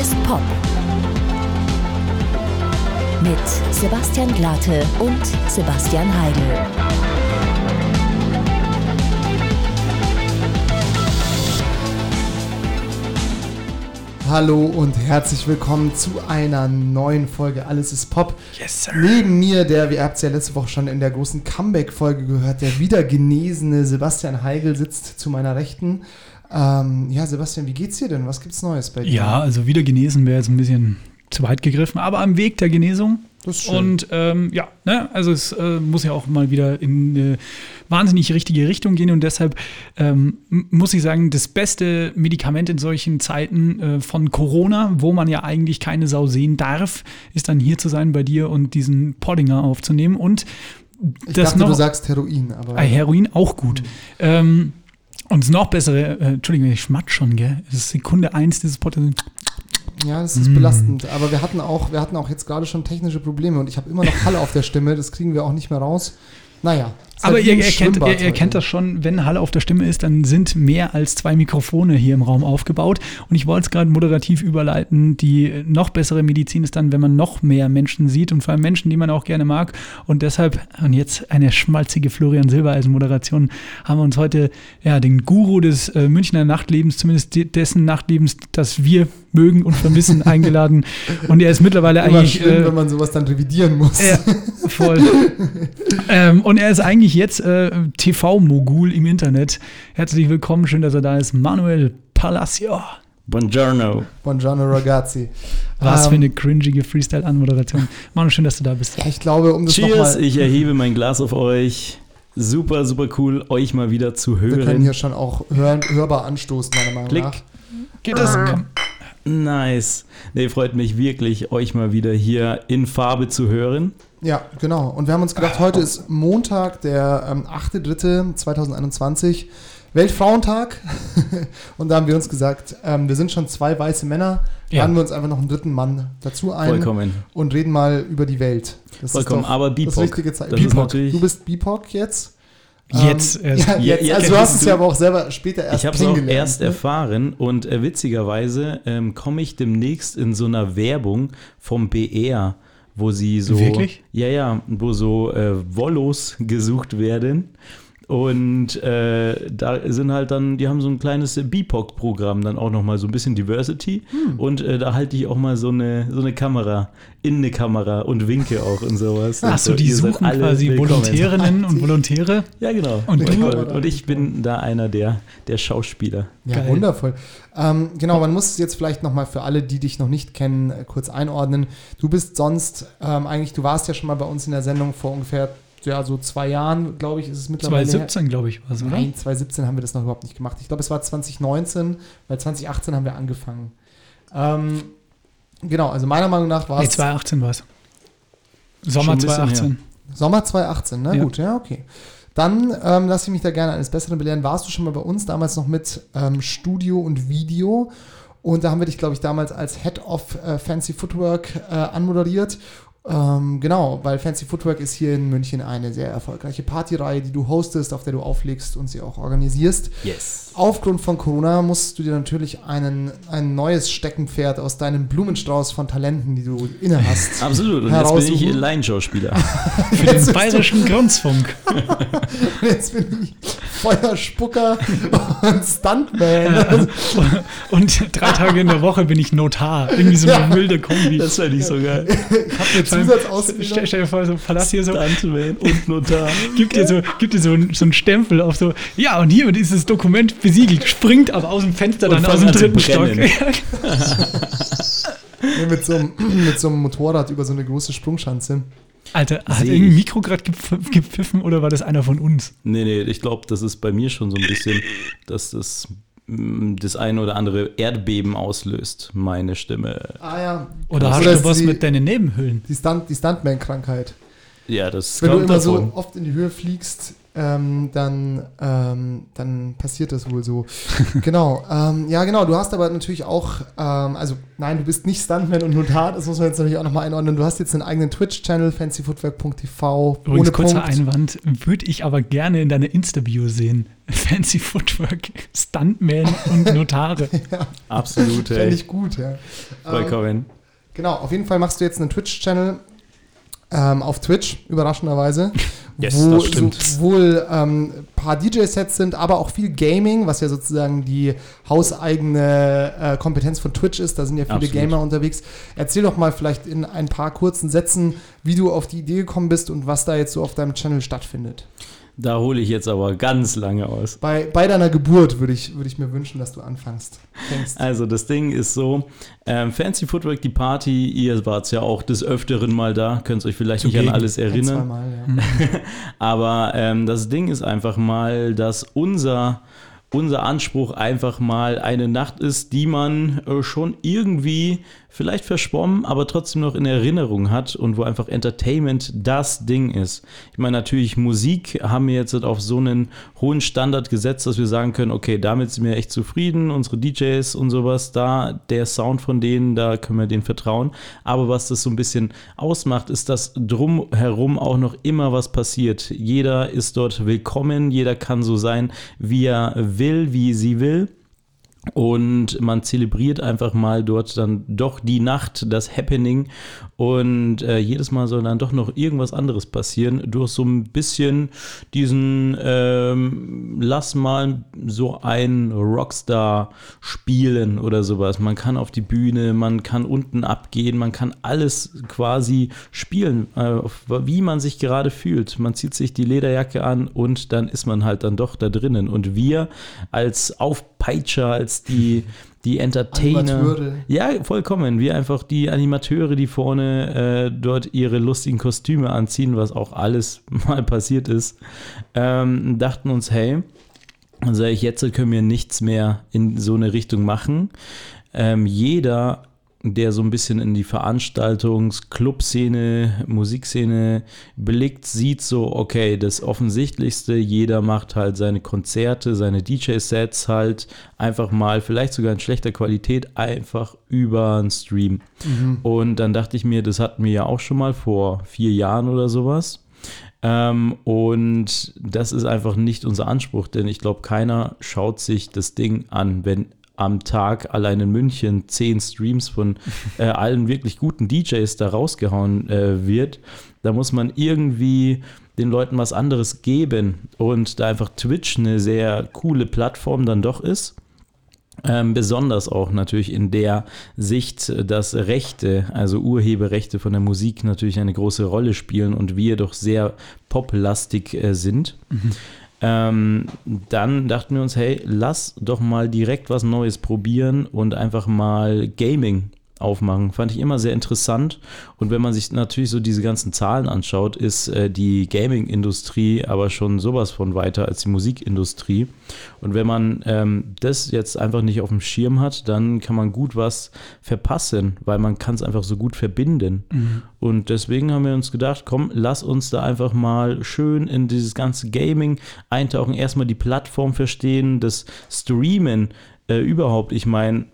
ist Pop. Mit Sebastian Glate und Sebastian Heidel. Hallo und herzlich willkommen zu einer neuen Folge Alles ist Pop. Yes, sir. Neben mir, der, wir habt es ja letzte Woche schon in der großen Comeback-Folge gehört, der wieder genesene Sebastian Heigel sitzt zu meiner Rechten. Ähm, ja, Sebastian, wie geht's dir denn? Was gibt's Neues bei dir? Ja, also wieder genesen wäre jetzt ein bisschen zu weit gegriffen, aber am Weg der Genesung. Das ist schön. Und ähm, ja, ne, also es äh, muss ja auch mal wieder in eine wahnsinnig richtige Richtung gehen und deshalb ähm, muss ich sagen, das beste Medikament in solchen Zeiten äh, von Corona, wo man ja eigentlich keine Sau sehen darf, ist dann hier zu sein bei dir und diesen Poddinger aufzunehmen und ich das dachte, noch du sagst Heroin, aber. Ah, Heroin auch gut. Ähm, und das noch bessere, äh, Entschuldigung, ich schmatz schon, gell? Das ist Sekunde eins dieses Podcasts. Ja, das Mm. ist belastend. Aber wir hatten auch, wir hatten auch jetzt gerade schon technische Probleme und ich habe immer noch Halle auf der Stimme. Das kriegen wir auch nicht mehr raus. Naja. Ist Aber halt ihr erkennt, ihr, ihr kennt das schon, wenn Halle auf der Stimme ist, dann sind mehr als zwei Mikrofone hier im Raum aufgebaut. Und ich wollte es gerade moderativ überleiten. Die noch bessere Medizin ist dann, wenn man noch mehr Menschen sieht und vor allem Menschen, die man auch gerne mag. Und deshalb, und jetzt eine schmalzige Florian Silbereisen-Moderation, haben wir uns heute ja, den Guru des äh, Münchner Nachtlebens, zumindest de dessen Nachtlebens, das wir mögen und vermissen, eingeladen. Und er ist mittlerweile Immer eigentlich. schlimm, äh, wenn man sowas dann revidieren muss. ja, voll. ähm, und er ist eigentlich jetzt äh, TV-Mogul im Internet. Herzlich willkommen, schön, dass er da ist. Manuel Palacio. Buongiorno. Buongiorno ragazzi. Was Ähm, für eine cringige Freestyle-Anmoderation. Manu, schön, dass du da bist. Ja, ich glaube, um das Cheers, ich erhebe mein Glas auf euch. Super, super cool, euch mal wieder zu Wir können hören. hier schon auch hören, hörbar anstoßen, meiner Meinung Klick. nach. Geht das? Komm. Nice. Nee, freut mich wirklich, euch mal wieder hier in Farbe zu hören. Ja, genau. Und wir haben uns gedacht, heute ist Montag, der ähm, 8.3.2021, Weltfrauentag. und da haben wir uns gesagt, ähm, wir sind schon zwei weiße Männer, Ja. laden wir uns einfach noch einen dritten Mann dazu ein Vollkommen. und reden mal über die Welt. Das Vollkommen. ist Aber das BIPOC. richtige Zeichen. Das BIPOC. Du bist BIPOC jetzt? Jetzt Ähm, erst. ja, jetzt. ja, also du hast es ja aber auch selber später erst Ich habe es auch erst ne? erfahren und äh, witzigerweise ähm, komme ich demnächst in so einer Werbung vom BR, wo sie so. Wirklich? Ja, ja, wo so äh, Wollos gesucht werden. Und äh, da sind halt dann, die haben so ein kleines BIPOC-Programm, dann auch nochmal so ein bisschen Diversity. Hm. Und äh, da halte ich auch mal so eine, so eine Kamera, in eine Kamera und winke auch und sowas. Ach Und so, die suchen alle quasi. Volontärinnen und Volontäre. Ja, genau. Und du- und, ich bin da einer der, der Schauspieler. Ja, Geil. wundervoll. Ähm, genau, man muss es jetzt vielleicht nochmal für alle, die dich noch nicht kennen, äh, kurz einordnen. Du bist sonst, ähm, eigentlich, du warst ja schon mal bei uns in der Sendung vor ungefähr, ja, so zwei Jahren, glaube ich, ist es mittlerweile. her. 2017, glaube ich, war es, oder? Nein, 2017 haben wir das noch überhaupt nicht gemacht. Ich glaube, es war 2019, weil 2018 haben wir angefangen. Ähm, genau, also meiner Meinung nach war Nee, es 2018 war es. Sommer ein bisschen 2018. Sommer 2018, ne? Ja. Gut, ja, okay. Dann ähm, lasse ich mich da gerne eines Besseren belehren. Warst du schon mal bei uns damals noch mit ähm, Studio und Video? Und da haben wir dich, glaube ich, damals als Head of äh, Fancy Footwork äh, anmoderiert. Ähm, genau, weil Fancy Footwork ist hier in München eine sehr erfolgreiche Partyreihe, die du hostest, auf der du auflegst und sie auch organisierst. Yes. Aufgrund von Corona musst du dir natürlich einen, ein neues Steckenpferd aus deinem Blumenstrauß von Talenten, die du inne hast. Absolut. Und jetzt bin ich. Laienschauspieler. Für den bayerischen Grunzfunk. Jetzt bin ich Feuerspucker und Stuntman. Und drei Tage in der Woche bin ich Notar. Irgendwie so eine wilde Kombi. Das wäre nicht so geil. Ich habe eine Stell, Zusatzausbildung. stell dir vor, so Palast hier so, Stuntman und Notar. gibt dir so, gibt dir so, so einen Stempel auf so, ja, und hiermit ist das Dokument besiegelt, springt aber aus dem Fenster dann aus dem dritten Stock. brennen. Nee, mit, so einem, mit so einem Motorrad über so eine große Sprungschanze. Alter, hat Seh irgendein. Mikro gerade gepf- gepfiffen oder war das einer von uns? Nee, nee, ich glaube, das ist bei mir schon so ein bisschen, dass das mm, das eine oder andere Erdbeben auslöst, meine Stimme. Ah ja. Oder hast Oder du was die- mit deinen Nebenhöhlen? Die, Stunt, die Stuntman-Krankheit. Ja, das Wenn du immer davon. so oft in die Höhe fliegst, ähm, dann, ähm, dann passiert das wohl so. genau. Ähm, ja, genau. Du hast aber natürlich auch, ähm, also nein, du bist nicht Stuntman und Notar, das muss man jetzt natürlich auch nochmal einordnen. Du hast jetzt einen eigenen Twitch-Channel, fancyfootwork.tv. Übrigens, kurzer Einwand, würde ich aber gerne in deiner Insta-Bio sehen. Fancy Footwork, Stuntman und Notare. ja, Absolut, ey. ich gut, ja. Ähm, Vollkommen. Genau, auf jeden Fall machst du jetzt einen Twitch-Channel ähm, auf Twitch, überraschenderweise. Yes, wo sowohl ähm, ein paar DJ-Sets sind, aber auch viel Gaming, was ja sozusagen die hauseigene äh, Kompetenz von Twitch ist. Da sind ja viele Absolut. Gamer unterwegs. Erzähl doch mal vielleicht in ein paar kurzen Sätzen, wie du auf die Idee gekommen bist und was da jetzt so auf deinem Channel stattfindet. Da hole ich jetzt aber ganz lange aus. Bei, bei deiner Geburt würde ich, würde ich mir wünschen, dass du anfängst. Fängst. Also das Ding ist so, ähm, Fancy Footwork, die Party, ihr wart ja auch des Öfteren mal da, könnt euch vielleicht nicht an Zugegen. alles Ein, erinnern. zweimal, ja. Aber ähm, das Ding ist einfach mal, dass unser, unser Anspruch einfach mal eine Nacht ist, die man äh, schon irgendwie vielleicht verschwommen, aber trotzdem noch in Erinnerung hat und wo einfach Entertainment das Ding ist. Ich meine, natürlich Musik haben wir jetzt auf so einen hohen Standard gesetzt, dass wir sagen können, okay, damit sind wir echt zufrieden, unsere DJs und sowas, da der Sound von denen, da können wir denen vertrauen. Aber was das so ein bisschen ausmacht, ist, dass drumherum auch noch immer was passiert. Jeder ist dort willkommen, jeder kann so sein, wie er will, wie sie will. Und man zelebriert einfach mal dort dann doch die Nacht, das Happening. Und äh, jedes Mal soll dann doch noch irgendwas anderes passieren. Durch so ein bisschen diesen, ähm, lass mal so ein Rockstar spielen oder sowas. Man kann auf die Bühne, man kann unten abgehen, man kann alles quasi spielen, äh, wie man sich gerade fühlt. Man zieht sich die Lederjacke an und dann ist man halt dann doch da drinnen. Und wir als Aufpeitscher, als die, die Entertainer. Animateure. Ja, vollkommen. Wir einfach die Animateure, die vorne äh, dort ihre lustigen Kostüme anziehen, was auch alles mal passiert ist, ähm, dachten uns, hey, also ich jetzt können wir nichts mehr in so eine Richtung machen. Ähm, jeder, der so ein bisschen in die Veranstaltungs-, Clubszene, Musikszene blickt, sieht so, okay, das Offensichtlichste, jeder macht halt seine Konzerte, seine DJ-Sets halt einfach mal, vielleicht sogar in schlechter Qualität, einfach über einen Stream. Und dann dachte ich mir, das hatten wir ja auch schon mal vor vier Jahren oder sowas. Ähm, und das ist einfach nicht unser Anspruch, denn ich glaube, keiner schaut sich das Ding an, wenn am Tag allein in München zehn Streams von äh, allen wirklich guten DJs da rausgehauen äh, wird. Da muss man irgendwie den Leuten was anderes geben und da einfach Twitch eine sehr coole Plattform dann doch ist. Ähm, besonders auch natürlich in der Sicht, dass Rechte, also Urheberrechte von der Musik natürlich eine große Rolle spielen und wir doch sehr poplastig äh, sind. Ähm, dann dachten wir uns, hey, lass doch mal direkt was Neues probieren und einfach mal Gaming aufmachen. Fand ich immer sehr interessant. Und wenn man sich natürlich so diese ganzen Zahlen anschaut, ist äh, die Gaming-Industrie aber schon sowas von weiter als die Musikindustrie. Und wenn man ähm, das jetzt einfach nicht auf dem Schirm hat, dann kann man gut was verpassen, weil man kann es einfach so gut verbinden. Und deswegen haben wir uns gedacht, komm, lass uns da einfach mal schön in dieses ganze Gaming eintauchen, erstmal die Plattform verstehen, das Streamen äh, überhaupt. Ich meine,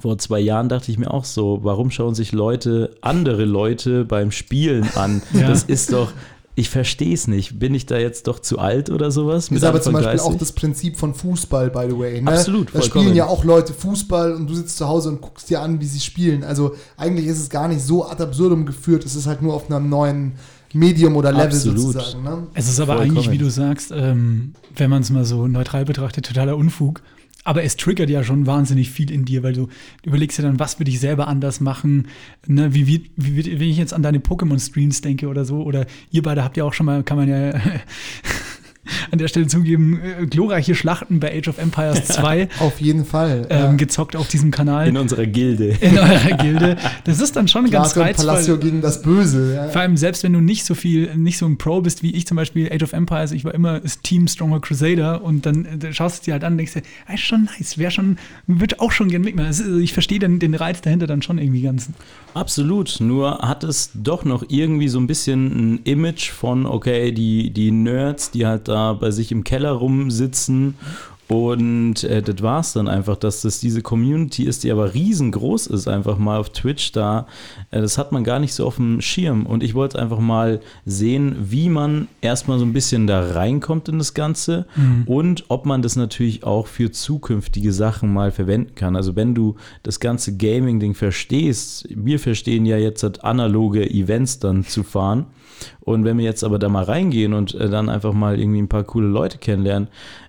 vor zwei Jahren dachte ich mir auch so, warum schauen sich Leute, andere Leute beim Spielen an? Ja. Das ist doch, ich verstehe es nicht. Bin ich da jetzt doch zu alt oder sowas? Ist aber zum Beispiel auch 30? das Prinzip von Fußball, by the way. Ne? Absolut, Da vollkommen. spielen ja auch Leute Fußball und du sitzt zu Hause und guckst dir an, wie sie spielen. Also eigentlich ist es gar nicht so ad absurdum geführt. Es ist halt nur auf einem neuen Medium oder Level Absolut. sozusagen. Ne? Es ist aber Vollkommen. eigentlich, wie du sagst, ähm, wenn man es mal so neutral betrachtet, totaler Unfug. Aber es triggert ja schon wahnsinnig viel in dir, weil du überlegst ja dann, was würde ich selber anders machen? Ne, wie, wie, wie, wenn ich jetzt an deine Pokémon-Streams denke oder so, oder ihr beide habt ja auch schon mal, kann man ja an der Stelle zugeben, äh, glorreiche Schlachten bei Age of Empires 2 Auf jeden Fall. ähm, gezockt auf diesem Kanal In unserer Gilde. in eurer Gilde. Das ist dann schon ganz Plato Palacio reizvoll. gegen das Böse. Ja. Vor allem selbst wenn du nicht so viel, nicht so ein Pro bist wie ich zum Beispiel Age of Empires, ich war immer das Team Stronger Crusader und dann äh, schaust du es dir halt an und denkst dir, ah, ist schon nice, wäre schon, würde auch schon gern mitmachen. Also ich verstehe dann den Reiz dahinter dann schon irgendwie ganz. Absolut, nur hat es doch noch irgendwie so ein bisschen ein Image von, okay, die, die Nerds, die halt da bei sich im Keller rumsitzen und äh, das war es dann einfach, dass das diese Community ist, die aber riesengroß ist, einfach mal auf Twitch da. Äh, das hat man gar nicht so auf dem Schirm und ich wollte einfach mal sehen, wie man erstmal so ein bisschen da reinkommt in das Ganze und ob man das natürlich auch für zukünftige Sachen mal verwenden kann. Also wenn du das ganze Gaming-Ding verstehst, wir verstehen ja jetzt halt analoge Events dann zu fahren. Und wenn wir jetzt aber da mal reingehen und äh, dann einfach mal irgendwie ein paar coole Leute kennenlernen,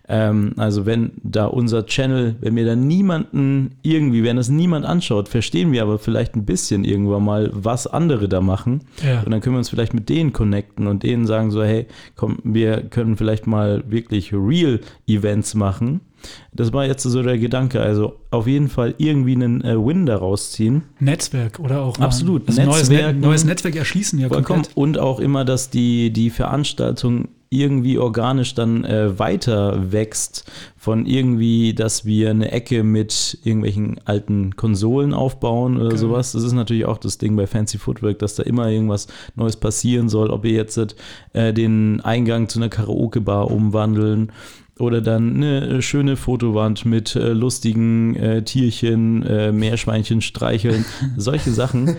ähm, also wenn da unser Channel, wenn wir da niemanden irgendwie, wenn das niemand anschaut, verstehen wir aber vielleicht ein bisschen irgendwann mal, was andere da machen. Ja. Und dann können wir uns vielleicht mit denen connecten und denen sagen so, hey, komm, wir können vielleicht mal wirklich Real Events machen. Das war jetzt so der Gedanke. Also auf jeden Fall irgendwie einen äh, Win daraus ziehen. Netzwerk oder auch Absolut, Also neues, Net neues Netzwerk erschließen ja Vollkommen. komplett. Und auch immer, dass die, die Veranstaltung irgendwie organisch dann äh, weiter wächst von irgendwie, dass wir eine Ecke mit irgendwelchen alten Konsolen aufbauen oder Geil. sowas. Das ist natürlich auch das Ding bei Fancy Footwork, dass da immer irgendwas Neues passieren soll, ob wir jetzt äh, den Eingang zu einer Karaoke-Bar umwandeln oder dann eine schöne Fotowand mit äh, lustigen äh, Tierchen, äh, Meerschweinchen streicheln, solche Sachen.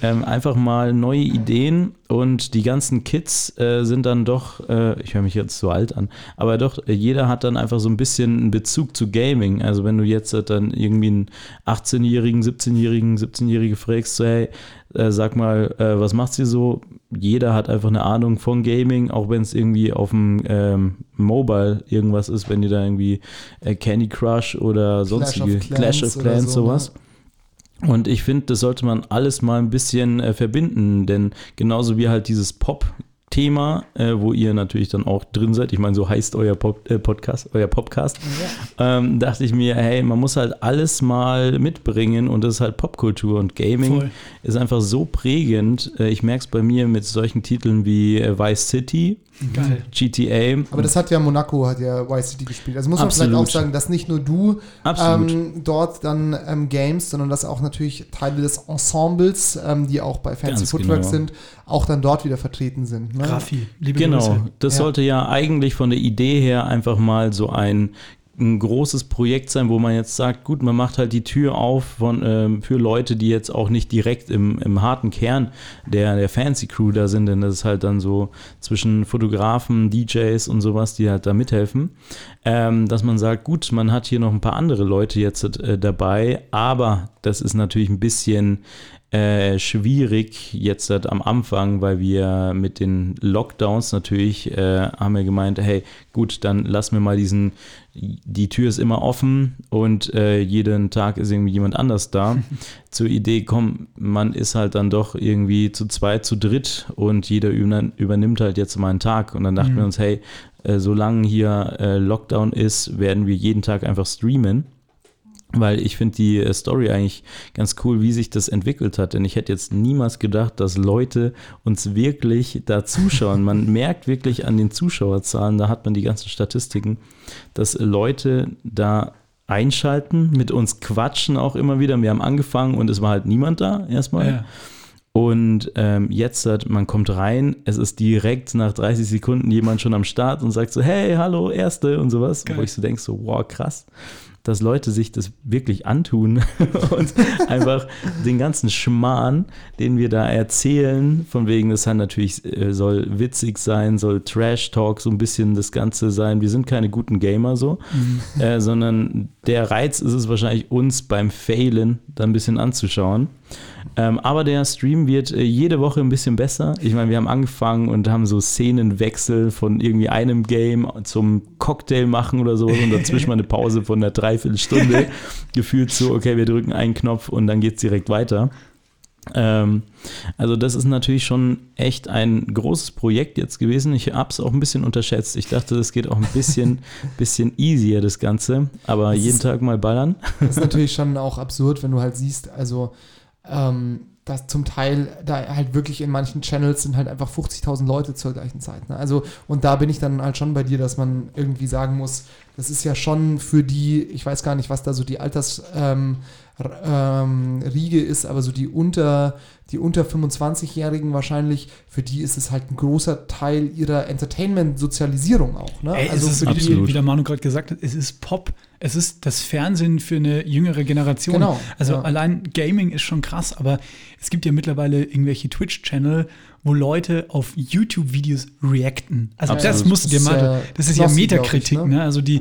Ähm, einfach mal neue Ideen und die ganzen Kids äh, sind dann doch, äh, ich höre mich jetzt so alt an, aber doch, äh, jeder hat dann einfach so ein bisschen einen Bezug zu Gaming. Also wenn du jetzt äh, dann irgendwie einen 18-Jährigen, 17-Jährigen, 17-Jährige fragst, so hey, äh, sag mal, äh, was macht ihr so? Jeder hat einfach eine Ahnung von Gaming, auch wenn es irgendwie auf dem ähm, Mobile irgendwas ist, wenn ihr da irgendwie Candy Crush oder sonstige Clash of Clans, so, sowas. Und ich finde, das sollte man alles mal ein bisschen äh, verbinden, denn genauso wie halt dieses Pop-Thema, äh, wo ihr natürlich dann auch drin seid, ich meine, so heißt euer Pop, äh, Podcast, euer Podcast, ähm, dachte ich mir, hey, man muss halt alles mal mitbringen und das ist halt Popkultur und Gaming Voll. ist einfach so prägend. Äh, ich merke es bei mir mit solchen Titeln wie äh, Vice City, Geil. GTA. Aber das hat ja Monaco, hat ja Vice City gespielt. Also muss man Absolut. vielleicht auch sagen, dass nicht nur du ähm, dort dann ähm, games, sondern dass auch natürlich Teile des Ensembles, ähm, die auch bei Fancy Ganz Footwork genau. sind, auch dann dort wieder vertreten sind. Ne? Raffi, liebe Genau, Grüße. das Ja. sollte ja eigentlich von der Idee her einfach mal so ein, ein großes Projekt sein, wo man jetzt sagt, gut, man macht halt die Tür auf von, ähm, für Leute, die jetzt auch nicht direkt im, im harten Kern der, der Fancy Crew da sind, denn das ist halt dann so zwischen Fotografen, DJs und sowas, die halt da mithelfen, ähm, dass man sagt, gut, man hat hier noch ein paar andere Leute jetzt äh, dabei, aber das ist natürlich ein bisschen äh, schwierig jetzt halt am Anfang, weil wir mit den Lockdowns natürlich äh, haben wir gemeint, hey, gut, dann lassen wir mal diesen, die Tür ist immer offen und äh, jeden Tag ist irgendwie jemand anders da. Zur Idee, komm, man ist halt dann doch irgendwie zu zweit, zu dritt und jeder übern- übernimmt halt jetzt mal einen Tag und dann dachten Mhm. wir uns, hey, äh, solange hier äh, Lockdown ist, werden wir jeden Tag einfach streamen. Weil ich finde die äh, Story eigentlich ganz cool, wie sich das entwickelt hat. Denn ich hätte jetzt niemals gedacht, dass Leute uns wirklich da zuschauen. Man merkt wirklich an den Zuschauerzahlen, da hat man die ganzen Statistiken, dass Leute da einschalten, mit uns quatschen auch immer wieder. Wir haben angefangen und es war halt niemand da erstmal. Ja. Und ähm, jetzt, hat, man kommt rein, es ist direkt nach 30 Sekunden jemand schon am Start und sagt so, hey, hallo, Erste und sowas. Geil. Wo ich so denke, so, wow, krass, dass Leute sich das wirklich antun und einfach den ganzen Schmarrn, den wir da erzählen, von wegen, das halt natürlich äh, soll witzig sein, soll Trash-Talk so ein bisschen das Ganze sein. Wir sind keine guten Gamer so, äh, sondern der Reiz ist es wahrscheinlich, uns beim Failen da ein bisschen anzuschauen. Ähm, aber der Stream wird äh, jede Woche ein bisschen besser. Ich meine, wir haben angefangen und haben so Szenenwechsel von irgendwie einem Game zum Cocktail machen oder so und dazwischen mal eine Pause von einer Dreiviertelstunde. Gefühlt so, okay, wir drücken einen Knopf und dann geht es direkt weiter. Ähm, also das ist natürlich schon echt ein großes Projekt jetzt gewesen. Ich habe es auch ein bisschen unterschätzt. Ich dachte, das geht auch ein bisschen, bisschen easier, das Ganze. Aber Das jeden Tag mal ballern. Das ist natürlich schon auch absurd, wenn du halt siehst, also ähm, dass zum Teil da halt wirklich in manchen Channels sind halt einfach 50.000 Leute zur gleichen Zeit. Ne? Also und da bin ich dann halt schon bei dir, dass man irgendwie sagen muss, das ist ja schon für die, ich weiß gar nicht, was da so die Alters ähm, ähm, Riege ist, aber so die unter die unter 25-Jährigen wahrscheinlich, für die ist es halt ein großer Teil ihrer Entertainment-Sozialisierung auch. Ne? Ey, also es ist, für wie, die, Absolut. wie der Manu gerade gesagt hat, es ist Pop. Es ist das Fernsehen für eine jüngere Generation. Genau, Also ja. allein Gaming ist schon krass, aber es gibt ja mittlerweile irgendwelche Twitch-Channel, wo Leute auf YouTube-Videos reacten. Also das Absolut. musst du dir Das ist, mal. Das ist ja ich, Metakritik, ne? ne? Also die.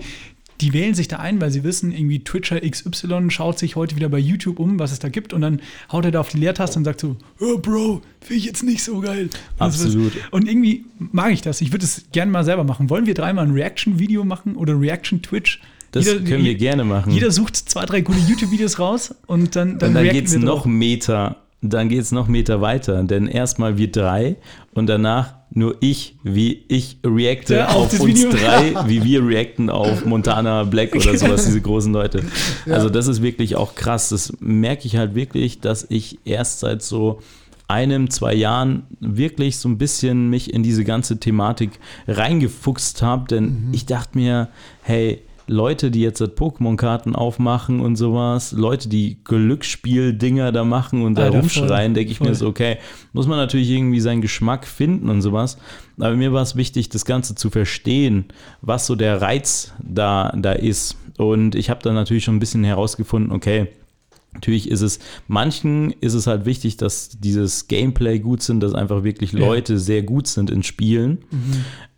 Die wählen sich da ein, weil sie wissen, irgendwie Twitcher XY schaut sich heute wieder bei YouTube um, was es da gibt, und dann haut er da auf die Leertaste und sagt so, oh, Bro, finde ich jetzt nicht so geil. Das Absolut. und irgendwie mag ich das. Ich würde es gerne mal selber machen. Wollen wir dreimal ein Reaction-Video machen oder Reaction-Twitch? Das Jeder- können wir gerne machen. Jeder sucht zwei, drei gute YouTube-Videos raus und dann, dann, und dann geht es noch. Meter, dann geht es noch Meter weiter, denn erstmal wir drei und danach nur ich, wie ich reacte Ja, auf auf, uns Video. drei, wie wir reacten auf Montana Black oder sowas, diese großen Leute. Also das ist wirklich auch krass. Das merke ich halt wirklich, dass ich erst seit so einem, zwei Jahren wirklich so ein bisschen mich in diese ganze Thematik reingefuchst habe, denn ich dachte mir, hey, Leute, die jetzt halt Pokémon-Karten aufmachen und sowas, Leute, die Glücksspiel-Dinger da machen und da Alter, rumschreien, denke ich voll. mir so, okay, muss man natürlich irgendwie seinen Geschmack finden und sowas. Aber mir war es wichtig, das Ganze zu verstehen, was so der Reiz da, da ist. Und ich habe dann natürlich schon ein bisschen herausgefunden, okay, Natürlich ist es, manchen ist es halt wichtig, dass dieses Gameplay gut sind, dass einfach wirklich Ja. Leute sehr gut sind in Spielen.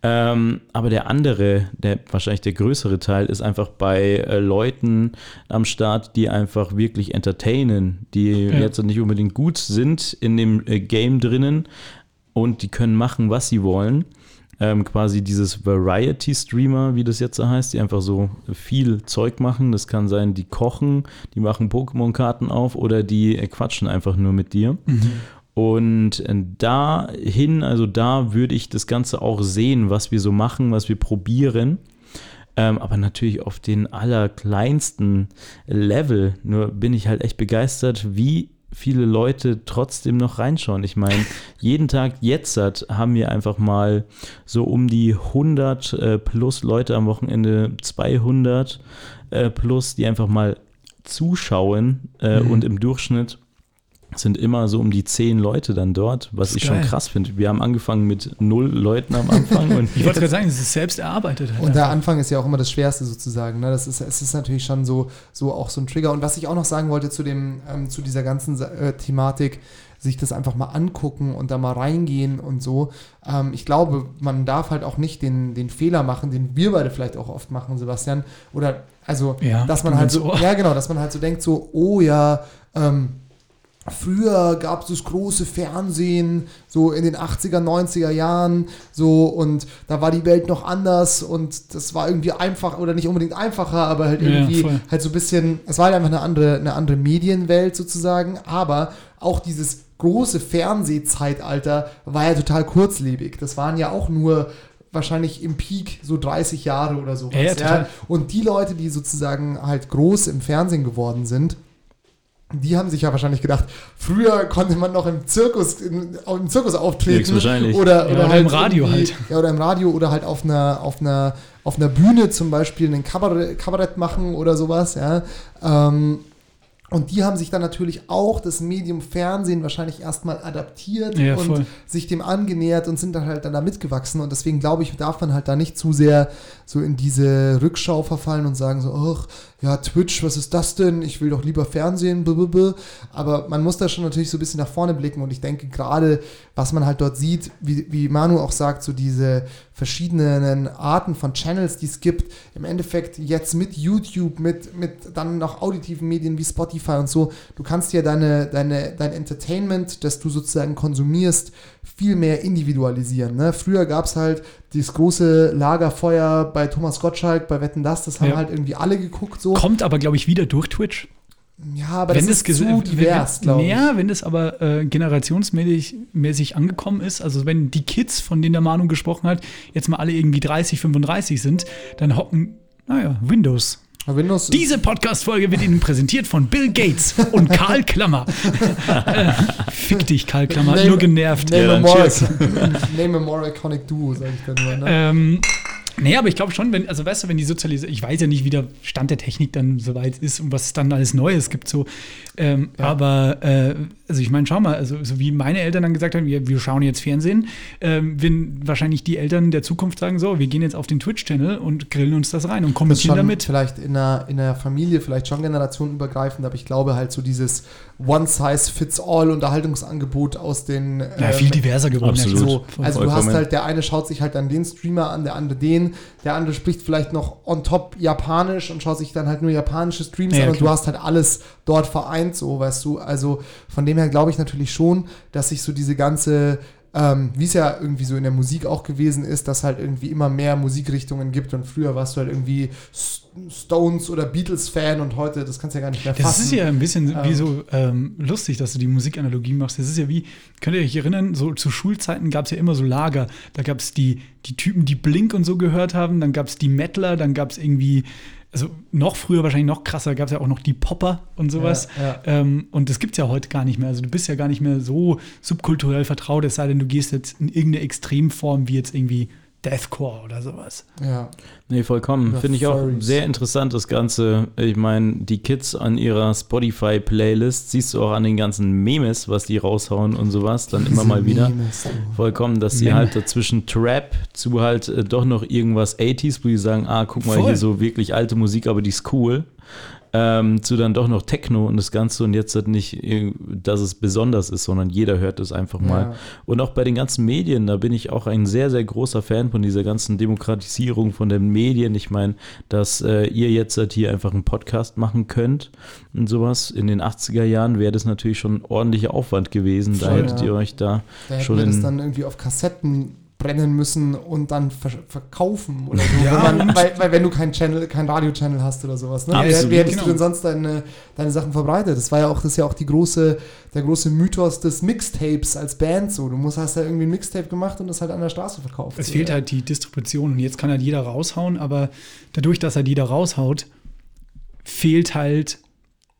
Ähm, aber der andere, der wahrscheinlich der größere Teil, ist einfach bei äh, Leuten am Start, die einfach wirklich entertainen, die Ja. jetzt nicht unbedingt gut sind in dem äh, Game drinnen und die können machen, was sie wollen. Ähm, quasi dieses Variety-Streamer, wie das jetzt so heißt, die einfach so viel Zeug machen. Das kann sein, die kochen, die machen Pokémon-Karten auf oder die äh, quatschen einfach nur mit dir. Und äh, dahin, also da würde ich das Ganze auch sehen, was wir so machen, was wir probieren. Ähm, aber natürlich auf den allerkleinsten Level. Nur bin ich halt echt begeistert, wie viele Leute trotzdem noch reinschauen. Ich meine, jeden Tag jetzt hat, haben wir einfach mal so um die 100 äh, plus Leute am Wochenende, 200 äh, plus, die einfach mal zuschauen äh, Mhm. und im Durchschnitt sind immer so um die zehn Leute dann dort, was ich schon geil. krass finde. Wir haben angefangen mit null Leuten am Anfang und Ich wollte gerade sagen, es ist selbst erarbeitet. halt Und der einfach. Anfang ist ja auch immer das Schwerste sozusagen. Ne? Das ist, es ist natürlich schon so, so auch so ein Trigger. Und was ich auch noch sagen wollte zu, dem, ähm, zu dieser ganzen äh, Thematik, sich das einfach mal angucken und da mal reingehen und so. Ähm, ich glaube, man darf halt auch nicht den, den Fehler machen, den wir beide vielleicht auch oft machen, Sebastian. Oder also, Ja, dass man halt so, ja genau, dass man halt so denkt, so, oh ja, ähm, Früher gab es das große Fernsehen, so in den 80er, 90er Jahren, so und da war die Welt noch anders und das war irgendwie einfach oder nicht unbedingt einfacher, aber halt Ja, irgendwie voll. halt so ein bisschen, es war halt einfach eine andere, eine andere Medienwelt sozusagen, aber auch dieses große Fernsehzeitalter war ja total kurzlebig. Das waren ja auch nur wahrscheinlich im Peak so 30 Jahre oder so. Ja, ja. Und die Leute, die sozusagen halt groß im Fernsehen geworden sind, die haben sich ja wahrscheinlich gedacht, früher konnte man noch im Zirkus, im, im Zirkus auftreten. Höchstwahrscheinlich. Oder, Ja, oder, oder halt im Radio halt. Ja, oder im Radio oder halt auf einer, auf einer, auf einer Bühne zum Beispiel ein Kabarett, Kabarett machen oder sowas, ja. Ähm, und die haben sich dann natürlich auch das Medium Fernsehen wahrscheinlich erstmal adaptiert Ja, und voll. sich dem angenähert und sind dann halt dann da mitgewachsen. Und deswegen glaube ich, darf man halt da nicht zu sehr so in diese Rückschau verfallen und sagen so, ach, ja, Twitch, was ist das denn? Ich will doch lieber Fernsehen, blablabla. aber man muss da schon natürlich so ein bisschen nach vorne blicken und ich denke gerade, was man halt dort sieht, wie, wie Manu auch sagt, so diese verschiedenen Arten von Channels, die es gibt, im Endeffekt jetzt mit YouTube, mit, mit dann noch auditiven Medien wie Spotify und so, du kannst ja deine, deine, dein Entertainment, das du sozusagen konsumierst, viel mehr individualisieren. Ne? Früher gab es halt dieses große Lagerfeuer bei Thomas Gottschalk, bei Wetten Das, das haben Ja. halt irgendwie alle geguckt so. Kommt aber, glaube ich, wieder durch Twitch. Ja, aber wenn das ist ges- zu divers, glaube ich. Ja, wenn das aber äh, generationsmäßig mäßig angekommen ist, also wenn die Kids, von denen der Manu gesprochen hat, jetzt mal alle irgendwie 30, 35 sind, dann hocken, naja, Windows. Windows Diese Podcast-Folge wird Ihnen präsentiert von Bill Gates und Karl Klammer. fick dich, Karl Klammer, hat Name- nur genervt. Name, Ja, a more, name a more iconic duo, sag ich dann nur. Ne? Ähm, nee, aber ich glaube schon, wenn, also weißt du, wenn die Sozialisierung, ich weiß ja nicht, wie der Stand der Technik dann soweit ist und was es dann alles Neues gibt, so. Ähm, Ja. Aber, äh, also ich meine, schau mal, also so wie meine Eltern dann gesagt haben, wir, wir schauen jetzt Fernsehen, ähm, wenn wahrscheinlich die Eltern der Zukunft sagen, so, wir gehen jetzt auf den Twitch-Channel und grillen uns das rein und ist kommentieren schon damit. vielleicht in der, in der Familie, vielleicht schon generationenübergreifend, aber ich glaube halt so dieses One-Size-Fits-All-Unterhaltungsangebot aus den Ja, ähm, viel diverser geworden. absolut. ja, So, also du hast halt, der eine schaut sich halt dann den Streamer an, der andere den, der andere spricht vielleicht noch on top Japanisch und schaut sich dann halt nur japanische Streams Ja, an und du klar. hast halt alles dort vereint, so, weißt du. Also von dem her glaube ich natürlich schon, dass sich so diese ganze, ähm, wie es ja irgendwie so in der Musik auch gewesen ist, dass halt irgendwie immer mehr Musikrichtungen gibt und früher warst du halt irgendwie Stones oder Beatles-Fan und heute, das kannst du ja gar nicht mehr fassen. Das ist ja ein bisschen wie Ähm. so ähm, lustig, dass du die Musikanalogie machst. Das ist ja wie, könnt ihr euch erinnern, so zu Schulzeiten gab es ja immer so Lager. Da gab es die, die Typen, die Blink und so gehört haben, dann gab es die Mettler, dann gab es irgendwie, also noch früher, wahrscheinlich noch krasser, gab es ja auch noch die Popper und sowas. Ja, ja. Ähm, und das gibt es ja heute gar nicht mehr. Also du bist ja gar nicht mehr so subkulturell vertraut, es sei denn, du gehst jetzt in irgendeine Extremform wie jetzt irgendwie Deathcore oder sowas. Ja. Nee, vollkommen. Oder Finde ich auch sehr interessant, das Ganze. Ich meine, die Kids an ihrer Spotify-Playlist, siehst du auch an den ganzen Memes, was die raushauen und sowas, dann immer mal wieder. Memes, oh. Vollkommen, dass sie halt dazwischen Trap zu halt äh, doch noch irgendwas 80s, wo die sagen, ah, guck mal, Voll. hier so wirklich alte Musik, aber die ist cool. Ähm, zu dann doch noch Techno und das Ganze und jetzt halt nicht, äh, dass es besonders ist, sondern jeder hört es einfach mal. Ja. Und auch bei den ganzen Medien, da bin ich auch ein sehr, sehr großer Fan von dieser ganzen Demokratisierung von den Medien. Ich meine, dass äh, ihr jetzt halt hier einfach einen Podcast machen könnt und sowas. In den 80er Jahren wäre das natürlich schon ein ordentlicher Aufwand gewesen. Da Voll, hättet ja. ihr euch da Da schon wir das dann irgendwie auf Kassetten brennen müssen und dann ver verkaufen oder so. Ja, wenn man, weil, weil wenn du keinen Channel, keinen Radio-Channel hast oder sowas. Ne? Wie, Absolut, wie hättest genau. du denn sonst deine, deine Sachen verbreitet? Das war ja auch, das ist ja auch die große, der große Mythos des Mixtapes als Band so. Du musst, hast ja irgendwie ein Mixtape gemacht und das halt an der Straße verkauft. Es so, fehlt ja. halt die Distribution und jetzt kann halt jeder raushauen, aber dadurch, dass halt jeder raushaut, fehlt halt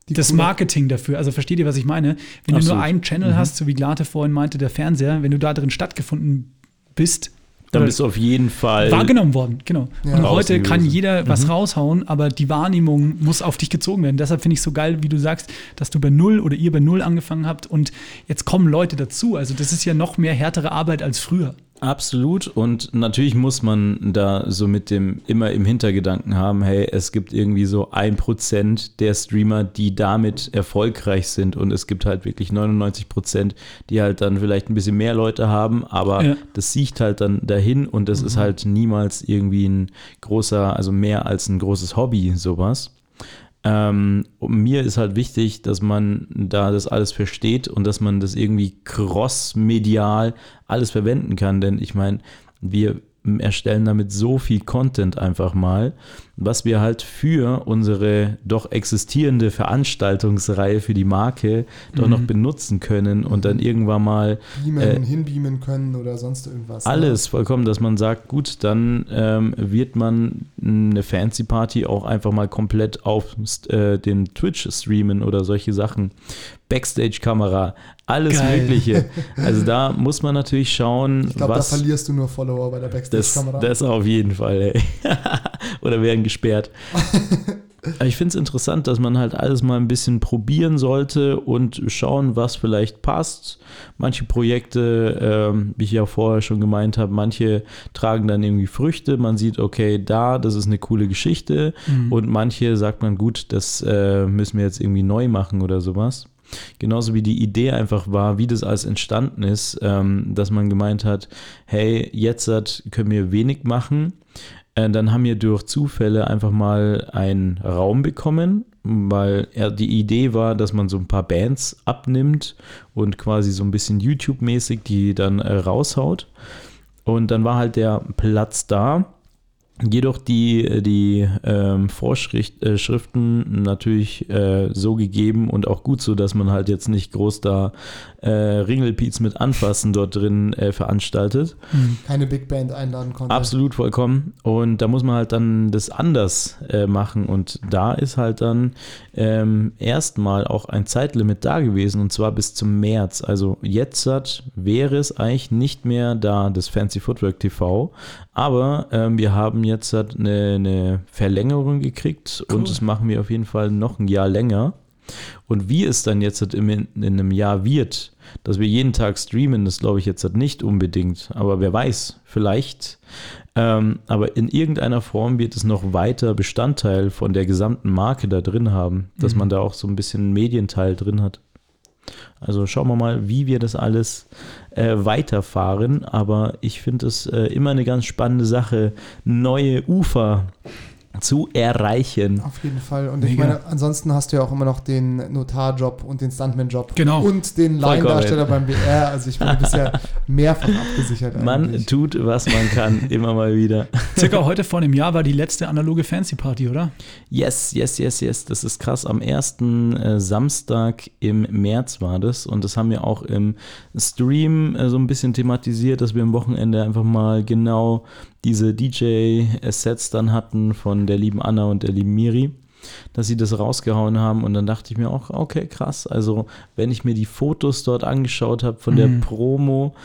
Die das coole- Marketing dafür. Also versteht ihr, was ich meine? Wenn du Absolut. nur einen Channel Mhm. hast, so wie Glate vorhin meinte, der Fernseher, wenn du da drin stattgefunden bist, Dann oder bist du auf jeden Fall. wahrgenommen worden, genau. Ja. Und heute kann jeder was Mhm. raushauen, aber die Wahrnehmung muss auf dich gezogen werden. Deshalb finde ich es so geil, wie du sagst, dass du bei Null oder ihr bei Null angefangen habt und jetzt kommen Leute dazu. Also das ist ja noch mehr härtere Arbeit als früher. Absolut. Und natürlich muss man da so mit dem immer im Hintergedanken haben, hey, es gibt irgendwie so ein Prozent der Streamer, die damit erfolgreich sind. Und es gibt halt wirklich 99 Prozent, die halt dann vielleicht ein bisschen mehr Leute haben, aber Ja. das sieht halt dann dahin und das ist halt niemals irgendwie ein großer, also mehr als ein großes Hobby, sowas. Ähm, mir ist halt wichtig, dass man da das alles versteht und dass man das irgendwie cross-medial alles verwenden kann. Denn ich meine, wir erstellen damit so viel Content einfach mal, was wir halt für unsere doch existierende Veranstaltungsreihe für die Marke doch noch benutzen können und dann irgendwann mal Beamen, äh, hinbeamen können oder sonst irgendwas. ne? alles vollkommen, dass man sagt, gut, dann ähm, wird man eine Fancy Party auch einfach mal komplett auf äh, dem Twitch streamen oder solche Sachen. Backstage-Kamera, alles Geil. Mögliche. Also da muss man natürlich schauen, Ich glaube, da was verlierst du nur Follower bei der das, Backstage-Kamera. das auf jeden Fall. Ey. oder werden gesperrt. Aber Ich finde es interessant, dass man halt alles mal ein bisschen probieren sollte und schauen, was vielleicht passt. Manche Projekte, ähm, wie ich ja vorher schon gemeint habe, manche tragen dann irgendwie Früchte. Man sieht, okay, da, das ist eine coole Geschichte. Mhm. Und manche sagt man, gut, das äh, müssen wir jetzt irgendwie neu machen oder sowas. Genauso wie die Idee einfach war, wie das alles entstanden ist, ähm, dass man gemeint hat, hey, jetzt können wir wenig machen. Äh, dann haben wir durch Zufälle einfach mal einen Raum bekommen, weil die Idee war, dass man so ein paar Bands abnimmt und quasi so ein bisschen YouTube-mäßig die dann äh, raushaut. Und dann war halt der Platz da. Jedoch die, die ähm, Vorschriften natürlich äh, so gegeben und auch gut so, dass man halt jetzt nicht groß da äh, Ringelpiez mit Anfassen dort drin äh, veranstaltet. Keine Big Band einladen konnte. Absolut vollkommen. Und da muss man halt dann das anders äh, machen. Und da ist halt dann ähm, erstmal auch ein Zeitlimit da gewesen und zwar bis zum März. Also jetzt hat, wäre es eigentlich nicht mehr da, das Fancy Footwork TV. Aber ähm, wir haben jetzt halt eine, eine Verlängerung gekriegt und das machen wir auf jeden Fall noch ein Jahr länger. Und wie es dann jetzt halt in, in einem Jahr wird, dass wir jeden Tag streamen, das glaube ich jetzt halt nicht unbedingt. Aber wer weiß, vielleicht. Ähm, aber in irgendeiner Form wird es noch weiter Bestandteil von der gesamten Marke da drin haben, dass man da auch so ein bisschen einen Medienteil drin hat. Also schauen wir mal, wie wir das alles äh, weiterfahren. Aber ich finde es äh, immer eine ganz spannende Sache, neue Ufer zu erreichen. Auf jeden Fall. Und ich Mega. meine, ansonsten hast du ja auch immer noch den Notarjob und den Stuntman-Job. Genau. Und den. Laiendarsteller beim BR. Also ich bist ja mehrfach abgesichert Man eigentlich. tut, was man kann, immer mal wieder. Circa heute vor einem Jahr war die letzte analoge Fancy-Party, oder? Yes, yes, yes, yes. Das ist krass. Am ersten äh, Samstag im März war das. Und das haben wir auch im Stream äh, so ein bisschen thematisiert, dass wir am Wochenende einfach mal genau diese DJ-Sets dann hatten von der lieben Anna und der lieben Miri, dass sie das rausgehauen haben. Und dann dachte ich mir auch, okay, krass. Also, wenn ich mir die Fotos dort angeschaut habe von der Mhm. Promo,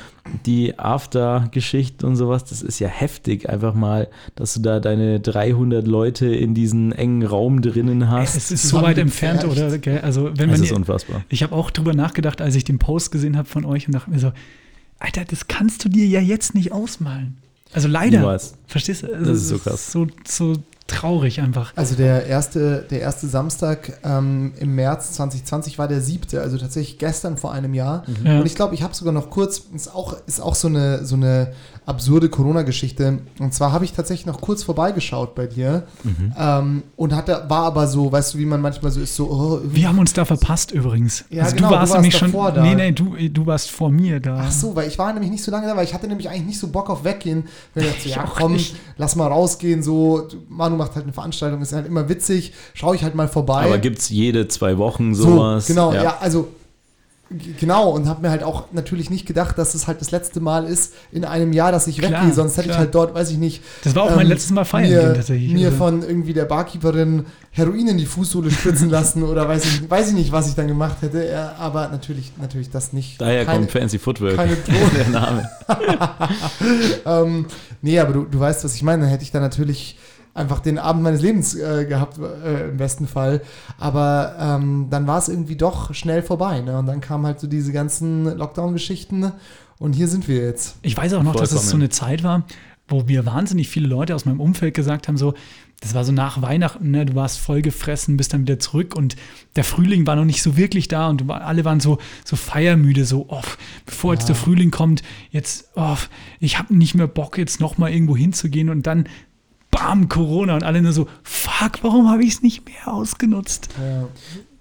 die After-Geschichte und sowas, das ist ja heftig. Einfach mal, dass du da deine 300 Leute in diesen engen Raum drinnen hast. Es ist so weit entfernt, oder? Gell? Also, wenn Das man ist die, unfassbar. ich habe auch drüber nachgedacht, als ich den Post gesehen habe von euch und dachte mir so, Alter, das kannst du dir ja jetzt nicht ausmalen. Also leider. Niemals. Verstehst du? Also, Das ist so krass. So, so traurig einfach. Also der erste, der erste Samstag ähm, im März 2020 war der siebte, also tatsächlich gestern vor einem Jahr. Ja. Und ich glaube, ich habe sogar noch kurz, ist auch, ist auch so eine, so eine absurde Corona-Geschichte. Und zwar habe ich tatsächlich noch kurz vorbeigeschaut bei dir ähm, und hatte, war aber so, weißt du, wie man manchmal so ist, so, oh, Wir haben uns da verpasst übrigens. Ja, also genau, du du warst warst nämlich schon. da. Nee, nee, du, du warst vor mir da. Ach so, weil ich war nämlich nicht so lange da, weil ich hatte nämlich eigentlich nicht so Bock auf weggehen. Wenn ich dachte, so, Ich ja komm, nicht. lass mal rausgehen, so, du- Manu macht halt eine Veranstaltung, ist halt immer witzig, schaue ich halt mal vorbei. Aber gibt es jede zwei Wochen so, sowas? genau, ja, also g- genau und habe mir halt auch natürlich nicht gedacht, dass es halt das letzte Mal ist in einem Jahr, dass ich Klar, weggehe, sonst hätte ich klar. halt dort, weiß ich nicht, Das war auch mein ähm, letztes Mal feiern mir, gehen tatsächlich. mir Also, von irgendwie der Barkeeperin Heroin in die Fußsohle spritzen lassen oder weiß ich, weiß ich nicht, was ich dann gemacht hätte, ja, aber natürlich, natürlich das nicht. Daher Keine- kommt Fancy Footwork, keine der Name. ähm, nee, aber du, du weißt, was ich meine. Dann hätte ich da natürlich einfach den Abend meines Lebens äh, gehabt, äh, im besten Fall. Aber ähm, dann war es irgendwie doch schnell vorbei. Ne? Und dann kamen halt so diese ganzen Lockdown-Geschichten. Und hier sind wir jetzt. ich weiß auch noch, dass es so eine Zeit war, wo wir wahnsinnig viele Leute aus meinem Umfeld gesagt haben, so, das war so nach Weihnachten, ne, du warst voll gefressen, bist dann wieder zurück und der Frühling war noch nicht so wirklich da und war, alle waren so, so feiermüde, so, oh, bevor jetzt der Frühling kommt, jetzt, oh, ich habe nicht mehr Bock, jetzt nochmal irgendwo hinzugehen und dann, bam, Corona und alle nur so, fuck, warum habe ich es nicht mehr ausgenutzt? Ja.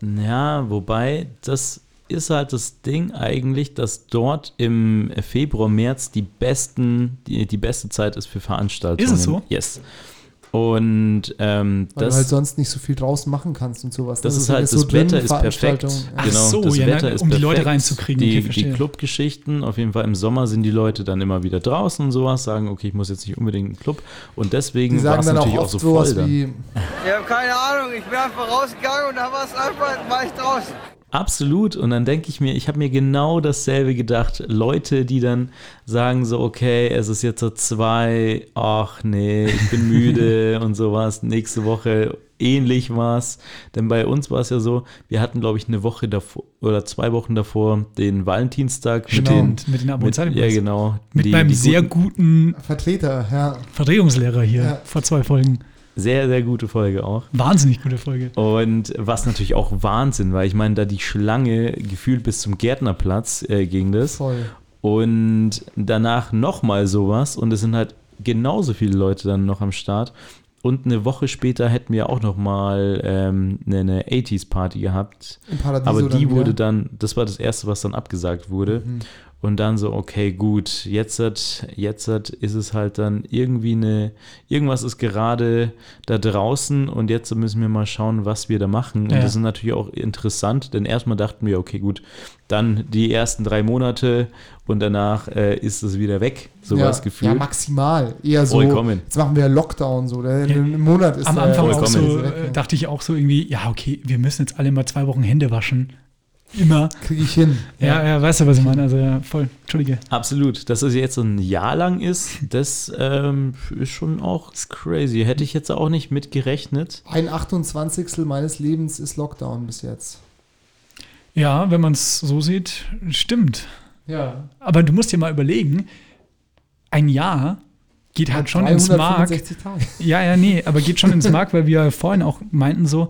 Ja, wobei, das ist halt das Ding eigentlich, dass dort im Februar, März die besten, die, die beste Zeit ist für Veranstaltungen. Ist es so? Yes. Und ähm, Weil das, du halt sonst nicht so viel draußen machen kannst und sowas. das ne? ist halt, das so Wetter ist perfekt. Ach Genau, so, das ja, Wetter ne, ist um die Leute perfekt. reinzukriegen. Die, Okay, die. Clubgeschichten, auf jeden Fall im Sommer sind die Leute dann immer wieder draußen und sowas, sagen, okay, ich muss jetzt nicht unbedingt in den Club. Und deswegen war sagen es auch natürlich auch, oft so voll dann. wie, Ich habe keine Ahnung, ich bin einfach rausgegangen und da war es einfach, war ich draußen. Absolut. Und dann denke ich mir, ich habe mir genau dasselbe gedacht. Leute, die dann sagen so, okay, es ist jetzt so zwei, ach nee, ich bin müde und sowas. Nächste Woche ähnlich war's. Denn bei uns war es ja so, wir hatten, glaube ich, eine Woche davor oder zwei Wochen davor den Valentinstag mit Genau. den mit den Abo- und mit, ja, genau. Mit Die- meinem die sehr guten- guten Vertreter, ja. Verdrehungslehrer hier Ja. vor zwei Folgen. Sehr, sehr gute Folge auch. Wahnsinnig gute Folge. Und was natürlich auch Wahnsinn, weil ich meine, da die Schlange gefühlt bis zum Gärtnerplatz äh, ging das. Voll. Und danach nochmal sowas und es sind halt genauso viele Leute dann noch am Start. Und eine Woche später hätten wir auch nochmal ähm, eine, eine 80s-Party gehabt. Im Paradiso Aber die dann wurde dann, das war das erste, was dann abgesagt wurde. Mhm. Und dann so, okay, gut, jetzt, hat, jetzt hat, ist es halt dann irgendwie eine, irgendwas ist gerade da draußen und jetzt müssen wir mal schauen, was wir da machen. Und Ja. das ist natürlich auch interessant, denn erstmal dachten wir, okay, gut, dann die ersten drei Monate und danach äh, ist es wieder weg, so war ja, das Gefühl. Ja, maximal. Eher so, Vollkommen. jetzt machen wir Lockdown so. Der, ein Monat ist Am Anfang auch vollkommen. so, äh, dachte ich auch so irgendwie, ja, okay, wir müssen jetzt alle mal zwei Wochen Hände waschen. Immer. Kriege ich hin. Ja, ja, weißt du, was ich meine? Also ja, voll. Entschuldige. Absolut. Dass es jetzt so ein Jahr lang ist, das ähm, ist schon auch crazy. Hätte ich jetzt auch nicht mit gerechnet. Ein 28. meines Lebens ist Lockdown bis jetzt. Ja, wenn man es so sieht, stimmt. Ja. Aber du musst dir mal überlegen, ein Jahr geht halt schon ins Mark. 365 Tage. Ja, ja, nee, aber geht schon ins Mark, weil wir vorhin auch meinten so,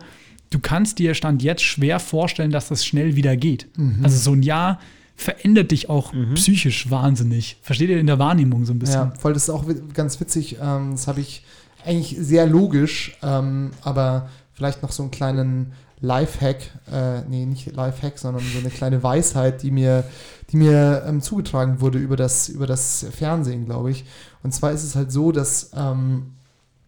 du kannst dir Stand jetzt schwer vorstellen, dass das schnell wieder geht. Mhm. Also so ein Jahr verändert dich auch psychisch wahnsinnig. Versteht ihr in der Wahrnehmung so ein bisschen? Ja, voll, das ist auch ganz witzig. Ähm, das habe ich eigentlich sehr logisch, ähm, aber vielleicht noch so einen kleinen Lifehack, äh, nee, nicht Lifehack, sondern so eine kleine Weisheit, die mir, die mir ähm, zugetragen wurde über das, über das Fernsehen, glaube ich. Und zwar ist es halt so, dass ähm,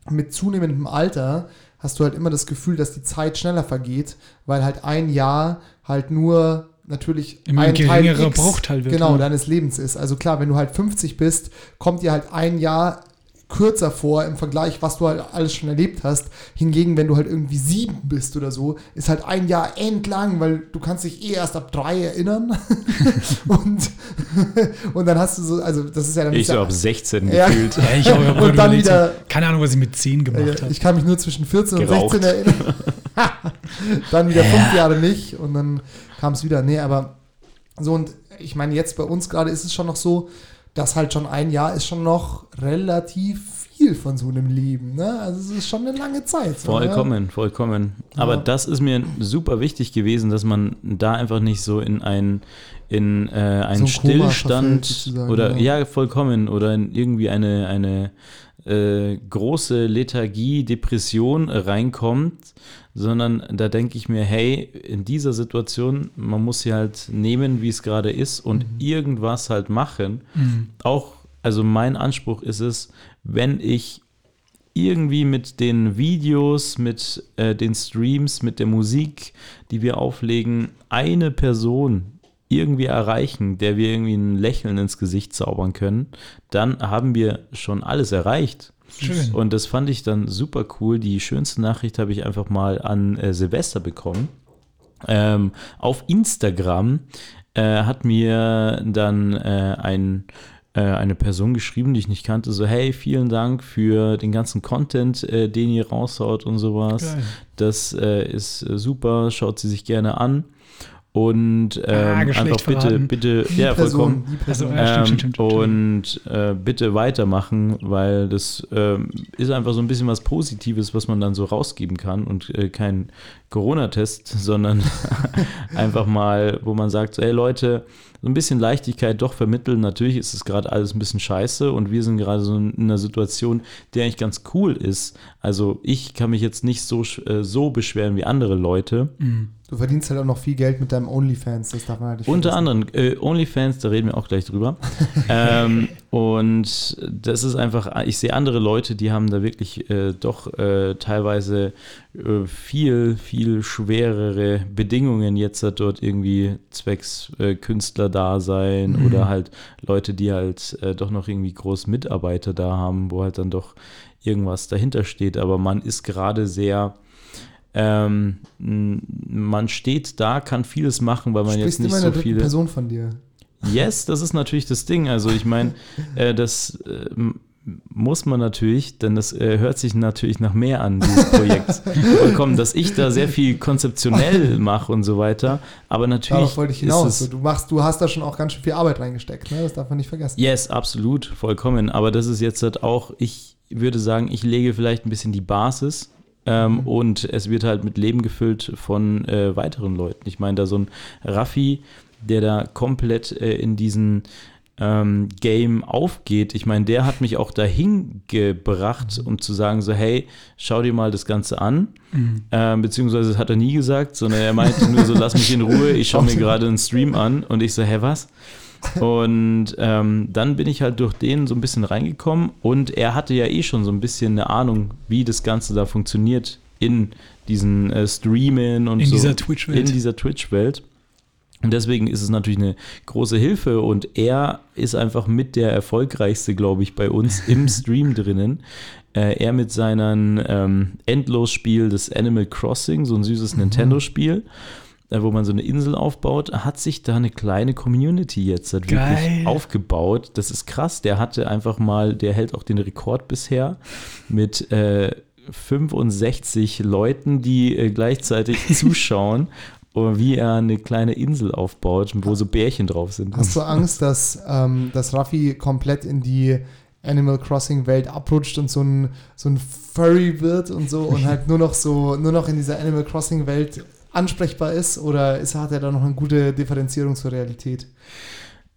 mit zunehmendem Alter hast du halt immer das Gefühl, dass die Zeit schneller vergeht, weil halt ein Jahr halt nur natürlich Immer ein Teil geringerer X, Bruchteil wird, Genau, ne? deines Lebens ist. Also klar, wenn du halt 50 bist, kommt dir halt ein Jahr kürzer vor im Vergleich, was du halt alles schon erlebt hast. Hingegen, wenn du halt irgendwie sieben bist oder so, ist halt ein Jahr endlang, weil du kannst dich eh erst ab drei erinnern. und, und dann hast du so, also das ist ja dann Ich so ab 16 Ja. gefühlt. Ja, ich auch, Und dann wieder- keine Ahnung, was ich mit 10 gemacht äh, habe. ich kann mich nur zwischen 14 und Geraucht. 16 erinnern. dann wieder fünf Jahre nicht und dann kam es wieder. Nee, aber so und ich meine, jetzt bei uns gerade ist es schon noch so, dass halt schon ein Jahr ist schon noch relativ viel von so einem Leben. Ne? Also es ist schon eine lange Zeit. So, ne? Vollkommen, vollkommen. Aber Ja. das ist mir super wichtig gewesen, dass man da einfach nicht so in ein in äh, einen So ein Stillstand oder ja. ja. vollkommen oder in irgendwie eine eine äh, große Lethargie, Depression reinkommt, sondern da denke ich mir, hey, in dieser Situation, man muss sie halt nehmen, wie es gerade ist und Mhm. irgendwas halt machen. Mhm. Auch, also mein Anspruch ist es, wenn ich irgendwie mit den Videos, mit äh, den Streams, mit der Musik, die wir auflegen, eine Person irgendwie erreichen, der wir irgendwie ein Lächeln ins Gesicht zaubern können, dann haben wir schon alles erreicht. Schön. Und das fand ich dann super cool. Die schönste Nachricht habe ich einfach mal an äh, Silvester bekommen. Ähm, auf Instagram äh, hat mir dann äh, ein, äh, eine Person geschrieben, die ich nicht kannte, so hey, vielen Dank für den ganzen Content, äh, den ihr raushaut und sowas. Geil. Das äh, ist äh, super, schaut sie sich gerne an. Und ähm, Ah, einfach bitte, verraten. bitte, Die ja, vollkommen. Person, die Person. Also, ja, stimmt, Ähm, stimmt, stimmt, stimmt. und äh, bitte weitermachen, weil das ähm, ist einfach so ein bisschen was Positives, was man dann so rausgeben kann und äh, kein Corona-Test, sondern einfach mal, wo man sagt, so, hey Leute, so ein bisschen Leichtigkeit doch vermitteln. Natürlich ist es gerade alles ein bisschen scheiße und wir sind gerade so in einer Situation, die eigentlich ganz cool ist. Also ich kann mich jetzt nicht so, äh, so beschweren wie andere Leute. Mhm. Du verdienst halt auch noch viel Geld mit deinem OnlyFans, das darf man halt nicht Unter vergessen. anderem äh, OnlyFans, da reden wir auch gleich drüber. ähm, und das ist einfach, ich sehe andere Leute, die haben da wirklich äh, doch äh, teilweise äh, viel, viel schwerere Bedingungen jetzt da dort irgendwie zwecks äh, Künstlerdasein Mhm. oder halt Leute, die halt äh, doch noch irgendwie groß Mitarbeiter da haben, wo halt dann doch irgendwas dahinter steht. Aber man ist gerade sehr ähm, man steht da, kann vieles machen, weil man Sprichst jetzt nicht so viele. Person von dir. Yes, das ist natürlich das Ding. Also ich meine, äh, das äh, muss man natürlich, denn das äh, hört sich natürlich nach mehr an, dieses Projekt. Vollkommen, dass ich da sehr viel konzeptionell mache und so weiter. Aber natürlich Darauf wollte ich ist hinaus. es, du, machst, du hast da schon auch ganz schön viel Arbeit reingesteckt, ne? das darf man nicht vergessen. Yes, absolut, vollkommen. Aber das ist jetzt halt auch, ich würde sagen, ich lege vielleicht ein bisschen die Basis. Ähm, Und es wird halt mit Leben gefüllt von äh, weiteren Leuten. Ich meine, da so ein Raffi, der da komplett äh, in diesen ähm, Game aufgeht. Ich meine, der hat mich auch dahin gebracht, um zu sagen, so, hey, schau dir mal das Ganze an. Mhm. Ähm, beziehungsweise das hat er nie gesagt, sondern er meinte nur so, lass mich in Ruhe, ich schaue mir gerade einen Stream an und ich so, hä, was? Und ähm, dann bin ich halt durch den so ein bisschen reingekommen und er hatte ja eh schon so ein bisschen eine Ahnung, wie das Ganze da funktioniert in diesen äh, Streamen und In so. dieser. In dieser Twitch-Welt. Und deswegen ist es natürlich eine große Hilfe und er ist einfach mit der erfolgreichste, glaube ich, bei uns im Stream drinnen. Äh, er mit seinem ähm, Endlosspiel des Animal Crossing, so ein süßes Nintendo-Spiel, äh, wo man so eine Insel aufbaut, hat sich da eine kleine Community jetzt halt wirklich aufgebaut. Das ist krass. Der hatte einfach mal, der hält auch den Rekord bisher mit äh, 65 Leuten, die äh, gleichzeitig zuschauen. Oder wie er eine kleine Insel aufbaut, wo so Bärchen drauf sind. Hast du Angst, dass, ähm, dass Raffi komplett in die Animal Crossing Welt abrutscht und so ein, so ein Furry wird und so und halt nur noch so, nur noch in dieser Animal Crossing Welt ansprechbar ist? Oder ist, hat er da noch eine gute Differenzierung zur Realität?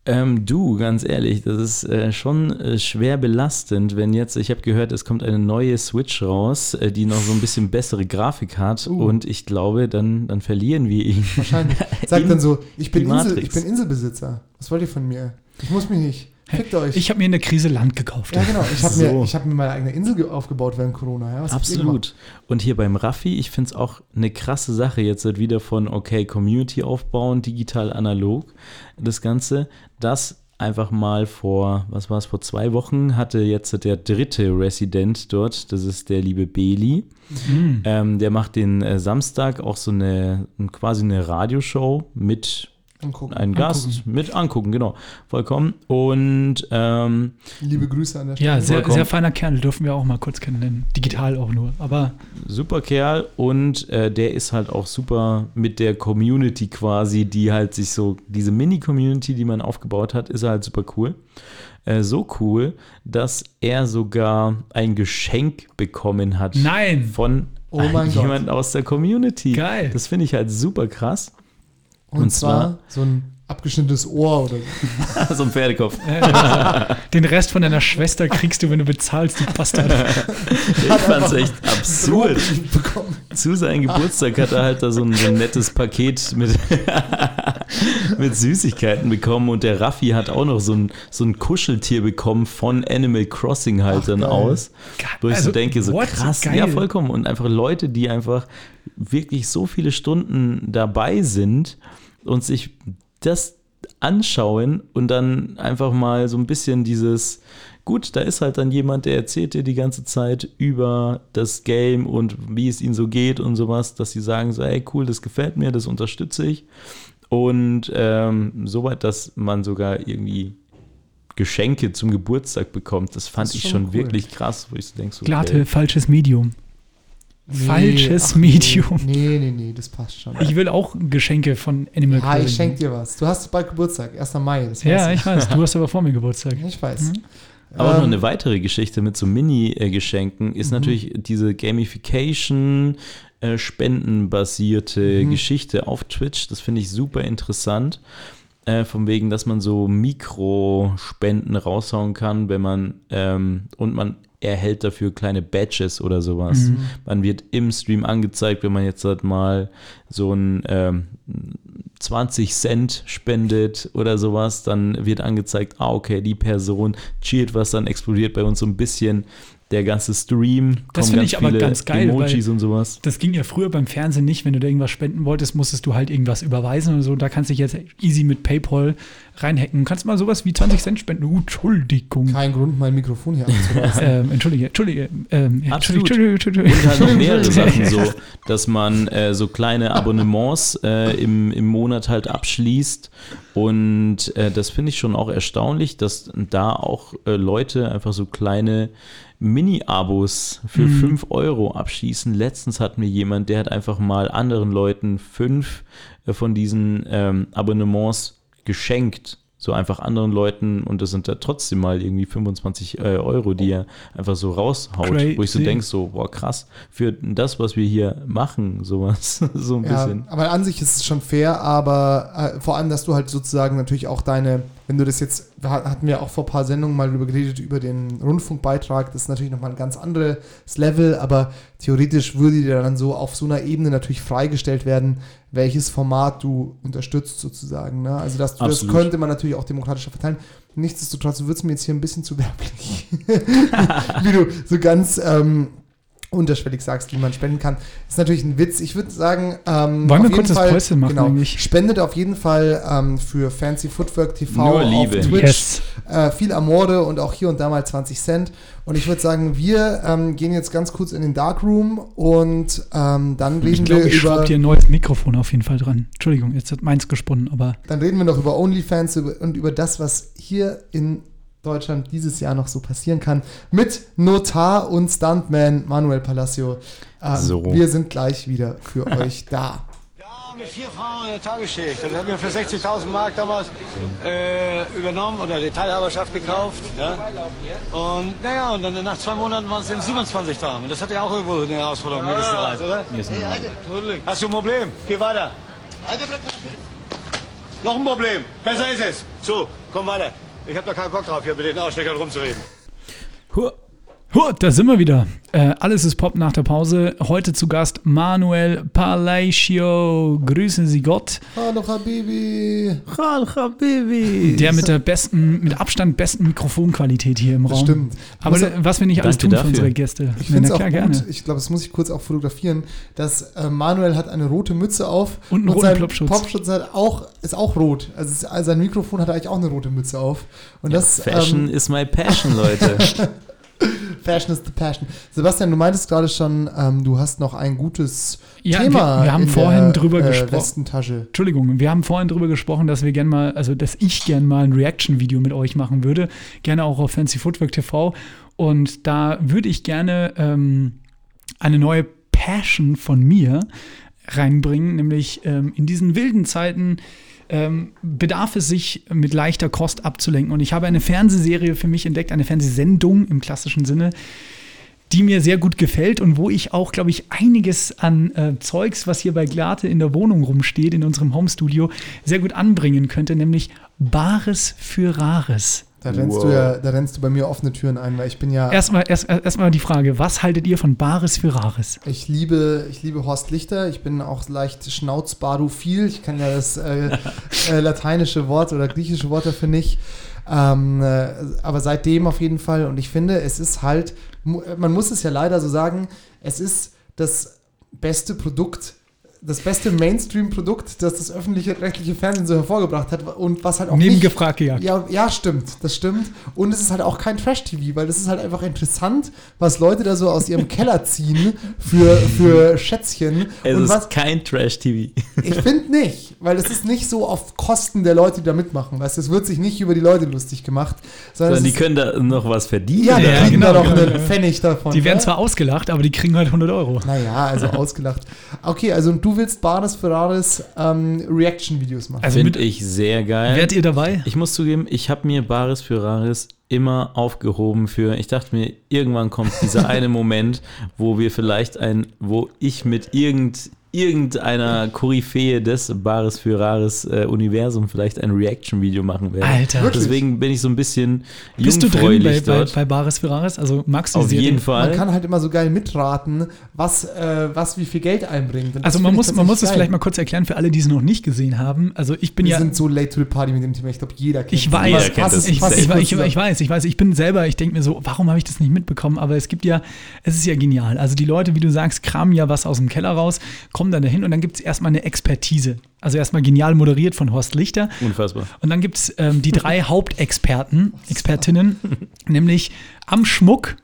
Ähm, du, ganz ehrlich, das ist äh, schon äh, schwer belastend, wenn jetzt, ich habe gehört, es kommt eine neue Switch raus, äh, die noch so ein bisschen bessere Grafik hat Uh. und ich glaube, dann, dann verlieren wir ihn. Wahrscheinlich. Sagt dann so, ich bin, Insel, ich bin Inselbesitzer. Was wollt ihr von mir? Ich muss mich nicht. Fickt euch. Ich habe mir in der Krise Land gekauft. ja, genau. Ich habe So. mir, ich hab mir meine eigene Insel ge- aufgebaut während Corona. Ja? Absolut. Und hier beim Raffi, ich finde es auch eine krasse Sache jetzt halt wieder von, okay, Community aufbauen, digital, analog, das Ganze, das einfach mal vor, was war es, vor zwei Wochen hatte jetzt der dritte Resident dort, das ist der liebe Beli. Mhm. Ähm, der macht den äh, Samstag auch so eine, quasi eine Radioshow mit Angucken. einem Gast, mit angucken, genau, vollkommen. Und ähm, Liebe Grüße an der Stelle. Ja, sehr, Vollkommen. sehr feiner Kerl, dürfen wir auch mal kurz kennenlernen. Digital auch nur. Aber super Kerl und äh, der ist halt auch super mit der Community quasi, die halt sich so, diese Mini-Community, die man aufgebaut hat, ist er halt super cool. Äh, so cool, dass er sogar ein Geschenk bekommen hat nein! von Oh jemand aus der Community. Geil. Das finde ich halt super krass. Und, und zwar so ein abgeschnittenes Ohr oder so. so ein Pferdekopf. Den Rest von deiner Schwester kriegst du, wenn du bezahlst, du Bastard. Ich fand's echt absurd. Zu seinem Geburtstag hat er halt da so ein, so ein nettes Paket mit, mit Süßigkeiten bekommen und der Raffi hat auch noch so ein, so ein Kuscheltier bekommen von Animal Crossing halt dann aus. Wo ich so Also, denke, so what? krass, Geil. ja vollkommen. Und einfach Leute, die einfach wirklich so viele Stunden dabei sind und sich das anschauen und dann einfach mal so ein bisschen dieses, gut, da ist halt dann jemand, der erzählt dir die ganze Zeit über das Game und wie es ihnen so geht und sowas, dass sie sagen so, ey cool, das gefällt mir, das unterstütze ich. Und ähm, soweit, dass man sogar irgendwie Geschenke zum Geburtstag bekommt, das fand Das ich schon cool. wirklich krass, wo ich so denke, so, Glate, falsches Medium. Nee, Falsches ach, Medium. Nee, nee, nee, das passt schon. Ich will auch Geschenke von Animal ja, ich Crossing. schenk dir was. Du hast bald Geburtstag, 1. Mai. Das Ja, ich weiß. Du hast aber vor mir Geburtstag. Ich weiß. Mhm. Aber noch Ähm, eine weitere Geschichte mit so Mini-Geschenken ist Mhm. natürlich diese Gamification, äh, spendenbasierte Mhm. Geschichte auf Twitch. Das finde ich super interessant. Äh, von wegen, dass man so Mikrospenden raushauen kann, wenn man ähm, und man erhält dafür kleine Badges oder sowas. Mhm. Man wird im Stream angezeigt, wenn man jetzt halt mal so ein ähm, 20 Cent spendet oder sowas, dann wird angezeigt, ah, okay, die Person cheert was, dann explodiert bei uns so ein bisschen der ganze Stream. Das finde ich aber viele ganz geil, Emojis und sowas. Das ging ja früher beim Fernsehen nicht. Wenn du da irgendwas spenden wolltest, musstest du halt irgendwas überweisen oder so. Da kannst du dich jetzt easy mit PayPal reinhacken. Du kannst mal sowas wie 20 Cent spenden. Uh, Entschuldigung. Kein Grund, mein Mikrofon hier abzureißen. Ähm, entschuldige, entschuldige, ähm, Absolut. entschuldige, entschuldige, Und halt noch mehrere Entschuldige. Sachen so, dass man äh, so kleine Abonnements äh, im, im Monat halt abschließt. Und äh, das finde ich schon auch erstaunlich, dass da auch äh, Leute einfach so kleine Mini-Abos für Mhm. 5 Euro abschließen. Letztens hatten wir jemand, der hat einfach mal anderen Leuten fünf äh, von diesen ähm, Abonnements geschenkt. So einfach anderen Leuten und das sind da trotzdem mal irgendwie 25 äh, Euro, die er einfach so raushaut, wo ich so Crazy. denke, so, boah, krass, für das, was wir hier machen, sowas, so ein Ja, bisschen. aber an sich ist es schon fair, aber äh, vor allem, dass du halt sozusagen natürlich auch deine wenn du das jetzt, wir hatten wir auch vor ein paar Sendungen mal darüber geredet, über den Rundfunkbeitrag, das ist natürlich nochmal ein ganz anderes Level, aber theoretisch würde dir dann so auf so einer Ebene natürlich freigestellt werden, welches Format du unterstützt sozusagen. Ne? Also das, das könnte man natürlich auch demokratischer verteilen. Nichtsdestotrotz wird es mir jetzt hier ein bisschen zu werblich. Wie du so ganz ähm, unterschwellig sagst, wie man spenden kann. Ist natürlich ein Witz. Ich würde sagen, ähm, Wollen wir auf jeden kurz das Fall, Päuschen machen genau, spendet auf jeden Fall ähm, für Fancy Footwork TV Nur Liebe. auf Twitch. Yes. Äh, viel Amore und auch hier und da mal 20 Cent. Und ich würde sagen, wir ähm, gehen jetzt ganz kurz in den Darkroom und ähm, dann reden Ich glaube, wir ich über schraube dir ein neues Mikrofon auf jeden Fall dran. Entschuldigung, jetzt hat meins gesponnen, aber dann reden wir noch über OnlyFans und über das, was hier in Deutschland dieses Jahr noch so passieren kann. Mit Notar und Stuntman Manuel Palacio. Ähm, So. Wir sind gleich wieder für euch da. Ja, mit vier Frauen in der Tagesschicht. Das haben wir für 60.000 Mark damals äh, übernommen oder die Teilhaberschaft gekauft. Ja? Und naja, und dann nach zwei Monaten waren es dann 27 Damen. Und das hat ja auch irgendwo eine Herausforderung Grad, oder? Hast du ein Problem? Geh weiter. Noch ein Problem. Besser ist es. So, komm weiter. Ich habe da keinen Bock drauf, hier mit den Aussteckern rumzureden. Huh. Huh, da sind wir wieder. Äh, alles ist Pop nach der Pause. Heute zu Gast Manuel Palacio. Grüßen Sie Gott. Hallo Habibi. Baby. Der mit der besten, mit Abstand besten Mikrofonqualität hier im Das Raum. stimmt. Aber Muss- da- was wir nicht alles tun für dafür. unsere Gäste. Ich Ja, finde es auch klar, gut, gerne. ich glaube, das muss ich kurz auch fotografieren, dass äh, Manuel hat eine rote Mütze auf Und einen roten sein Popschutz. Popschutz hat auch, ist auch rot. Also, also sein Mikrofon hat eigentlich auch eine rote Mütze auf. Und das Fashion ähm, is my passion, Leute. Fashion is the passion. Sebastian, du meintest gerade schon, ähm, du hast noch ein gutes Ja, Thema. wir- wir haben in vorhin der, drüber äh, gesprochen. Entschuldigung, wir haben vorhin darüber gesprochen, dass wir gerne mal, also dass ich gerne mal ein Reaction-Video mit euch machen würde. Gerne auch auf Fancy Footwork TV. Und da würde ich gerne ähm, eine neue Passion von mir reinbringen, nämlich ähm, in diesen wilden Zeiten ähm, bedarf es sich, mit leichter Kost abzulenken. Und ich habe eine Fernsehserie für mich entdeckt, eine Fernsehsendung im klassischen Sinne, die mir sehr gut gefällt und wo ich auch, glaube ich, einiges an äh, Zeugs, was hier bei Glate in der Wohnung rumsteht, in unserem Homestudio, sehr gut anbringen könnte, nämlich Bares für Rares. Da rennst, Wow. du ja, da rennst du bei mir offene Türen ein, weil ich bin ja. Erstmal erst, erstmal die Frage, was haltet ihr von Bares für Rares? Ich liebe, ich liebe Horst Lichter. Ich bin auch leicht schnauzbarophil. Ich kann ja das äh, äh, lateinische Wort oder griechische Wort dafür nicht. Ähm, äh, aber seitdem auf jeden Fall. Und ich finde, es ist halt, mu- man muss es ja leider so sagen, es ist das beste Produkt, das beste Mainstream-Produkt, das das öffentliche rechtliche Fernsehen so hervorgebracht hat und was halt auch Neben nicht, gejagt. ja, ja, stimmt, das stimmt. Und es ist halt auch kein Trash-TV, weil das ist halt einfach interessant, was Leute da so aus ihrem Keller ziehen für, für Schätzchen. Es und ist was, kein Trash-TV. ich finde nicht, weil es ist nicht so auf Kosten der Leute, die da mitmachen. Weißt du, es wird sich nicht über die Leute lustig gemacht, sondern Sondern die ist, können da noch was verdienen. ja, die Ja, kriegen genau, da doch genau, einen Pfennig davon. Die werden ne? zwar ausgelacht, aber die kriegen halt 100 Euro. Naja, also ausgelacht. Okay, also du willst Bares Ferraris ähm, Reaction-Videos machen. Also Finde ich sehr geil. wärt ihr dabei? Ich muss zugeben, ich habe mir Baris für Raris immer aufgehoben für, ich dachte mir, irgendwann kommt dieser eine Moment, wo wir vielleicht ein, wo ich mit irgend, irgendeiner Koryphäe des Baris für Raris äh, Universum vielleicht ein Reaction-Video machen werde. Alter. Wirklich? Deswegen bin ich so ein bisschen Bist du drin bei, bei, dort. bei Bares für Rares? Also magst du Auf jeden Man Fall. kann halt immer so geil mitraten, was, äh, was wie viel Geld einbringt. Und Also man muss, man muss es vielleicht mal kurz erklären für alle, die es noch nicht gesehen haben. Also ich bin Wir ja, sind so late to the party mit dem Thema. Ich glaube, jeder kennt ich es. weiß, Jeder Was kennt ich, passt ich, ich, ich weiß, ich weiß, ich bin selber, ich denke mir so, warum habe ich das nicht mitbekommen? Aber es gibt ja, es ist ja genial. Also die Leute, wie du sagst, kramen ja was aus dem Keller raus, kommen dann dahin und dann gibt es erstmal eine Expertise. Also erstmal genial moderiert von Horst Lichter. Unfassbar. Und dann gibt es ähm, die drei Hauptexperten, Expertinnen, nämlich am Schmuck,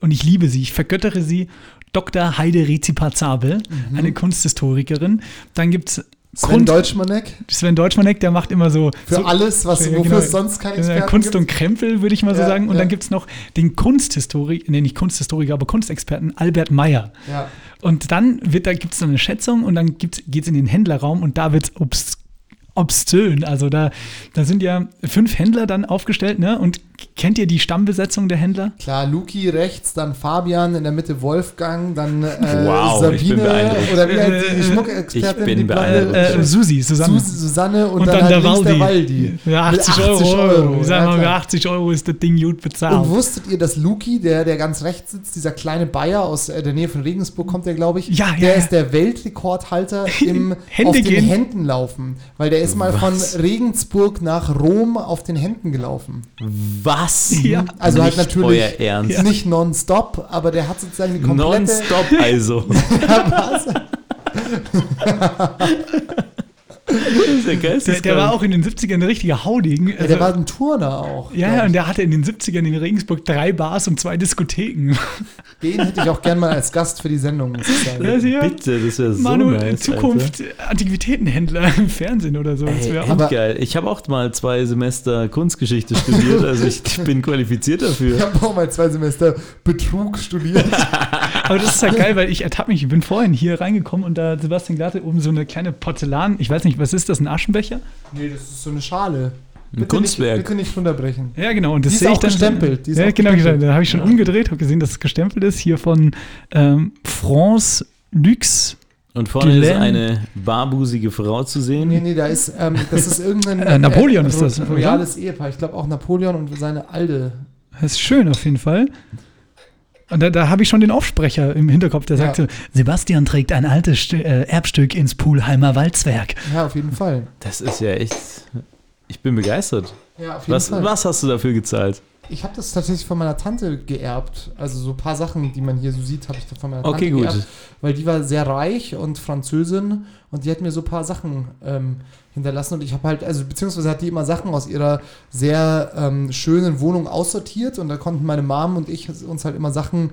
und ich liebe sie, ich vergöttere sie, Dr. Heide Rezipa-Zabel, eine Kunsthistorikerin. Dann gibt es Sven Deutschmanek Sven Deutschmanek, der macht immer so. für so, alles, was wofür genau. es sonst keine äh, Experten Kunst gibt. und Krempel, würde ich mal so Ja, sagen. Und ja. dann gibt es noch den Kunsthistoriker, nee, nicht Kunsthistoriker, aber Kunstexperten Albert Meyer. Ja. Und dann wird da gibt es eine Schätzung und dann geht es in den Händlerraum und da wird es obs obszön. Also da, da sind ja fünf Händler dann aufgestellt, ne? Und kennt ihr die Stammbesetzung der Händler? Klar, Luki rechts, dann Fabian, in der Mitte Wolfgang, dann äh, Wow, ich bin Sabine beeindruckt. oder wie heißt die Äh, Schmuckexpertin, ich bin die beeindruckt. Äh, Susi, Susanne. Sus Susanne und, und dann, dann, halt der links Waldi. der Waldi. Ja, Mit 80, Euro. Ich sag ja, mal, klar. 80 Euro ist das Ding gut bezahlt. Und wusstet ihr, dass Luki, der, der ganz rechts sitzt, dieser kleine Bayer aus äh, der Nähe von Regensburg kommt der, glaube ich, Ja, ja, der ja. ist der Weltrekordhalter im Hände auf den gehen. Händen laufen. Weil der ist mal von Regensburg nach Rom auf den Händen gelaufen. Was? Ja. Also halt Nicht natürlich euer Ernst. nicht nonstop, aber der hat sozusagen die komplette... Nonstop also. der der, der war auch in den 70ern ein richtiger Haudegen. Ja, Also, der war ein Turner auch. ja, ja, und der hatte in den 70ern in Regensburg drei Bars und zwei Diskotheken. Den hätte ich auch gern mal als Gast für die Sendung, muss ich sagen. Das hier, Bitte, das wäre so Manu, nice. in Zukunft Antiquitätenhändler im Fernsehen oder so. Das Ey, wär auch- Aber- endgeil. Ich habe auch mal zwei Semester Kunstgeschichte studiert, also ich bin qualifiziert Ich dafür. habe auch mal zwei Semester Betrug studiert. Aber das ist halt geil, weil ich ertappe mich, ich bin vorhin hier reingekommen und da Sebastian Glatte oben so eine kleine Porzellan, ich weiß nicht, was ist das, ein Aschenbecher? nee, das ist so eine Schale. Ein Kunstwerk. Nicht, bitte nicht runterbrechen. Ja, genau. Und das Die ist sehe ich auch dann. gestempelt, die ist ja, auch genau, gestempelt. da habe ich schon umgedreht, habe gesehen, dass es gestempelt ist. Hier von ähm, France Lux. Und vorne ist Glenn. eine barbusige Frau zu sehen. Nee, nee, da ist, ähm, das ist irgendein Äh, Napoleon ist das, oder? royales Ehepaar. Ich glaube auch Napoleon und seine Alde. Das ist schön auf jeden Fall. Und da, da habe ich schon den Aufsprecher im Hinterkopf, der Ja. sagte, Sebastian trägt ein altes St äh, Erbstück ins Pulheimer Walzwerk. Ja, auf jeden Fall. Das ist ja echt. Ich bin begeistert. Ja, auf jeden Was, Fall. was hast du dafür gezahlt? Ich habe das tatsächlich von meiner Tante geerbt. Also so ein paar Sachen, die man hier so sieht, habe ich von meiner Okay, Tante gut. geerbt. Weil die war sehr reich und Französin und die hat mir so ein paar Sachen ähm, hinterlassen und ich habe halt, also beziehungsweise hat die immer Sachen aus ihrer sehr ähm, schönen Wohnung aussortiert und da konnten meine Mom und ich uns halt immer Sachen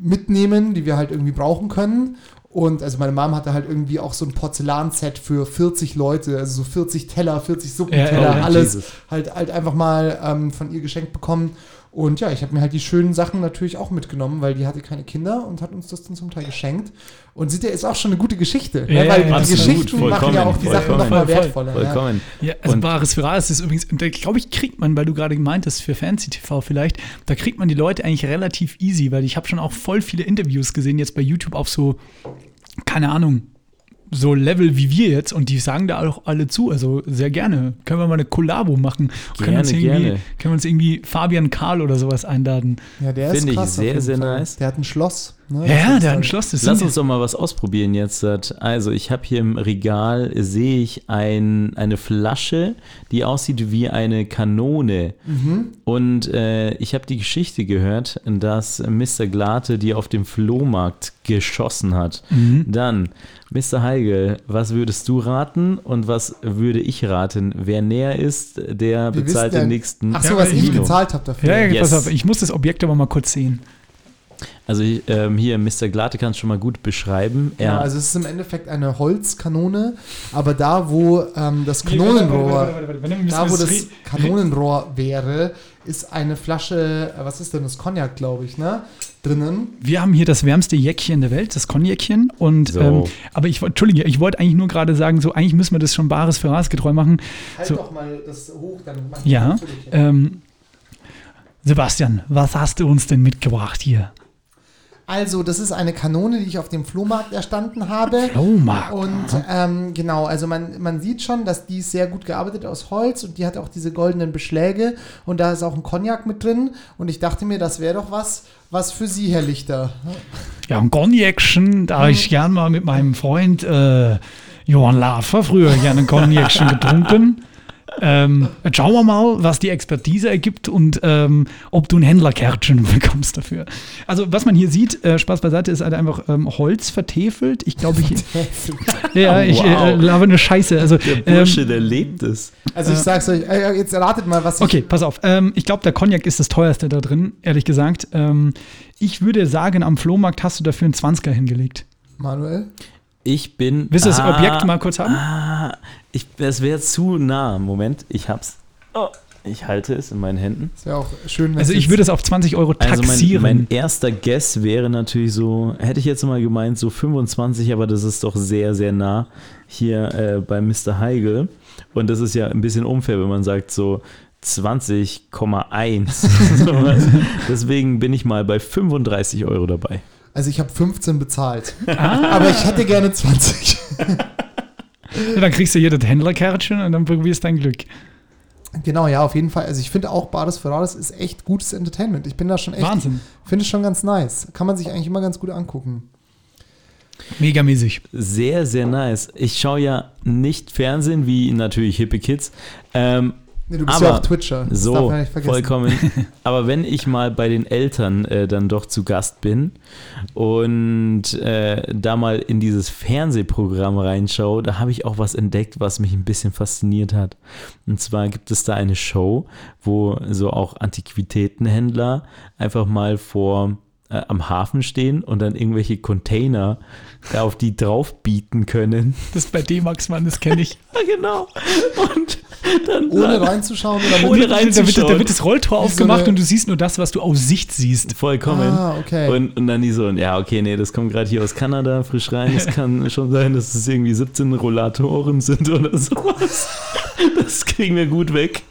mitnehmen, die wir halt irgendwie brauchen können. Und also meine Mom hatte halt irgendwie auch so ein Porzellanset für 40 Leute, also so 40 Teller, 40 Suppenteller, Ja, ja, alles Jesus. halt, halt einfach mal ähm, von ihr geschenkt bekommen. Und ja, ich habe mir halt die schönen Sachen natürlich auch mitgenommen, weil die hatte keine Kinder und hat uns das dann zum Teil geschenkt. Und sieht ja, ist auch schon eine gute Geschichte, Ja, ne? weil ja, die absolut, Geschichten machen ja vollkommen, auch die Sachen vollkommen. nochmal Voll, voll, wertvoller. Ja. Vollkommen. Ja, also Und- Bares Ferraris ist übrigens, da glaube ich, kriegt man, weil du gerade gemeint hast, für Fancy-TV vielleicht, da kriegt man die Leute eigentlich relativ easy, weil ich habe schon auch voll viele Interviews gesehen, jetzt bei YouTube auf so, keine Ahnung, so Level wie wir jetzt und die sagen da auch alle zu, also sehr gerne. Können wir mal eine Kollabo machen? können, wir uns Gerne, irgendwie, gerne. können wir uns irgendwie Fabian Karl oder sowas einladen? Ja, der ist Finde ich krass. auf sehr, sehr Fall. nice. Der hat ein Schloss. Ne? Ja, ist der hat ein Schloss. Das Lass uns doch mal was ausprobieren jetzt. Also, ich habe hier im Regal, sehe ich ein, eine Flasche, die aussieht wie eine Kanone. Mhm. Und äh, ich habe die Geschichte gehört, dass Mr. Glate die auf dem Flohmarkt geschossen hat. Mhm. Dann, Mr. Heigel, was würdest du raten und was würde ich raten? Wer näher ist, der Wir bezahlt den nächsten Ach so, Ja, was ich gezahlt habe dafür. Ja, ja, Yes. pass auf, ich muss das Objekt aber mal kurz sehen. Also ich, ähm, hier, Mr. Glate kann es schon mal gut beschreiben. Er, Ja, also es ist im Endeffekt eine Holzkanone, aber da, wo ähm, das Kanonenrohr, da, wo das Kanonenrohr wäre, ist eine Flasche, äh, was ist denn das? Cognac, glaube ich, ne? Drinnen. Wir haben hier das wärmste Jäckchen der Welt, das Cognacchen. Und, So. ähm, aber ich, Entschuldige, ich wollte eigentlich nur gerade sagen, so eigentlich müssen wir das schon Bares für Ras getreu machen. Halt So. doch mal das hoch, dann mach ich Ja. das. Ähm, Sebastian, was hast du uns denn mitgebracht hier? Also, das ist eine Kanone, die ich auf dem Flohmarkt erstanden habe. Flohmarkt. Und ähm, genau, also man, man sieht schon, dass die ist sehr gut gearbeitet aus Holz und die hat auch diese goldenen Beschläge und da ist auch ein Cognac mit drin. Und ich dachte mir, das wäre doch was, was für Sie, Herr Lichter. Ja, ein Cognacchen, da hab ich gern mal mit meinem Freund äh, Johann Lafer früher gerne ein Cognacchen getrunken. Ähm, jetzt schauen wir mal, was die Expertise ergibt und ähm, ob du ein Händlerkärtchen bekommst dafür. Also, was man hier sieht, äh, Spaß beiseite, ist halt einfach ähm, Holz vertefelt. Ich glaube, ich. ja, ich äh, Wow. laber eine Scheiße. Also, der ähm, Bursche, der lebt es. Also ich sag's euch, äh, jetzt erratet mal, was ich Okay, pass auf. Ähm, ich glaube, der Cognac ist das teuerste da drin, ehrlich gesagt. Ähm, ich würde sagen, am Flohmarkt hast du dafür einen 20er hingelegt. Manuel. Ich bin. Willst du das Objekt mal kurz haben? Ah, ich, das wäre zu nah. Moment, ich hab's. Oh, ich halte es in meinen Händen. Ist ja auch schön, wenn Also es ich würde es auf 20 Euro Also mein, taxieren. mein erster Guess wäre natürlich so, hätte ich jetzt mal gemeint, so 25, aber das ist doch sehr, sehr nah hier äh, bei Mr. Heigel. Und das ist ja ein bisschen unfair, wenn man sagt so 20,1. Sowas. Deswegen bin ich mal bei 35 Euro dabei. Also ich habe 15 bezahlt. Ah. Aber ich hätte gerne 20. Ja, dann kriegst du hier das Händlerkärtchen und dann probierst dein Glück. genau, ja, auf jeden Fall. Also ich finde auch Bares Ferraris ist echt gutes Entertainment. Ich bin da schon echt, Wahnsinn. finde es schon ganz nice. Kann man sich eigentlich immer ganz gut angucken. Megamäßig. Sehr, sehr nice. Ich schaue ja nicht Fernsehen, wie natürlich hippe Kids. Ähm, Nee, du bist Aber ja auch Twitcher. Das so, vollkommen. Aber wenn ich mal bei den Eltern äh, dann doch zu Gast bin und äh, da mal in dieses Fernsehprogramm reinschaue, da habe ich auch was entdeckt, was mich ein bisschen fasziniert hat. Und zwar gibt es da eine Show, wo so auch Antiquitätenhändler einfach mal vor äh, am Hafen stehen und dann irgendwelche Container auf die drauf bieten können. Das bei D-Max, Mann, das kenne ich. Ja, genau. Und dann Ohne reinzuschauen oder mit Ohne Da wird, reinzuschauen. da wird das Rolltor so aufgemacht eine- und du siehst nur das, was du aus Sicht siehst. Vollkommen. Ah, okay. Und, und dann die so, ja, okay, nee, das kommt gerade hier aus Kanada, frisch rein. Es kann schon sein, dass es irgendwie 17 Rollatoren sind oder sowas. Das kriegen wir gut weg.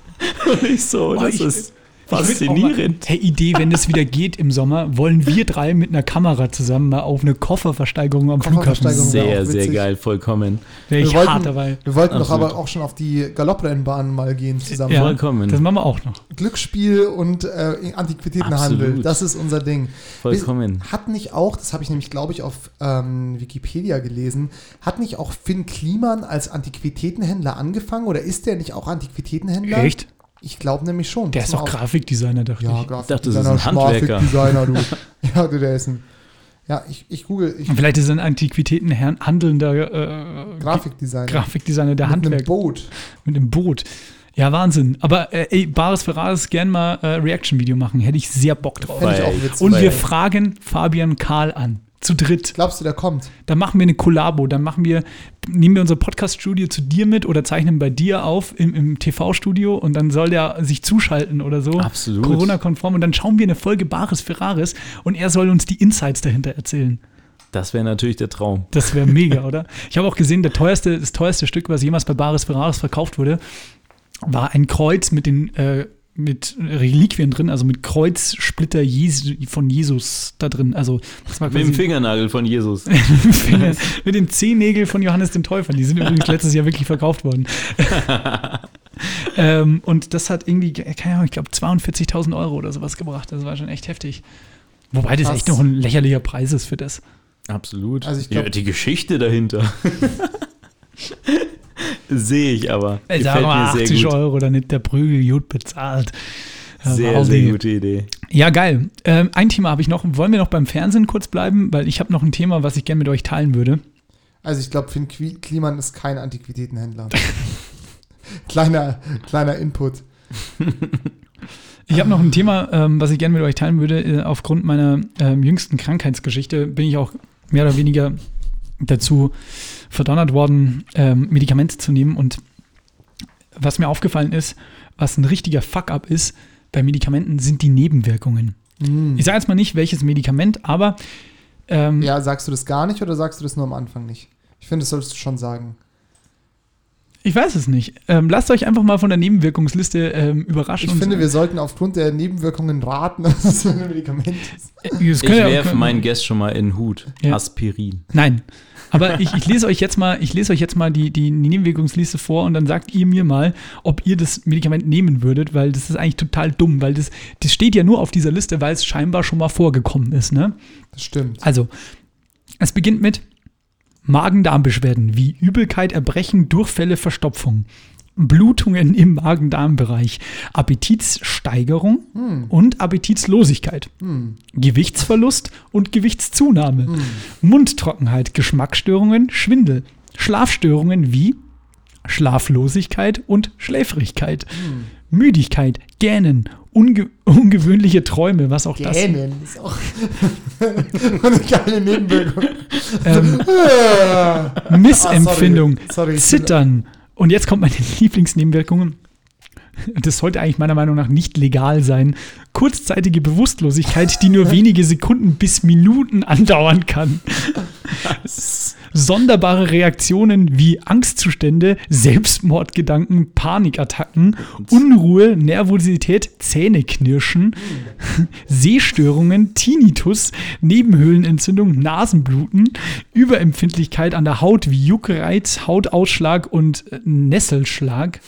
Und ich so, das ich- ist Faszinierend. hey, Idee, wenn es wieder geht im Sommer, wollen wir drei mit einer Kamera zusammen mal auf eine Kofferversteigerung am Flughafen. Sehr, sehr geil, vollkommen. Wäre ich Wir wollten- hart dabei. Wir wollten doch Absolut. aber auch schon auf die Galopprennbahn mal gehen zusammen. Ja, Vollkommen. Das machen wir auch noch. Glücksspiel und äh, Antiquitätenhandel, Absolut. das ist unser Ding. Vollkommen. Hat nicht auch, das habe ich nämlich, glaube ich, auf ähm, Wikipedia gelesen, hat nicht auch Finn Kliman als Antiquitätenhändler angefangen oder ist der nicht auch Antiquitätenhändler? Echt? Ich glaube nämlich schon. Der ist doch. Grafikdesigner, dachte Ja, ich. dachte, das ist Grafikdesigner, ein Handwerker. Grafikdesigner, du. ja, du, der ist ein. Ja, ich, ich google. Ich, Und vielleicht ist er ein Antiquitäten handelnder äh, Grafikdesigner. Grafikdesigner der Mit einem Boot. mit dem Boot. Ja, Wahnsinn. Aber äh, ey, Bares Ferraris gern mal äh, Reaction-Video machen. Hätte ich sehr Bock drauf. Weil-. Und wir fragen Fabian Karl an. Zu dritt. Glaubst du, der kommt? Dann machen wir eine Kollabo. Dann machen wir, nehmen wir unser Podcast-Studio zu dir mit oder zeichnen bei dir auf im, im TV-Studio und dann soll der sich zuschalten oder so. Absolut. Corona-konform. Und dann schauen wir eine Folge Bares Ferraris und er soll uns die Insights dahinter erzählen. Das wäre natürlich der Traum. Das wäre mega, oder? Ich habe auch gesehen, der teuerste, das teuerste Stück, was jemals bei Bares Ferraris verkauft wurde, war ein Kreuz mit den äh, mit Reliquien drin, also mit Kreuzsplitter Jesu, von Jesus da drin. Also das war Mit dem Fingernagel von Jesus. Finger, mit den Zehennägeln von Johannes dem Täufer. Die sind übrigens letztes Jahr wirklich verkauft worden. ähm, und das hat irgendwie, keine Ahnung, ich glaube 42.000 Euro oder sowas gebracht. Das war schon echt heftig. Wobei das Krass. echt noch ein lächerlicher Preis ist für das. Absolut. Also ich glaub- ja, die Geschichte dahinter. Sehe ich aber. Ey, Gefällt sag mal, mir sehr 80 gut. Euro, dann nimmt der Prügel gut bezahlt. Ja, Sehr, wow, sehr die- gute Idee. Ja, geil. Ähm, ein Thema habe ich noch. Wollen wir noch beim Fernsehen kurz bleiben? Weil ich habe noch ein Thema, was ich gerne mit euch teilen würde. Also ich glaube, Finn Kliman ist kein Antiquitätenhändler. kleiner, kleiner Input. Ich habe noch ein Thema, ähm, was ich gerne mit euch teilen würde. Äh, aufgrund meiner ähm, jüngsten Krankheitsgeschichte bin ich auch mehr oder weniger dazu verdonnert worden, ähm, Medikamente zu nehmen. Und was mir aufgefallen ist, was ein richtiger Fuck-up ist bei Medikamenten, sind die Nebenwirkungen. Hm. Ich sage jetzt mal nicht, welches Medikament, aber ähm, Ja, sagst du das gar nicht oder sagst du das nur am Anfang nicht? Ich finde, das solltest du schon sagen. ich weiß es nicht. Ähm, lasst euch einfach mal von der Nebenwirkungsliste ähm, überraschen. Ich und- finde, wir sollten aufgrund der Nebenwirkungen raten, dass es ein Medikament ist. Äh, das Ich ihr- werfe meinen Guest schon mal in den Hut. Ja. Aspirin. Nein. Aber ich, ich lese euch jetzt mal, ich lese euch jetzt mal die, die Nebenwirkungsliste vor und dann sagt ihr mir mal, ob ihr das Medikament nehmen würdet, weil das ist eigentlich total dumm, weil das, das steht ja nur auf dieser Liste, weil es scheinbar schon mal vorgekommen ist. Ne? Das stimmt. Also, es beginnt mit Magen-Darm-Beschwerden wie Übelkeit, Erbrechen, Durchfälle, Verstopfung, Blutungen im Magen-Darm-Bereich, Appetitssteigerung und Appetitslosigkeit, Gewichtsverlust und Gewichtszunahme, Mundtrockenheit, Geschmacksstörungen, Schwindel, Schlafstörungen wie Schlaflosigkeit und Schläfrigkeit, Müdigkeit, Gähnen, unge ungewöhnliche Träume, was auch das Gähnen ist auch eine geile Nebenwirkung. ähm, Ah, Missempfindung, sorry. Sorry, ich bin- Zittern. Und jetzt kommt meine Lieblingsnebenwirkung. Das sollte eigentlich meiner Meinung nach nicht legal sein. Kurzzeitige Bewusstlosigkeit, die nur wenige Sekunden bis Minuten andauern kann. sonderbare Reaktionen wie Angstzustände, Selbstmordgedanken, Panikattacken, Unruhe, Nervosität, Zähneknirschen, Sehstörungen, Tinnitus, Nebenhöhlenentzündung, Nasenbluten, Überempfindlichkeit an der Haut wie Juckreiz, Hautausschlag und äh, Nesselschlag.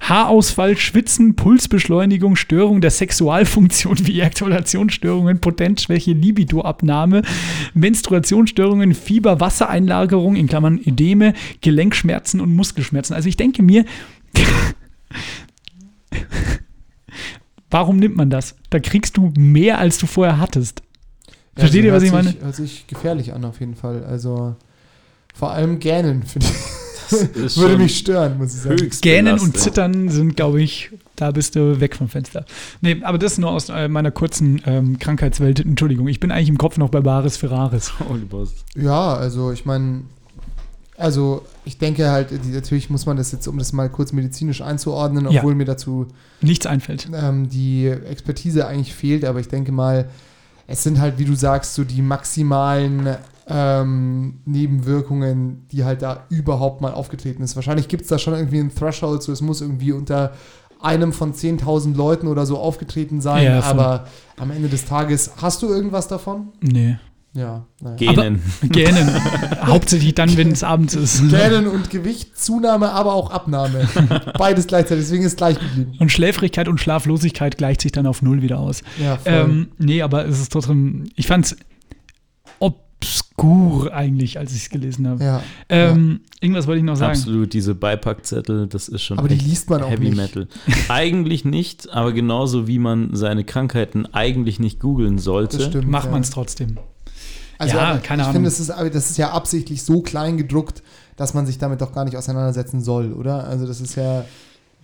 Haarausfall, Schwitzen, Pulsbeschleunigung, Störung der Sexualfunktion wie Ejakulationsstörungen, Potenzschwäche, Libidoabnahme, Menstruationsstörungen, Fieber, Wassereinlagerung, in Klammern Ödeme, Gelenkschmerzen und Muskelschmerzen. Also ich denke mir, warum nimmt man das? Da kriegst du mehr, als du vorher hattest. Versteht ihr, was ich meine? Sich, hört sich gefährlich an, auf jeden Fall. Also, vor allem Gähnen, finde ich. ist Würde mich stören, muss ich sagen. Gähnen und. Zittern sind, glaube ich, da bist du weg vom Fenster. Nee, aber das nur aus äh, meiner kurzen ähm, Krankheitswelt. Entschuldigung, ich bin eigentlich im Kopf noch bei Baris Ferraris. Ja, also ich meine, also ich denke halt, die, natürlich muss man das jetzt, um das mal kurz medizinisch einzuordnen, Ja. obwohl mir dazu Nichts einfällt. ähm, die Expertise eigentlich fehlt, aber ich denke mal, es sind halt, wie du sagst, so die maximalen ähm, Nebenwirkungen, die halt da überhaupt mal aufgetreten ist. Wahrscheinlich gibt es da schon irgendwie einen Threshold, so es muss irgendwie unter einem von 10.000 Leuten oder so aufgetreten sein, Ja, aber am Ende des Tages, hast du irgendwas davon? Nee. Ja, naja. Gähnen. Gähnen. Hauptsächlich dann, wenn es abends ist. Gähnen und Gewichtszunahme, aber auch Abnahme. Beides gleichzeitig, deswegen ist gleich geblieben. Und Schläfrigkeit und Schlaflosigkeit gleicht sich dann auf Null wieder aus. Ja, voll. Ähm, nee, aber es ist trotzdem, ich fand es obskur eigentlich, als ich es gelesen habe. ja. Ähm, Irgendwas wollte ich noch sagen. Absolut, diese Beipackzettel, das ist schon Aber die liest man auch Heavy nicht. Metal. Eigentlich nicht, aber genauso wie man seine Krankheiten eigentlich nicht googeln sollte. Das stimmt. Macht ja. man es trotzdem. Also, Ja, aber keine ich Ahnung. finde, das ist, das ist ja absichtlich so klein gedruckt, dass man sich damit doch gar nicht auseinandersetzen soll, oder? Also das ist ja.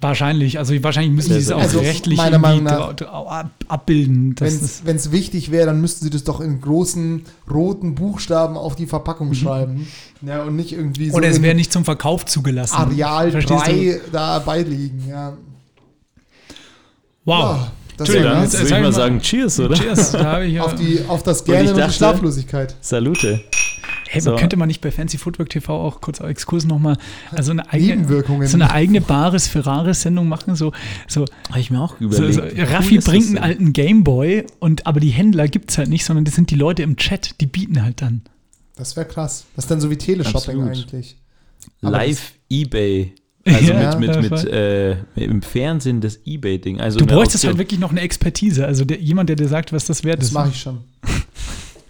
Wahrscheinlich, also wahrscheinlich müssen die es auch Also, rechtlich meiner Meinung irgendwie nach- abbilden. Wenn es wichtig wäre, dann müssten sie das doch in großen roten Buchstaben auf die Verpackung schreiben. Ja, und nicht irgendwie so oder es wäre nicht zum Verkauf zugelassen. Areal Verstehst 3 da beiliegen. Ja. Wow. Ja, das Entschuldigung, Dann jetzt- würde ich mal sagen, Cheers, oder? Cheers. Da habe ich ja. auf, die, auf das ich Gähnen und, die Schlaflosigkeit. Salute. Hey, So. könnte man nicht bei Fancy Footwork TV auch kurz als Exkurs nochmal also eine eigene, so eine eigene Bares Ferraris Sendung machen, so, so, Habe ich mir auch so, überlegt. so cool Raffi das bringt einen alten Gameboy und aber die Händler gibt es halt nicht, sondern das sind die Leute im Chat, die bieten halt dann. Das wäre krass. Das ist dann so wie Teleshopping Absolut. eigentlich. Aber Live Ebay. Also Ja, mit, mit, mit äh, im Fernsehen das Ebay-Ding. Also Du bräuchtest halt wirklich noch eine Expertise, also der, jemand, der dir sagt, was das wert Das ist. mache ich schon.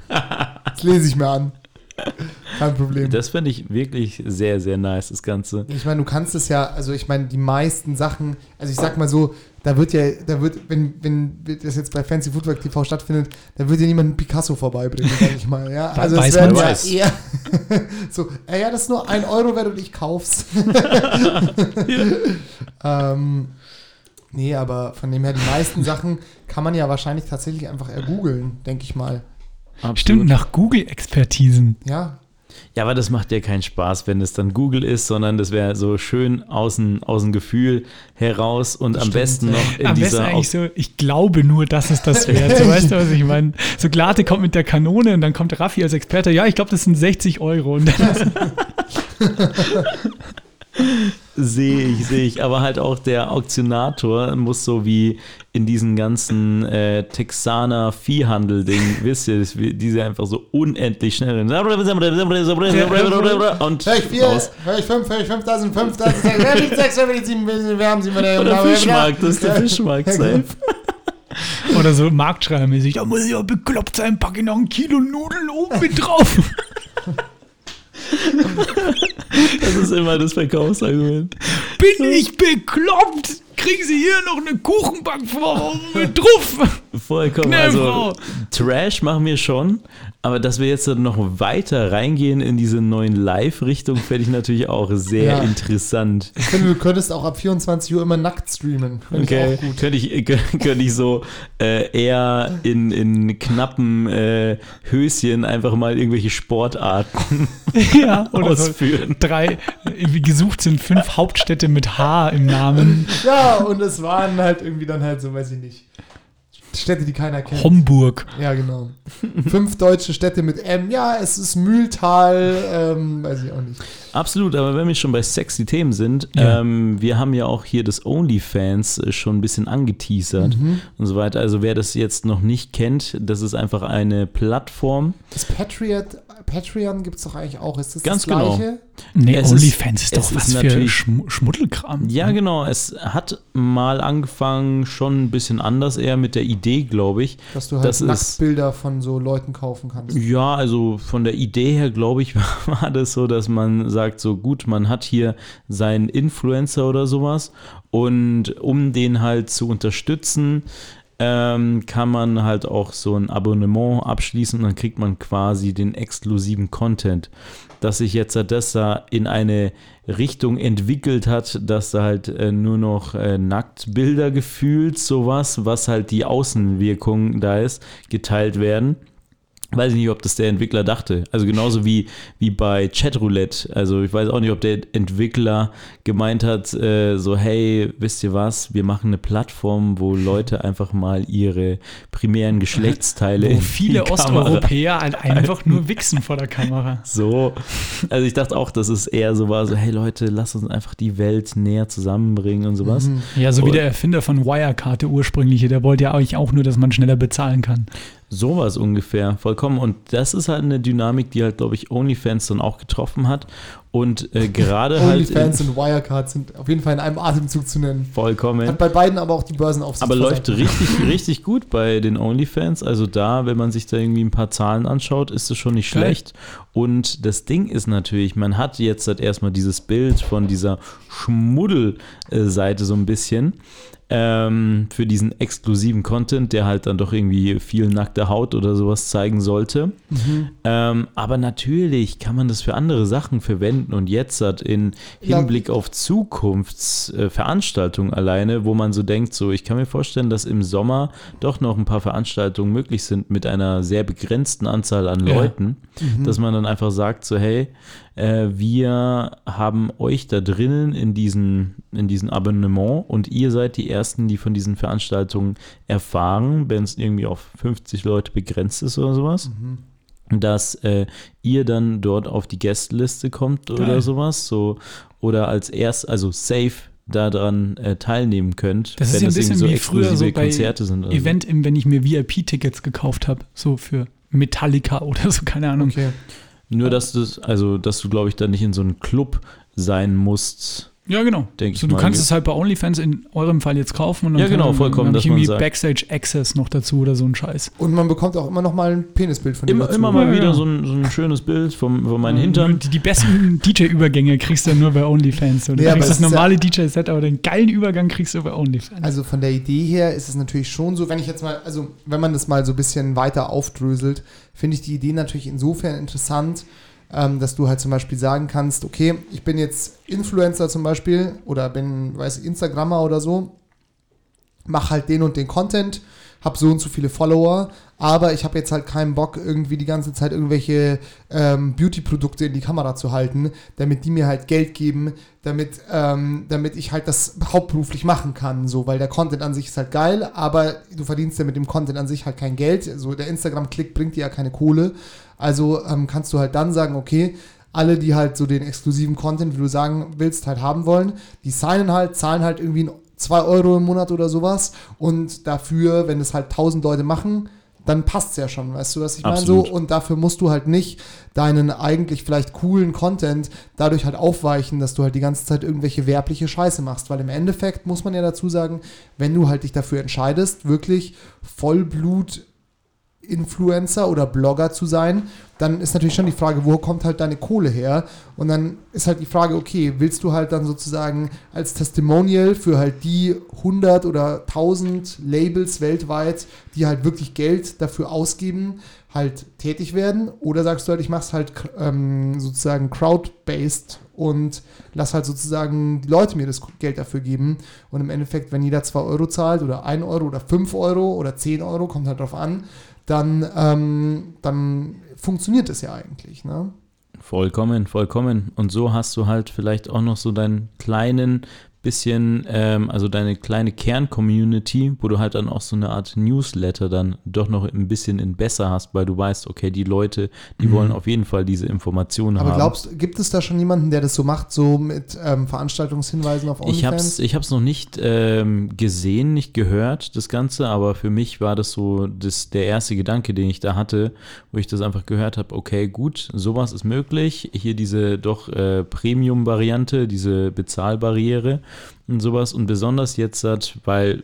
das lese ich mir an. Kein Problem. Das finde ich wirklich sehr, sehr nice, das Ganze. Ich meine, du kannst es ja, also ich meine, die meisten Sachen, also ich sag mal so, da wird ja, da wird, wenn, wenn das jetzt bei Fancy Footwork TV stattfindet, da wird ja niemand einen Picasso vorbeibringen, sag ich mal. Ja, also Weiß es werden man ja weiß. eher so, äh, ja, das ist nur ein Euro wert und ich kauf's. ähm, nee, aber von dem her, die meisten Sachen kann man ja wahrscheinlich tatsächlich einfach ergoogeln, denke ich mal. Absolut. Stimmt, nach Google-Expertisen. Ja, Ja, aber das macht ja keinen Spaß, wenn es dann Google ist, sondern das wäre so schön aus dem, aus dem Gefühl heraus und am stimmt, besten noch in Am besten dieser eigentlich so, ich glaube nur, dass es das wert. So, weißt du, was ich meine? So Glate kommt mit der Kanone und dann kommt Raffi als Experte, ja, ich glaube, das sind 60 Euro. Und dann Sehe ich, sehe ich. Aber halt auch der Auktionator muss so wie in diesen ganzen äh, Texaner Viehhandel-Ding, wisst ihr, das, wie- diese einfach so unendlich schnell und Hör ich vier, raus. hör ich fünf, hör ich fünf, da sind fünf, da sind sechs, wer will sechs, wer will sieben, wir haben sieben, wer Oder Fischmarkt, das ist der Fischmarkt, safe. Oder so Marktschreiermäßig, da muss ich ja bekloppt sein, packe ich noch ein Kilo Nudeln oben mit drauf. Das ist immer das Verkaufsargument. Bin ich bekloppt? Kriegen Sie hier noch eine Kuchenbackform mit drauf? Vollkommen. Also. Trash machen wir schon, aber dass wir jetzt noch weiter reingehen in diese neuen Live-Richtung, fände ich natürlich auch sehr Ja. interessant. Ich finde, du könntest auch ab 24 Uhr immer nackt streamen. Finde Okay, ich auch gut. könnte ich, könnte ich so äh, eher in, in knappen äh, Höschen einfach mal irgendwelche Sportarten Ja, oder so. ausführen. Drei, wie gesucht sind fünf Hauptstädte mit H im Namen. Ja, und es waren halt irgendwie dann halt so, weiß ich nicht. Städte, die keiner kennt. Homburg. Ja, genau. Fünf deutsche Städte mit M. Ja, es ist Mühltal, ähm, weiß ich auch nicht. Absolut, aber wenn wir schon bei sexy Themen sind, Ja. ähm, wir haben ja auch hier das OnlyFans äh, schon ein bisschen angeteasert Mhm. und so weiter. Also wer das jetzt noch nicht kennt, das ist einfach eine Plattform. Das Patriot, Patreon gibt es doch eigentlich auch. Ist das Ganz das genau. Gleiche? Nee, Es ist- OnlyFans ist, es doch ist was für natürlich- Schm Schmuddelkram. Ja, genau. Es hat mal angefangen, schon ein bisschen anders eher mit der Idee, glaube ich. Dass du halt Das ist- Nacktbilder von so Leuten kaufen kannst. Ja, also von der Idee her, glaube ich, war das so, dass man sagt, so gut, man hat hier seinen Influencer oder sowas und um den halt zu unterstützen, ähm, kann man halt auch so ein Abonnement abschließen und dann kriegt man quasi den exklusiven Content. Dass sich jetzt das da in eine Richtung entwickelt hat, dass da halt äh, nur noch äh, Nacktbilder gefühlt, sowas, was halt die Außenwirkung da ist, geteilt werden. Weiß ich nicht, ob das der Entwickler dachte. Also genauso wie, wie bei Chatroulette. Also ich weiß auch nicht, ob der Entwickler gemeint hat, äh, so hey, wisst ihr was, wir machen eine Plattform, wo Leute einfach mal ihre primären Geschlechtsteile Wo viele Osteuropäer halt einfach nur wichsen vor der Kamera. so. Also ich dachte auch, dass es eher so war, so hey Leute, lasst uns einfach die Welt näher zusammenbringen und sowas. Ja, so wie Und- der Erfinder von Wirecard, der ursprüngliche, der wollte ja eigentlich auch nur, dass man schneller bezahlen kann. Sowas ungefähr, vollkommen. Und das ist halt eine Dynamik, die halt, glaube ich, OnlyFans dann auch getroffen hat. Und äh, gerade halt. OnlyFans und Wirecard sind auf jeden Fall in einem Atemzug zu nennen. Vollkommen. Hat bei beiden aber auch die Börsenaufsicht Aber läuft richtig, richtig gut bei den OnlyFans. Also da, wenn man sich da irgendwie ein paar Zahlen anschaut, ist es schon nicht Geil. schlecht. Und das Ding ist natürlich, man hat jetzt halt erstmal dieses Bild von dieser Schmuddel-Seite so ein bisschen ähm, für diesen exklusiven Content, der halt dann doch irgendwie viel nackte Haut oder sowas zeigen sollte. Mhm. Ähm, aber natürlich kann man das für andere Sachen verwenden und jetzt hat in Ja. Hinblick auf Zukunftsveranstaltungen alleine, wo man so denkt, so ich kann mir vorstellen, dass im Sommer doch noch ein paar Veranstaltungen möglich sind mit einer sehr begrenzten Anzahl an Ja. Leuten, Mhm. dass man dann einfach sagt, so hey, äh, wir haben euch da drinnen in diesen, in diesen Abonnement und ihr seid die Ersten, die von diesen Veranstaltungen erfahren, wenn es irgendwie auf 50 Leute begrenzt ist oder sowas Mhm. Dass äh, ihr dann dort auf die Gästeliste kommt oder Geil. sowas, so oder als erst, also safe daran äh, teilnehmen könnt, Das ist ja ein bisschen wie früher so bei Konzerte sind. oder so. Event, im, wenn ich mir VIP-Tickets gekauft habe, so für Metallica oder so, keine Ahnung. Okay. Nur dass du, also dass du, glaube ich, dann nicht in so einem Club sein musst. Ja, genau. Denk so, ich du mal. kannst es halt bei OnlyFans in eurem Fall jetzt kaufen und dann Ja, genau, kann, vollkommen, dann man irgendwie sagt- Backstage Access noch dazu oder so ein Scheiß. Und man bekommt auch immer noch mal ein Penisbild von dir Immer, dazu. immer mal Ja, wieder ja. so, ein, so ein schönes Bild vom, von meinen Hintern. Die, die besten DJ-Übergänge kriegst du ja nur bei OnlyFans. So. Du Ja, aber kriegst das normale DJ-Set, aber den geilen Übergang kriegst du bei OnlyFans. Also von der Idee her ist es natürlich schon so, wenn ich jetzt mal, also wenn man das mal so ein bisschen weiter aufdröselt, finde ich die Idee natürlich insofern interessant, ähm, dass du halt zum Beispiel sagen kannst, okay, ich bin jetzt Influencer zum Beispiel oder bin, weiß ich, Instagrammer oder so, mach halt den und den Content, hab so und so viele Follower, aber ich habe jetzt halt keinen Bock, irgendwie die ganze Zeit irgendwelche ähm, Beauty-Produkte in die Kamera zu halten, damit die mir halt Geld geben, damit, ähm, damit ich halt das hauptberuflich machen kann, so, weil der Content an sich ist halt geil, aber du verdienst ja mit dem Content an sich halt kein Geld, so der Instagram-Klick bringt dir ja keine Kohle, also ähm, kannst du halt dann sagen, okay, alle, die halt so den exklusiven Content, wie du sagen willst, halt haben wollen, die signen halt, zahlen halt irgendwie 2 Euro im Monat oder sowas. Und dafür, wenn es halt 1000 Leute machen, dann passt es ja schon, weißt du, was ich meine? So, und dafür musst du halt nicht deinen eigentlich vielleicht coolen Content dadurch halt aufweichen, dass du halt die ganze Zeit irgendwelche werbliche Scheiße machst, weil im Endeffekt muss man ja dazu sagen, wenn du halt dich dafür entscheidest, wirklich Vollblut Influencer oder Blogger zu sein, dann ist natürlich schon die Frage, wo kommt halt deine Kohle her? Und dann ist halt die Frage, okay, willst du halt dann sozusagen als Testimonial für halt die 100 oder 1000 Labels weltweit, die halt wirklich Geld dafür ausgeben, halt tätig werden? Oder sagst du halt, ich mach's halt ähm, sozusagen crowd-based und lass halt sozusagen die Leute mir das Geld dafür geben. Und im Endeffekt, wenn jeder 2 Euro zahlt oder 1 Euro oder 5 Euro oder 10 Euro, kommt halt drauf an, dann, ähm, dann funktioniert es ja eigentlich. Ne? Vollkommen, vollkommen. Und so hast du halt vielleicht auch noch so deinen kleinen bisschen, ähm, also deine kleine Kern-Community, wo du halt dann auch so eine Art Newsletter dann doch noch ein bisschen in besser hast, weil du weißt, okay, die Leute, die wollen auf jeden Fall diese Informationen Mhm. Aber haben. glaubst du, gibt es da schon jemanden, der das so macht, so mit ähm, Veranstaltungshinweisen auf Ich habe OnlyFans? es ich hab's noch nicht ähm, gesehen, nicht gehört, das Ganze, aber für mich war das so das, der erste Gedanke, den ich da hatte, wo ich das einfach gehört habe, okay, gut, sowas ist möglich, hier diese doch äh, Premium-Variante, diese Bezahlbarriere und sowas und besonders jetzt, hat, weil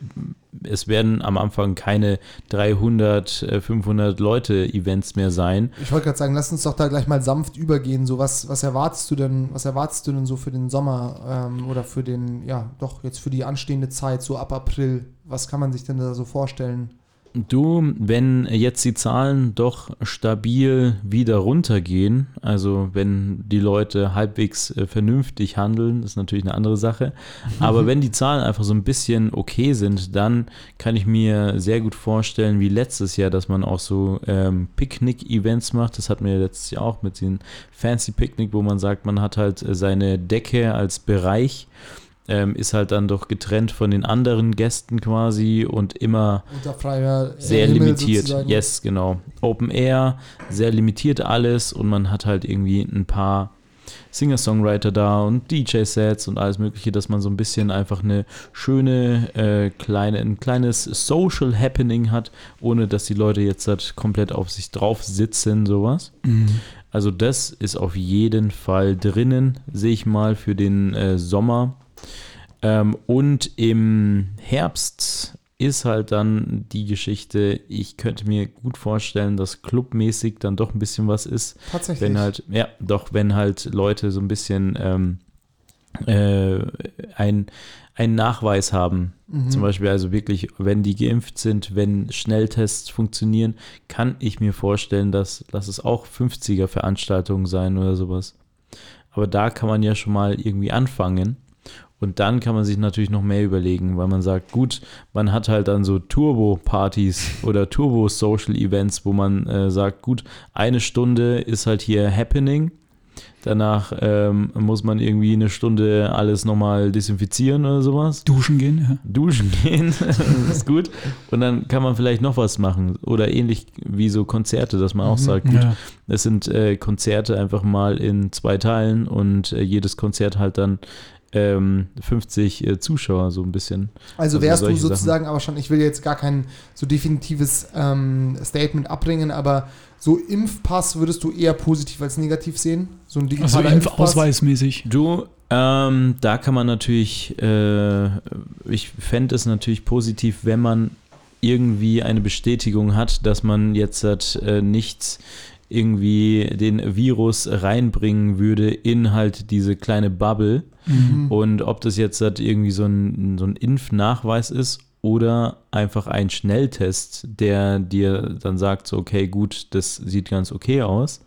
es werden am Anfang keine 300, äh, 500 Leute Events mehr sein, Ich wollte gerade sagen, lass uns doch da gleich mal sanft übergehen. So, was, was erwartest du denn, was erwartest du denn so für den Sommer ähm, oder für den, ja, doch, jetzt für die anstehende Zeit, so ab April? Was kann man sich denn da so vorstellen? Du, wenn jetzt die Zahlen doch stabil wieder runtergehen, also wenn die Leute halbwegs äh, vernünftig handeln, ist natürlich eine andere Sache. Aber wenn die Zahlen einfach so ein bisschen okay sind, dann kann ich mir sehr gut vorstellen, wie letztes Jahr, dass man auch so ähm, Picknick-Events macht. Das hatten wir ja letztes Jahr auch mit den Fancy Picknick, wo man sagt, man hat halt äh, seine Decke als Bereich. Ähm, ist halt dann doch getrennt von den anderen Gästen quasi und immer freier sehr Himmel limitiert. sozusagen. Yes, genau. Open Air, sehr limitiert alles und man hat halt irgendwie ein paar Singer-Songwriter da und DJ-Sets und alles Mögliche, dass man so ein bisschen einfach eine schöne, äh, kleine, ein kleines Social Happening hat, ohne dass die Leute jetzt halt komplett auf sich drauf sitzen, sowas. Also das ist auf jeden Fall drinnen, sehe ich mal für den äh, Sommer. Ähm, und im Herbst ist halt dann die Geschichte, ich könnte mir gut vorstellen, dass clubmäßig dann doch ein bisschen was ist. Tatsächlich. Wenn halt, ja, doch, wenn halt Leute so ein bisschen ähm, äh, ein, einen Nachweis haben. Mhm. Zum Beispiel, also wirklich, wenn die geimpft sind, wenn Schnelltests funktionieren, kann ich mir vorstellen, dass, dass es auch 50er-Veranstaltungen sein oder sowas. Aber da kann man ja schon mal irgendwie anfangen. Und dann kann man sich natürlich noch mehr überlegen, weil man sagt, gut, man hat halt dann so Turbo-Partys oder Turbo-Social-Events, wo man äh, sagt, gut, eine Stunde ist halt hier Happening. Danach ähm, muss man irgendwie eine Stunde alles nochmal desinfizieren oder sowas. Duschen gehen, ja. Duschen gehen, das ist gut. Und dann kann man vielleicht noch was machen. Oder ähnlich wie so Konzerte, dass man auch sagt, gut, ja. es sind äh, Konzerte einfach mal in zwei Teilen und äh, jedes Konzert halt dann ähm, 50 äh, Zuschauer, so ein bisschen. Also Also wärst du solche sozusagen, aber schon, ich will jetzt gar kein so definitives ähm, Statement abbringen, aber so Impfpass würdest du eher positiv als negativ sehen? So ein Also digitaler Impfpass? Impfausweismäßig. Du, ähm, da kann man natürlich, äh, ich fände es natürlich positiv, wenn man irgendwie eine Bestätigung hat, dass man jetzt äh, nicht irgendwie den Virus reinbringen würde in halt diese kleine Bubble. Mhm. Und ob das jetzt halt irgendwie so ein, so ein Impfnachweis ist oder einfach ein Schnelltest, der dir dann sagt, so, okay, gut, das sieht ganz okay aus,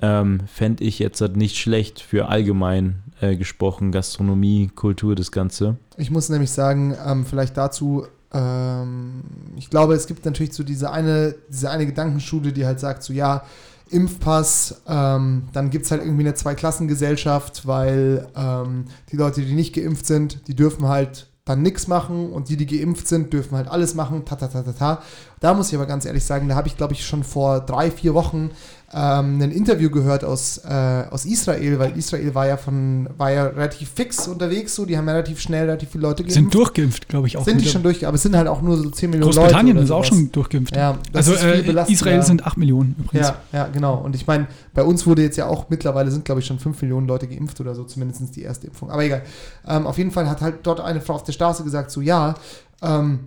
ähm, fände ich jetzt halt nicht schlecht für allgemein äh, gesprochen, Gastronomie, Kultur, das Ganze. Ich muss nämlich sagen, ähm, vielleicht dazu, ähm, ich glaube, es gibt natürlich so diese eine, diese eine Gedankenschule, die halt sagt, so ja, Impfpass, ähm, dann gibt es halt irgendwie eine Zweiklassengesellschaft, weil ähm, die Leute, die nicht geimpft sind, die dürfen halt dann nichts machen und die, die geimpft sind, dürfen halt alles machen, ta ta ta ta ta. Da muss ich aber ganz ehrlich sagen, da habe ich, glaube ich, schon vor drei, vier Wochen ähm, ein Interview gehört aus, äh, aus Israel, weil Israel war ja von, war ja relativ fix unterwegs, so, die haben ja relativ schnell relativ viele Leute geimpft. Sind durchgeimpft, glaube ich, auch. Sind die schon durch, aber es sind halt auch nur so 10 Millionen Leute. Großbritannien ist auch schon durchgeimpft. Ja, das also ist viel äh. Israel sind 8 Millionen übrigens. Ja, ja, genau. Und ich meine, bei uns wurde jetzt ja auch mittlerweile sind, glaube ich, schon 5 Millionen Leute geimpft oder so, zumindest die erste Impfung. Aber egal. Ähm, auf jeden Fall hat halt dort eine Frau auf der Straße gesagt, so ja, ähm,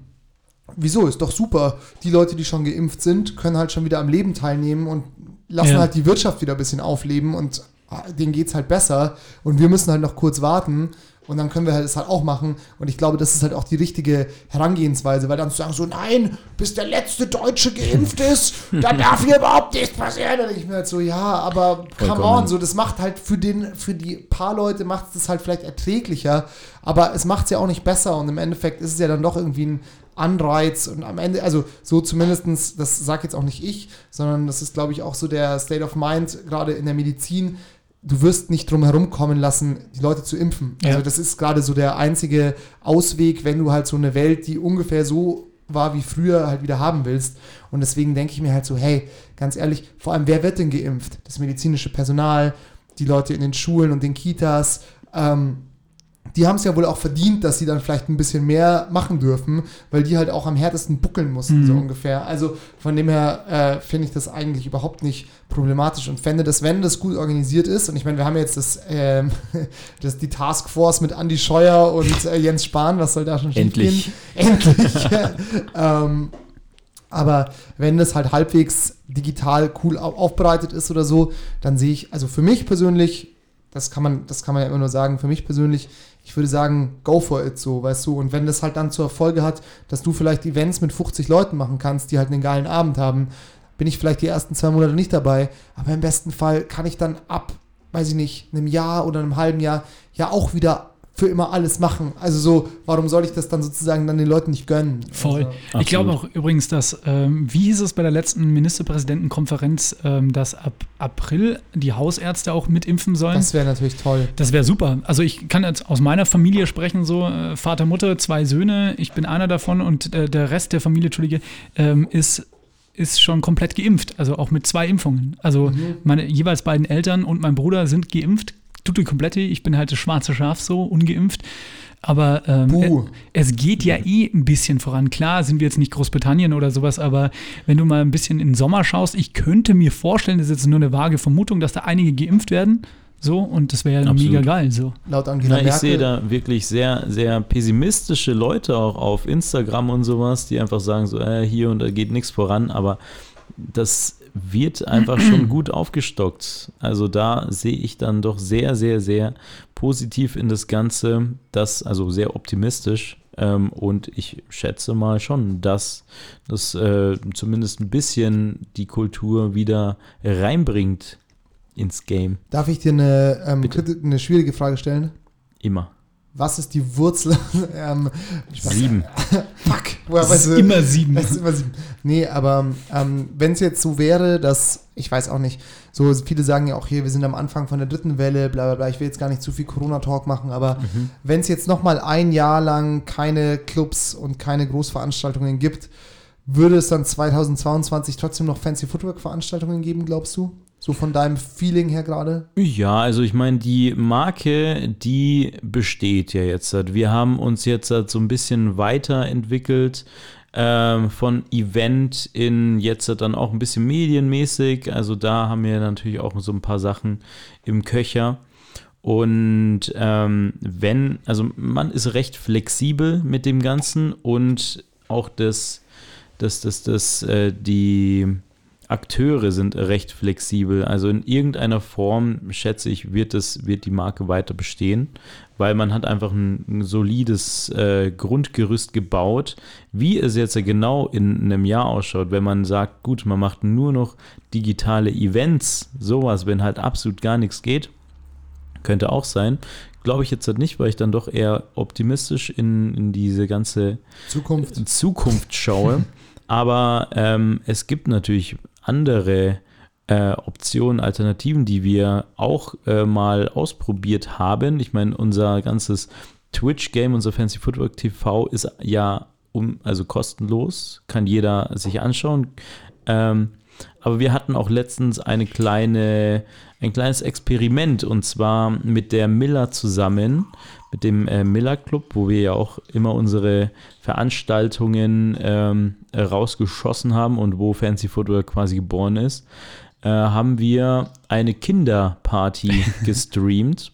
wieso, ist doch super. Die Leute, die schon geimpft sind, können halt schon wieder am Leben teilnehmen und lassen Ja. halt die Wirtschaft wieder ein bisschen aufleben und ah, denen geht es halt besser. Und wir müssen halt noch kurz warten. Und dann können wir halt es halt auch machen. Und ich glaube, das ist halt auch die richtige Herangehensweise, weil dann zu sagen so, nein, bis der letzte Deutsche geimpft ist, dann darf hier überhaupt nichts passieren. Dann denke ich mir halt so, ja, aber come Vollkommen. on, so das macht halt für den, für die paar Leute macht es das halt vielleicht erträglicher, aber es macht es ja auch nicht besser und im Endeffekt ist es ja dann doch irgendwie ein Anreiz und am Ende, also so zumindestens, das sage jetzt auch nicht ich, sondern das ist, glaube ich, auch so der State of Mind, gerade in der Medizin, du wirst nicht drum herum kommen lassen, die Leute zu impfen. Ja. Also das ist gerade so der einzige Ausweg, wenn du halt so eine Welt, die ungefähr so war wie früher, halt wieder haben willst. Und deswegen denke ich mir halt so, hey, ganz ehrlich, vor allem, wer wird denn geimpft? Das medizinische Personal, die Leute in den Schulen und den Kitas, ähm, die haben es ja wohl auch verdient, dass sie dann vielleicht ein bisschen mehr machen dürfen, weil die halt auch am härtesten buckeln mussten, Mhm. so ungefähr. Also von dem her äh, finde ich das eigentlich überhaupt nicht problematisch und fände das, wenn das gut organisiert ist, und ich meine, wir haben jetzt das, ähm, das die Taskforce mit Andy Scheuer und äh, Jens Spahn, was soll da schon Endlich. schiefgehen? Endlich. ähm, aber wenn das halt halbwegs digital cool au- aufbereitet ist oder so, dann sehe ich, also für mich persönlich, das kann man, das kann man ja immer nur sagen, für mich persönlich, ich würde sagen, go for it so, weißt du. Und wenn das halt dann zur Folge hat, dass du vielleicht Events mit 50 Leuten machen kannst, die halt einen geilen Abend haben, bin ich vielleicht die ersten zwei Monate nicht dabei. Aber im besten Fall kann ich dann ab, weiß ich nicht, einem Jahr oder einem halben Jahr ja auch wieder für immer alles machen. Also so, warum soll ich das dann sozusagen dann den Leuten nicht gönnen? Voll. Also, Ich glaube auch übrigens, dass, ähm, wie hieß es bei der letzten Ministerpräsidentenkonferenz, ähm, dass ab April die Hausärzte auch mitimpfen sollen? das wäre natürlich toll. Das wäre super. Also ich kann jetzt aus meiner Familie sprechen, so äh, Vater, Mutter, zwei Söhne, ich bin einer davon und äh, der Rest der Familie, Entschuldige, ähm, ist, ist schon komplett geimpft, also auch mit zwei Impfungen. Also meine jeweils beiden Eltern und mein Bruder sind geimpft, tutti completi, ich bin halt das schwarze Schaf so, ungeimpft. Aber ähm, Buh. es geht ja eh ein bisschen voran. Klar sind wir jetzt nicht Großbritannien oder sowas, aber wenn du mal ein bisschen in den Sommer schaust, ich könnte mir vorstellen, das ist jetzt nur eine vage Vermutung, dass da einige geimpft werden. So, und das wäre ja Absolut. mega geil. So. Laut Angela Na, ich Merkel. sehe da wirklich sehr, sehr pessimistische Leute auch auf Instagram und sowas, die einfach sagen so, äh, hier und da geht nichts voran, aber das wird einfach schon gut aufgestockt. Also da sehe ich dann doch sehr, sehr, sehr positiv in das Ganze, das, also sehr optimistisch. Ähm, und ich schätze mal schon, dass das äh, zumindest ein bisschen die Kultur wieder reinbringt ins Game. Darf ich dir eine, ähm, eine schwierige Frage stellen? Immer. Was ist die Wurzel? ähm, Sieben. Fuck. Woher weißt ist du- immer sieben. Es ist immer sieben. Nee, aber ähm, wenn es jetzt so wäre, dass, ich weiß auch nicht, so viele sagen ja auch hier, wir sind am Anfang von der dritten Welle, bla bla bla, ich will jetzt gar nicht zu viel Corona-Talk machen, aber Mhm. wenn es jetzt nochmal ein Jahr lang keine Clubs und keine Großveranstaltungen gibt, würde es dann 2022 trotzdem noch Fancy Footwork-Veranstaltungen geben, glaubst du? So von deinem Feeling her gerade? Ja, also ich meine, die Marke, die besteht ja jetzt. Wir haben uns jetzt so ein bisschen weiterentwickelt ähm, von Event in jetzt dann auch ein bisschen medienmäßig. Also da haben wir natürlich auch so ein paar Sachen im Köcher. Und ähm, wenn, also man ist recht flexibel mit dem Ganzen und auch das, das, das, das, äh, die Akteure sind recht flexibel. Also in irgendeiner Form, schätze ich, wird, es, wird die Marke weiter bestehen, weil man hat einfach ein, ein solides äh, Grundgerüst gebaut. Wie es jetzt genau in einem Jahr ausschaut, wenn man sagt, gut, man macht nur noch digitale Events, sowas, wenn halt absolut gar nichts geht, könnte auch sein. Glaube ich jetzt halt nicht, weil ich dann doch eher optimistisch in, in diese ganze Zukunft. Zukunft schaue. Aber ähm, es gibt natürlich andere äh, Optionen, Alternativen, die wir auch äh, mal ausprobiert haben. Ich meine, unser ganzes Twitch-Game, unser Fancy Footwork TV ist ja um, also kostenlos, kann jeder sich anschauen. Ähm, aber wir hatten auch letztens eine kleine, ein kleines Experiment und zwar mit der Miller zusammen, mit dem äh, Miller Club, wo wir ja auch immer unsere Veranstaltungen ähm, rausgeschossen haben und wo Fancy Footwear quasi geboren ist, äh, haben wir eine Kinderparty gestreamt.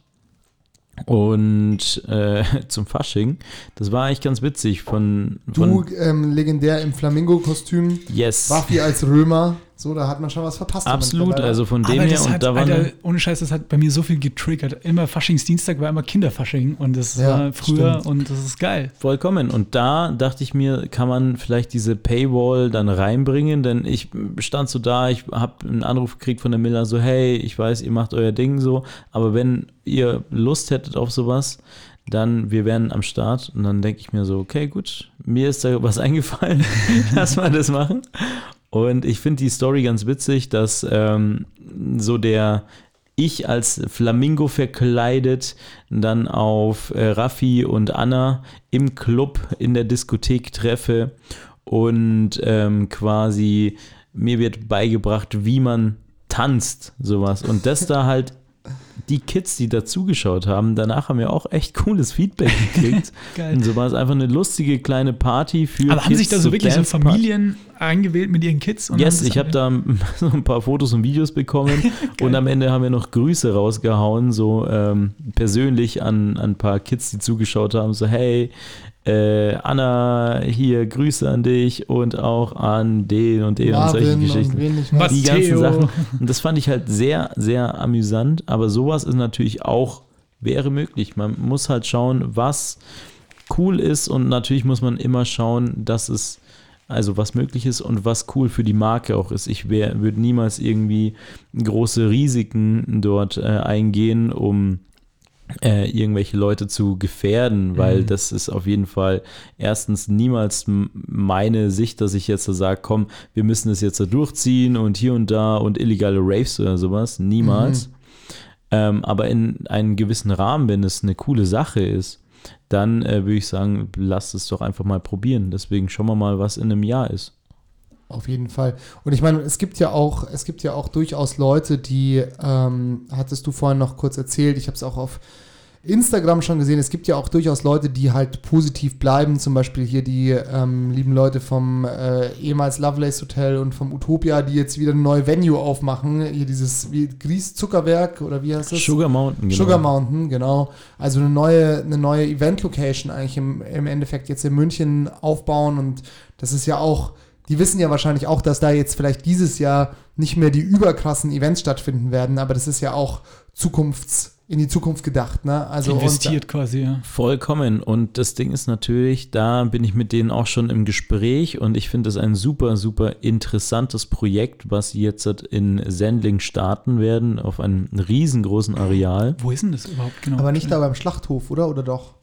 Und äh, zum Fasching, das war eigentlich ganz witzig von, Du von ähm, legendär im Flamingo-Kostüm, Yes. Waffi als Römer. So, da hat man schon was verpasst. Absolut, also von dem Aber her das und hat, da war Alter, ohne Scheiß, das hat bei mir so viel getriggert. Immer Faschingsdienstag war immer Kinderfasching und das Ja, war früher stimmt. und das ist geil. Vollkommen. Und da dachte ich mir, kann man vielleicht diese Paywall dann reinbringen, denn ich stand so da, ich habe einen Anruf gekriegt von der Miller, so, hey, ich weiß, ihr macht euer Ding so, aber wenn ihr Lust hättet auf sowas, dann wir wären am Start und dann denke ich mir so, okay, gut, mir ist da was eingefallen, lass mal das machen. Und ich finde die Story ganz witzig, dass ähm, so der ich als Flamingo verkleidet dann auf äh, Raffi und Anna im Club in der Diskothek treffe und ähm, quasi mir wird beigebracht, wie man tanzt, sowas. Und das da halt die Kids, die da zugeschaut haben, danach haben wir auch echt cooles Feedback gekriegt. Geil. Und so war es einfach eine lustige kleine Party für Aber haben sich da so wirklich so. Familien eingewählt mit ihren Kids? und Yes, ich habe da so ein paar Fotos und Videos bekommen und am Ende haben wir noch Grüße rausgehauen, so ähm, persönlich an, an ein paar Kids, die zugeschaut haben, so hey, äh, Anna, hier Grüße an dich und auch an den und den und solche Marvin und Geschichten. wen nicht mehr. Was? Die ganzen Theo. Sachen. Und das fand ich halt sehr, sehr amüsant, aber sowas ist natürlich auch, wäre möglich. Man muss halt schauen, was cool ist und natürlich muss man immer schauen, dass es also was möglich ist und was cool für die Marke auch ist. Ich wär- würde niemals irgendwie große Risiken dort äh, eingehen, um äh, irgendwelche Leute zu gefährden, weil Mhm. das ist auf jeden Fall erstens niemals meine Sicht, dass ich jetzt so sage, komm, wir müssen das jetzt so durchziehen und hier und da und illegale Raves oder sowas. Niemals. Ähm, aber in einem gewissen Rahmen, wenn es eine coole Sache ist, dann äh, würde ich sagen, lasst es doch einfach mal probieren. Deswegen schauen wir mal, was in einem Jahr ist. Auf jeden Fall. Und ich meine, es gibt ja auch, es gibt ja auch durchaus Leute, die, ähm, hattest du vorhin noch kurz erzählt, ich habe es auch auf Instagram schon gesehen, es gibt ja auch durchaus Leute, die halt positiv bleiben, zum Beispiel hier die ähm, lieben Leute vom äh, ehemals Lovelace Hotel und vom Utopia, die jetzt wieder eine neue Venue aufmachen, hier dieses wie Gries Zuckerwerk oder wie heißt das? Sugar Mountain, genau. Sugar Mountain, genau. Also eine neue, eine neue Event-Location eigentlich im, im Endeffekt jetzt in München aufbauen und das ist ja auch, die wissen ja wahrscheinlich auch, dass da jetzt vielleicht dieses Jahr nicht mehr die überkrassen Events stattfinden werden, aber das ist ja auch Zukunfts, in die Zukunft gedacht, ne? Also und- investiert quasi, ja. Vollkommen. Und das Ding ist natürlich, da bin ich mit denen auch schon im Gespräch und ich finde es ein super, super interessantes Projekt, was sie jetzt in Sendling starten werden, auf einem riesengroßen Areal. Wo ist denn das überhaupt genau? aber nicht da beim Schlachthof, oder? Oder doch?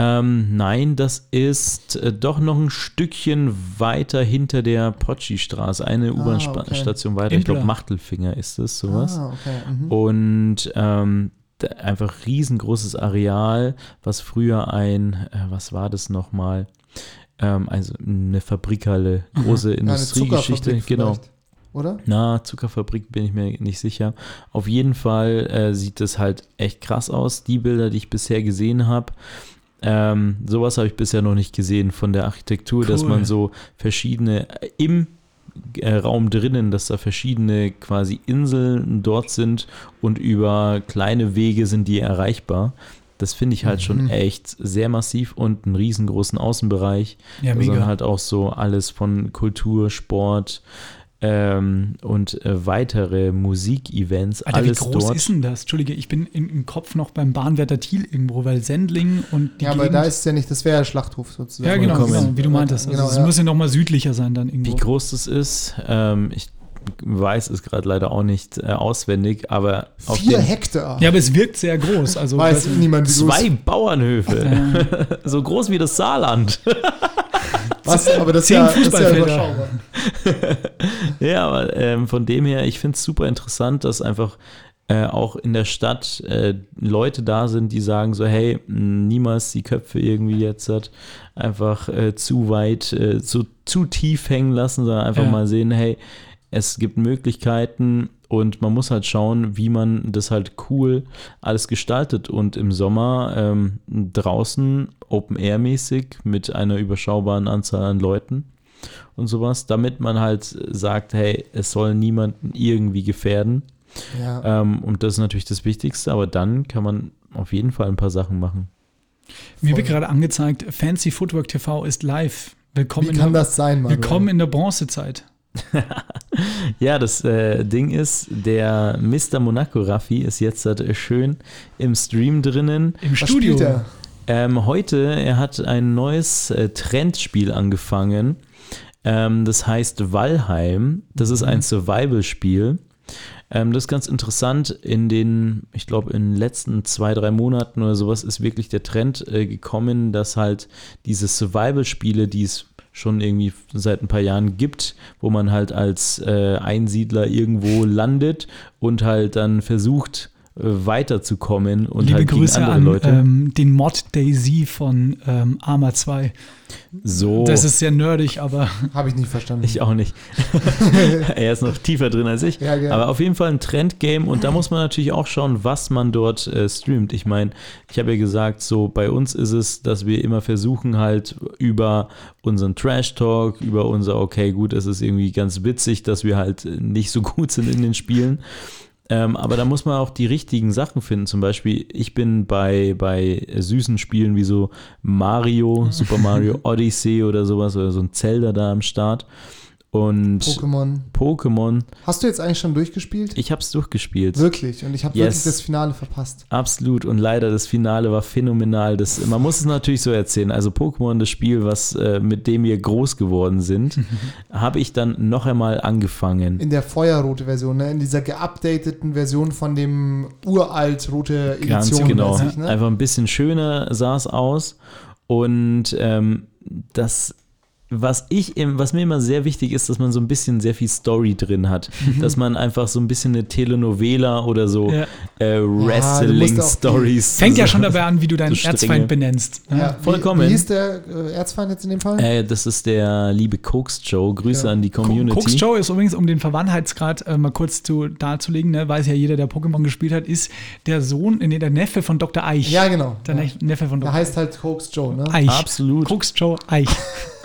Ähm, nein, das ist äh, doch noch ein Stückchen weiter hinter der Potschi-Straße, eine Ah, U-Bahn-Station weiter. Ich Impler. glaube, Machtelfinger ist es, sowas. Ah, okay. Mhm. Und ähm, einfach riesengroßes Areal, was früher ein, äh, was war das nochmal? Ähm, also eine Fabrikhalle, große Ja, eine Industriegeschichte, genau. vielleicht, Oder? Na, Zuckerfabrik bin ich mir nicht sicher. Auf jeden Fall äh, sieht es halt echt krass aus. Die Bilder, die ich bisher gesehen habe, ähm, sowas habe ich bisher noch nicht gesehen von der Architektur, dass Cool. man so verschiedene im äh, Raum drinnen, dass da verschiedene quasi Inseln dort sind und über kleine Wege sind die erreichbar. Das finde ich halt schon Mhm. echt sehr massiv und einen riesengroßen Außenbereich. Ja, sondern mega. halt auch so alles von Kultur, Sport ähm, und äh, weitere Musikevents, Alter, wie alles groß dort. ist denn das? Entschuldige, ich bin im, im Kopf noch beim Bahnwärter Thiel irgendwo, weil Sendling und die Ja, aber Gegend, da ist es ja nicht, das wäre ja Schlachthof sozusagen. Ja, genau, genau, wie du meintest. Also Genau, es ja. muss ja noch mal südlicher sein dann irgendwo. Wie groß das ist, ähm, ich weiß es gerade leider auch nicht äh, auswendig, aber auf Vier Hektar. Ja, aber es wirkt sehr groß. Also Weiß weißt du, niemand, wie groß. zwei Bauernhöfe, so groß wie das Saarland. Was? Aber das ist Zehn ja, das ist ja überschaubar. Ja, aber ähm, von dem her, ich finde es super interessant, dass einfach äh, auch in der Stadt äh, Leute da sind, die sagen so, hey, niemals die Köpfe irgendwie jetzt hat, einfach äh, zu weit, äh, zu, zu tief hängen lassen, sondern einfach Ja. mal sehen, hey, es gibt Möglichkeiten und man muss halt schauen, wie man das halt cool alles gestaltet und im Sommer ähm, draußen Open-Air-mäßig mit einer überschaubaren Anzahl an Leuten und sowas, damit man halt sagt, hey, es soll niemanden irgendwie gefährden. Ja. Ähm, und das ist natürlich das Wichtigste, aber dann kann man auf jeden Fall ein paar Sachen machen. Mir Voll. wird gerade angezeigt, Fancy Footwork TV ist live. Willkommen, Wie in kann der, das sein, Manuel? willkommen in der Bronzezeit. Ja, das äh, Ding ist, der Mr. Monaco Raffi ist jetzt halt, schön im Stream drinnen. Im Was Studio. spielt er? Ähm, heute, er hat ein neues äh, Trendspiel angefangen. Ähm, das heißt Valheim. Das ist ein Survival-Spiel. Ähm, das ist ganz interessant. In den, ich glaube, in den letzten zwei, drei Monaten oder sowas ist wirklich der Trend äh, gekommen, dass halt diese Survival-Spiele, die es schon irgendwie seit ein paar Jahren gibt, wo man halt als äh, Einsiedler irgendwo landet und halt dann versucht, weiterzukommen und Liebe halt Grüße gegen andere an Leute. ähm, den Mod Daisy von ähm, Arma 2. so. Das ist sehr nerdig, aber Habe ich nicht verstanden. Ich auch nicht. er ist noch tiefer drin als ich. Ja, gerne. Aber auf jeden Fall ein Trendgame und da muss man natürlich auch schauen, was man dort äh, streamt. Ich meine, ich habe ja gesagt, so bei uns ist es, dass wir immer versuchen halt über unseren Trash Talk, über unser okay, gut, es ist irgendwie ganz witzig, dass wir halt nicht so gut sind in den Spielen. Ähm, aber da muss man auch die richtigen Sachen finden. Zum Beispiel, ich bin bei, bei süßen Spielen wie so Mario, Super Mario Odyssey oder sowas oder so ein Zelda da am Start. Und Pokémon. Pokémon, Hast du jetzt eigentlich schon durchgespielt? ich habe es durchgespielt. Wirklich. Und ich habe Yes. wirklich das Finale verpasst. Absolut und leider das Finale war phänomenal. Das, man muss es natürlich so erzählen. Also Pokémon, das Spiel, was äh, mit dem wir groß geworden sind, habe ich dann noch einmal angefangen. In der feuerrote Version, ne? in dieser geupdateten Version von dem uralt rote Edition. Ganz genau. mäßig, ne? Einfach ein bisschen schöner sah es aus. Und ähm, das, was ich im, was mir immer sehr wichtig ist, dass man so ein bisschen sehr viel Story drin hat. Dass man einfach so ein bisschen eine Telenovela oder so Ja. äh, Wrestling-Stories. fängt ja schon dabei an, wie du deinen so. Erzfeind benennst. Ne? Ja, vollkommen. Wie, wie hieß der äh, Erzfeind jetzt in dem Fall? Äh, das ist der liebe Koks Joe. Grüße Ja. an die Community. Cooks Joe ist übrigens, um den Verwandtheitsgrad äh, mal kurz zu, darzulegen, ne, weiß ja jeder, der Pokémon gespielt hat, ist der Sohn, nee, der Neffe von Dr. Eich. Ja, genau. Der Ja. Nef- Neffe von Der Dr. heißt halt Hoax Joe, ne? Eich. Absolut. Cooks Joe Eich.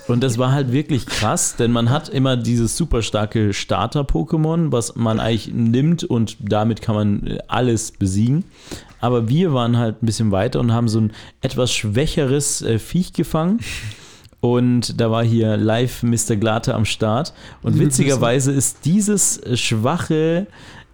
Und das war halt wirklich krass, denn man hat immer dieses super starke Starter-Pokémon, was man eigentlich nimmt und damit kann man alles besiegen. Aber wir waren halt ein bisschen weiter und haben so ein etwas schwächeres äh, Viech gefangen. Und da war hier live Mr. Glatte am Start. Und witzigerweise ist dieses schwache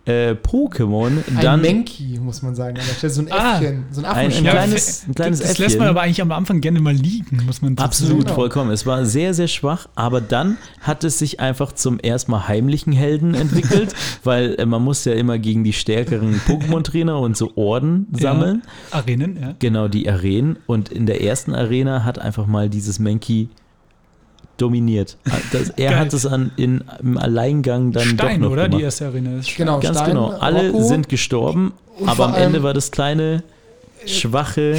äh, Pokémon Ein dann Menki, muss man sagen. an der Stelle. So ein Ah. Äffchen, so ein ein, ein kleines, ein kleines das, das lässt man Äffchen. aber eigentlich am Anfang gerne mal liegen, muss man dazu Absolut, Genau. vollkommen. Es war sehr, sehr schwach, aber dann hat es sich einfach zum erstmal heimlichen Helden entwickelt, weil äh, man muss ja immer gegen die stärkeren Pokémon-Trainer und so Orden sammeln. Ja. Arenen, ja. Genau, die Arenen. Und in der ersten Arena hat einfach mal dieses Mankey dominiert. Das, er Geil. hat es an, in, im Alleingang dann Stein, doch noch oder? gemacht. Die erste Arena ist Stein. Genau, Ganz Stein, genau. Alle Rocco. sind gestorben, aber am Ende war das kleine, schwache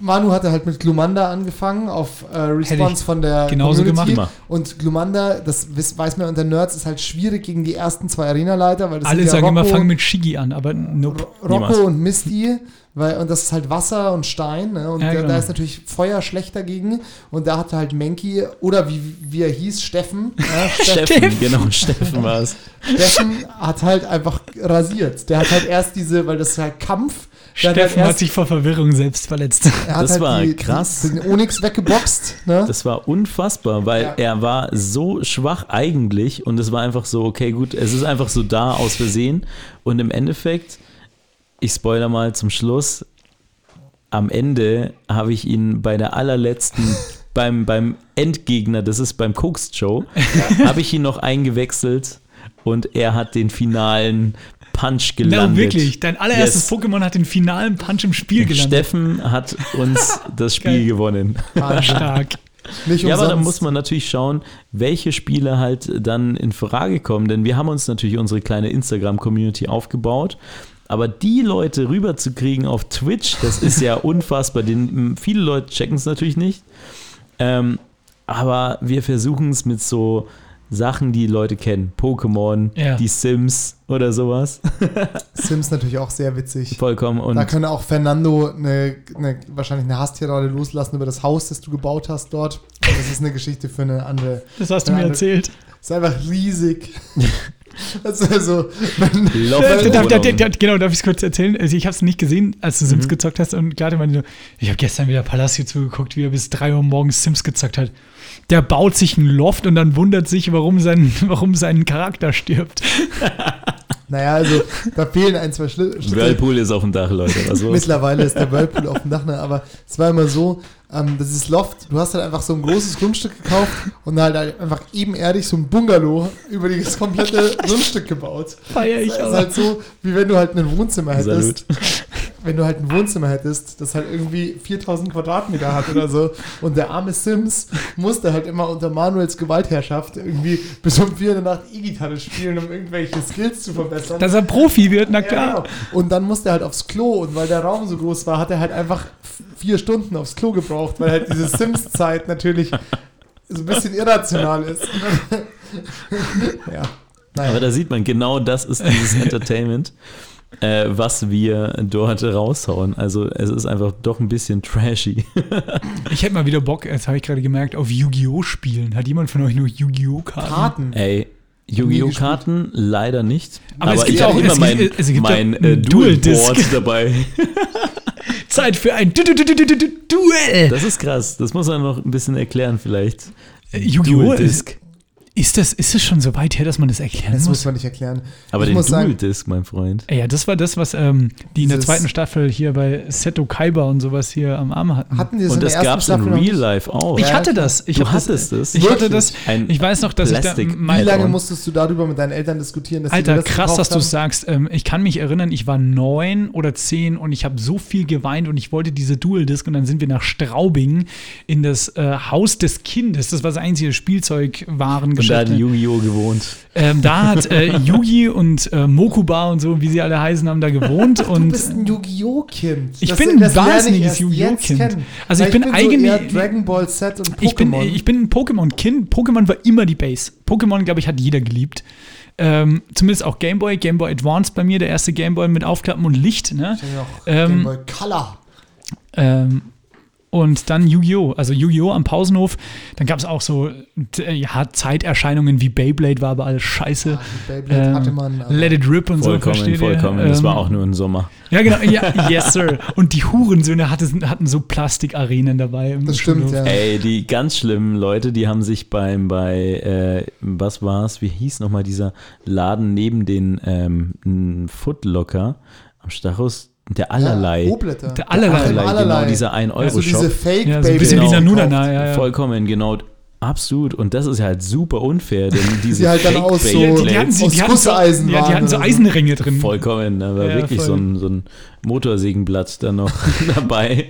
Manu hatte halt mit Glumanda angefangen auf äh, Response von der genauso Community. gemacht. Und Glumanda, das weiß man unter Nerds, ist halt schwierig gegen die ersten zwei Arenaleiter, weil das Alle ja sagen immer, Rocco, fang mit Shigi an, aber nope. Rocco Niemals. und Misty, weil, und das ist halt Wasser und Stein. Ne? Und Ja, da, genau. da ist natürlich Feuer schlecht dagegen. Und da hatte halt Menki, oder wie, wie er hieß, Steffen. Ja, Steffen, Steffen, genau, Steffen war es. Steffen hat halt einfach rasiert. Der hat halt erst diese, weil das ist halt Kampf. Hat Steffen hat erst- sich vor Verwirrung selbst verletzt. er hat Das halt war die, krass. Die, den Onyx weggeboxt. Ne? Das war unfassbar, weil Ja. er war so schwach eigentlich und es war einfach so, okay, gut, es ist einfach so da aus Versehen und im Endeffekt, ich spoiler mal zum Schluss, am Ende habe ich ihn bei der allerletzten, beim, beim Endgegner, das ist beim Cooks Show, habe ich ihn noch eingewechselt und er hat den finalen Punch Na, gelandet. wirklich. Dein allererstes Yes. Pokémon hat den finalen Punch im Spiel gelandet. Steffen hat uns das Spiel Geil. gewonnen. Stark. Nicht Ja, aber da umsonst. muss man natürlich schauen, welche Spiele halt dann in Frage kommen, denn wir haben uns natürlich unsere kleine Instagram-Community aufgebaut. Aber die Leute rüberzukriegen auf Twitch, das ist ja unfassbar. Den, viele Leute checken es natürlich nicht. Ähm, aber wir versuchen es mit so Sachen, die Leute kennen. Pokémon, Ja. die Sims oder sowas. Sims natürlich auch sehr witzig. Vollkommen. Und da könnte auch Fernando eine, eine, wahrscheinlich eine Hasstirade loslassen über das Haus, das du gebaut hast dort. Das ist eine Geschichte für eine andere. Das hast du mir das- erzählt. Ist einfach riesig. Also, also darf, darf, darf, genau, darf ich es kurz erzählen? Also ich habe es nicht gesehen, als du Mhm. Sims gezockt hast und gerade meinte so, ich habe gestern wieder Palacio zugeguckt, wie er bis 3 Uhr morgens Sims gezockt hat. Der baut sich ein Loft und dann wundert sich, warum sein, warum sein Charakter stirbt. Naja, also da fehlen ein, zwei Schli- Schritte. Whirlpool ist auf dem Dach, Leute. Mittlerweile ist der Whirlpool auf dem Dach, ne? aber es war immer so, ähm, das ist Loft, du hast halt einfach so ein großes Grundstück gekauft und halt einfach ebenerdig so ein Bungalow über das komplette Grundstück gebaut. Feier ich Das ist aber. halt so, wie wenn du halt ein Wohnzimmer hättest. Salut. Wenn du halt ein Wohnzimmer hättest, das halt irgendwie 4000 Quadratmeter hat oder so und der arme Sims musste halt immer unter Manuels Gewaltherrschaft irgendwie bis um 4 in der Nacht E-Gitarre spielen, um irgendwelche Skills zu verbessern. Dass er Profi wird, na Ja, klar. genau. Und dann musste er halt aufs Klo und weil der Raum so groß war, hat er halt einfach vier Stunden aufs Klo gebraucht, weil halt diese Sims-Zeit natürlich so ein bisschen irrational ist. ja. Aber Naja. da sieht man, genau das ist dieses Entertainment, äh, was wir dort raushauen. Also es ist einfach doch ein bisschen trashy. Ich hätte mal wieder Bock, jetzt habe ich gerade gemerkt, auf Yu-Gi-Oh! spielen. Hat jemand von euch nur Yu-Gi-Oh! Karten? Karten. Ey, Yu-Gi-Oh! Karten leider nicht. Aber es gibt ich habe auch- immer mein, gibt- es gibt mein äh. Dual-Board dabei. Zeit für ein Du- Du- Du- Du- Du- Du- Duell. Das ist krass. Das muss man noch ein bisschen erklären vielleicht. Äh, Yu-Gi-Oh! ist, Dual-Disc. Ist, das, ist das schon so weit her, dass man das erklären Das muss muss? man nicht erklären. Aber ich den Dual-Disc, mein Freund. Ey, Ja, das war das, was ähm, die in der zweiten Staffel hier bei Seto Kaiba und sowas hier am Arm hatten. hatten die das Und das gab es in Real? Life auch. ich hatte das. Ich Du hattest das. das? Ich hatte das. Ein Ich weiß noch, dass Plastik. ich da. Wie lange musstest du darüber mit deinen Eltern diskutieren? Dass Alter, das krass, dass du haben? sagst. Ähm, ich kann mich erinnern, ich war neun oder zehn und ich habe so viel geweint und ich wollte diese Dual-Disc und dann sind wir nach Straubing in das äh, Haus des Kindes. Das war das einzige Spielzeugwarengeschäft. Und da hat Yu-Gi-Oh! gewohnt. Ähm, da hat äh, Yugi und äh, Mokuba und so, wie sie alle heißen, haben da gewohnt. Du und bist ein Yu-Gi-Oh-Kind. Ich Das- bin ein das ich wahnsinniges Yu-Gi-Oh! Kind. kennen. Also ich Weil bin so eigentlich- eher Dragon Ball Z und Pokémon. ich bin, ich bin ein Pokémon-Kind. Pokémon war immer die Base. Pokémon, glaube ich, hat jeder geliebt. Ähm, zumindest auch Gameboy, Gameboy Advance bei mir, der erste Gameboy mit Aufklappen und Licht. Ne? Ich Ähm, Game Boy Color. Ähm, und dann Yu-Gi-Oh! Also Yu-Gi-Oh! am Pausenhof. Dann gab es auch so äh, ja, Zeiterscheinungen wie Beyblade, war aber alles scheiße. Die Beyblade Ähm, hatte man. Let It Rip und so. Vollkommen, ihr? vollkommen. Das Ähm, war auch nur im Sommer. Ja, genau. Ja, yes, sir. Und die Hurensöhne hatten, hatten so Plastikarenen dabei. Im Das stimmt, Schulhof. ja. Ey, die ganz schlimmen Leute, die haben sich beim, bei, äh, was war's, wie hieß nochmal dieser Laden neben den ähm, Footlocker am Stachus, der Allerlei. Ja. Der Allerlei. Ach, im Allerlei, genau, dieser Also 1-Euro-Shop. diese fake Ja, so ein bisschen Beyblades wie. Nanunana, ja, ja. Vollkommen, genau. Absolut. Und das ist halt super unfair, denn diese Sie halt dann aus so- Die, die, hatten, sie, Aus die, hatten so, ja, die hatten so. Eisenringe drin. Vollkommen, da war Ja, wirklich voll. so ein, so ein Motorsägenblatt dann noch dabei.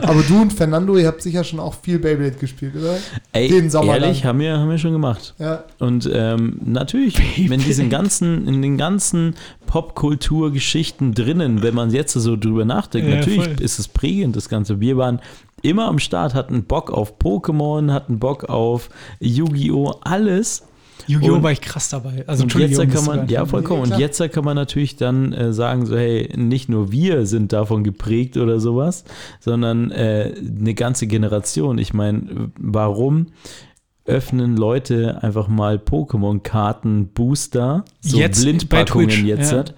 Aber du und Fernando, ihr habt sicher schon auch viel Beyblade gespielt, oder? Ey, Den Sommer ehrlich, haben wir, haben wir schon gemacht. Ja. Und ähm, natürlich, wenn diesen ganzen, in den ganzen Popkulturgeschichten drinnen, wenn man jetzt so drüber nachdenkt, Ja, natürlich voll. ist es prägend, das Ganze. Wir waren immer am Start, hatten Bock auf Pokémon, hatten Bock auf Yu-Gi-Oh! alles. Yu-Gi-Oh! War ich krass dabei. Also, und jetzt kann man, ja vollkommen, und jetzt kann man natürlich dann äh, sagen, so hey, nicht nur wir sind davon geprägt oder sowas, sondern äh, eine ganze Generation. Ich meine, warum öffnen Leute einfach mal Pokémon-Karten, Booster, so Jetzt bei Blindpackungen jetzt ja. hat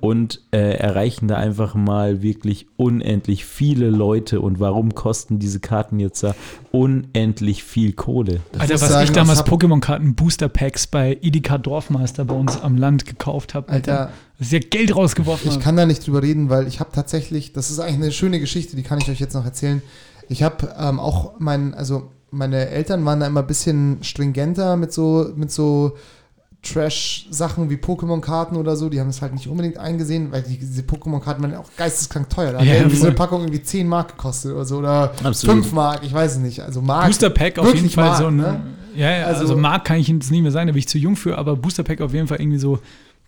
und äh, erreichen da einfach mal wirklich unendlich viele Leute und warum kosten diese Karten jetzt da unendlich viel Kohle? Alter, muss was sagen, ich ich damals hab- Pokémon-Karten Booster Packs bei Edeka Dorfmeister bei uns am Land gekauft habe. Alter, Das ist ja Geld rausgeworfen. ich habe. kann da nicht drüber reden, weil ich habe tatsächlich, das ist eigentlich eine schöne Geschichte, die kann ich euch jetzt noch erzählen. Ich habe ähm, auch mein, also meine Eltern waren da immer ein bisschen stringenter mit so, mit so Trash-Sachen wie Pokémon-Karten oder so. Die haben es halt nicht unbedingt eingesehen, weil die, diese Pokémon-Karten waren ja auch geisteskrank teuer. Da Ja, irgendwie so voll. eine Packung irgendwie 10 Mark gekostet oder so. Oder Absolut. 5 Mark, ich weiß es nicht. Also Mark. Booster Pack auf jeden Fall Mark, so ein. ne? Ja, ja, also, Also- Mark kann ich jetzt nicht mehr sagen, da bin ich zu jung für, aber Booster Pack auf jeden Fall irgendwie so,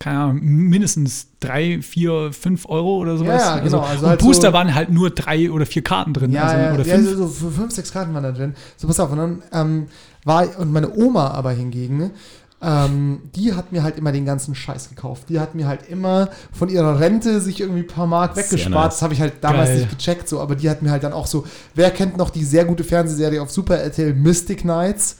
keine Ahnung, mindestens drei, vier, fünf Euro oder sowas. Ja, ja, genau, also und halt Booster so- waren halt nur drei oder vier Karten drin. Ja, also, ja, oder ja fünf. so, fünf, sechs Karten waren da drin. So, pass auf, und dann ähm, war, und meine Oma aber hingegen, ähm, die hat mir halt immer den ganzen Scheiß gekauft. Die hat mir halt immer von ihrer Rente sich irgendwie ein paar Mark weggespart. nice. Das habe ich halt damals Geil. nicht gecheckt, so, aber die hat mir halt dann auch so, wer kennt noch die sehr gute Fernsehserie auf Super RTL Mystic Nights?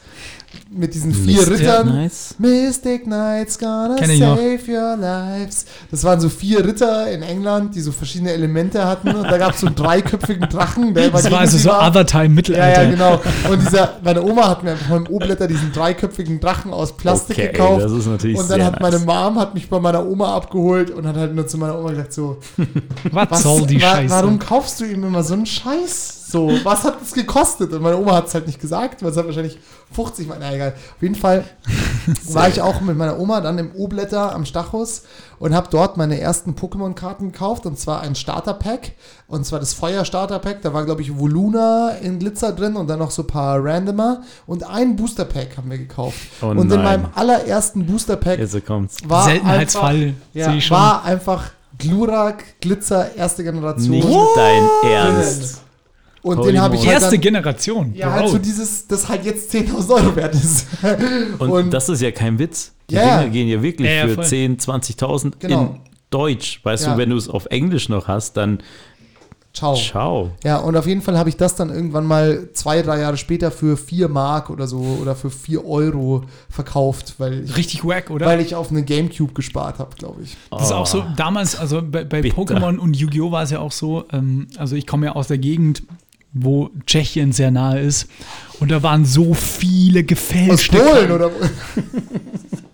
Mit diesen vier Mystic Rittern. Knights? Mystic Knights gonna Kenn ich noch. save your lives. Das waren so vier Ritter in England, die so verschiedene Elemente hatten. Und da gab es so einen dreiköpfigen Drachen, der immer Das war also sie so war. Avatar im Ja, Mittelalter. ja, genau. Und dieser, meine Oma hat mir einfach beim O-Blätter diesen dreiköpfigen Drachen aus Plastik Okay, gekauft. das ist natürlich und dann sehr hat meine nice. Mom hat mich bei meiner Oma abgeholt und hat halt nur zu meiner Oma gesagt so, Was, was, soll die wa Scheiße? warum kaufst du ihm immer so einen Scheiß? So, was hat das gekostet? Und meine Oma hat es halt nicht gesagt, weil es hat wahrscheinlich 50 Mal, na egal. Auf jeden Fall war ich auch mit meiner Oma dann im O-Blätter am Stachus und habe dort meine ersten Pokémon-Karten gekauft und zwar ein Starter-Pack und zwar das Feuer-Starter-Pack. Da war, glaube ich, Voluna in Glitzer drin und dann noch so ein paar Randomer und ein Booster-Pack haben wir gekauft. Oh und in nein. meinem allerersten Booster-Pack war Seltenheitsfall, einfach, ja, sehe ich schon. war einfach Glurak Glitzer erste Generation. Nicht dein Ernst. Und Holy den habe ich halt Erste dann, Generation. ja, halt so dieses, das halt jetzt 10.000 Euro wert ist. Und, das ist ja kein Witz. Die Ja, ja. Dinger gehen ja wirklich Ja, ja, für voll. 10, 20.000 Genau. in Deutsch. Weißt Ja. du, wenn du es auf Englisch noch hast, dann Ciao. ciao. Ja, und auf jeden Fall habe ich das dann irgendwann mal zwei, drei Jahre später für 4 Mark oder so oder für 4 Euro verkauft, weil ich, Richtig wack, oder? weil ich auf eine Gamecube gespart habe, glaube ich. Das ist auch so, damals, also bei, bei. Pokémon und Yu-Gi-Oh! war es ja auch so, ähm, also ich komme ja aus der Gegend, wo Tschechien sehr nahe ist und da waren so viele Aus gefälschte Polen Karten. oder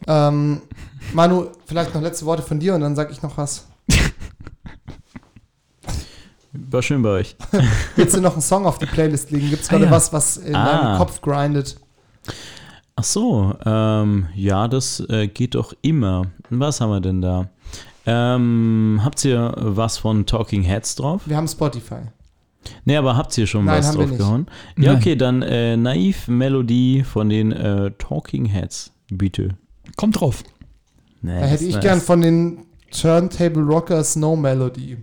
ähm, Manu, vielleicht noch letzte Worte von dir und dann sage ich noch was. War schön bei euch. Willst du noch einen Song auf die Playlist legen? Gibt es Ah, gerade ja. was, was in Ah. deinem Kopf grindet? Ach so, ähm, ja, das äh, geht doch immer. Was haben wir denn da? Ähm, habt ihr was von Talking Heads drauf? Wir haben Spotify. Nee, aber habt ihr schon Nein, was haben wir drauf nicht. gehauen? Ja, Nein. okay, dann äh, Naiv Melodie von den äh, Talking Heads, bitte. Kommt drauf. Nee, Da hätte ich gern von den Turntable Rockers No Melody.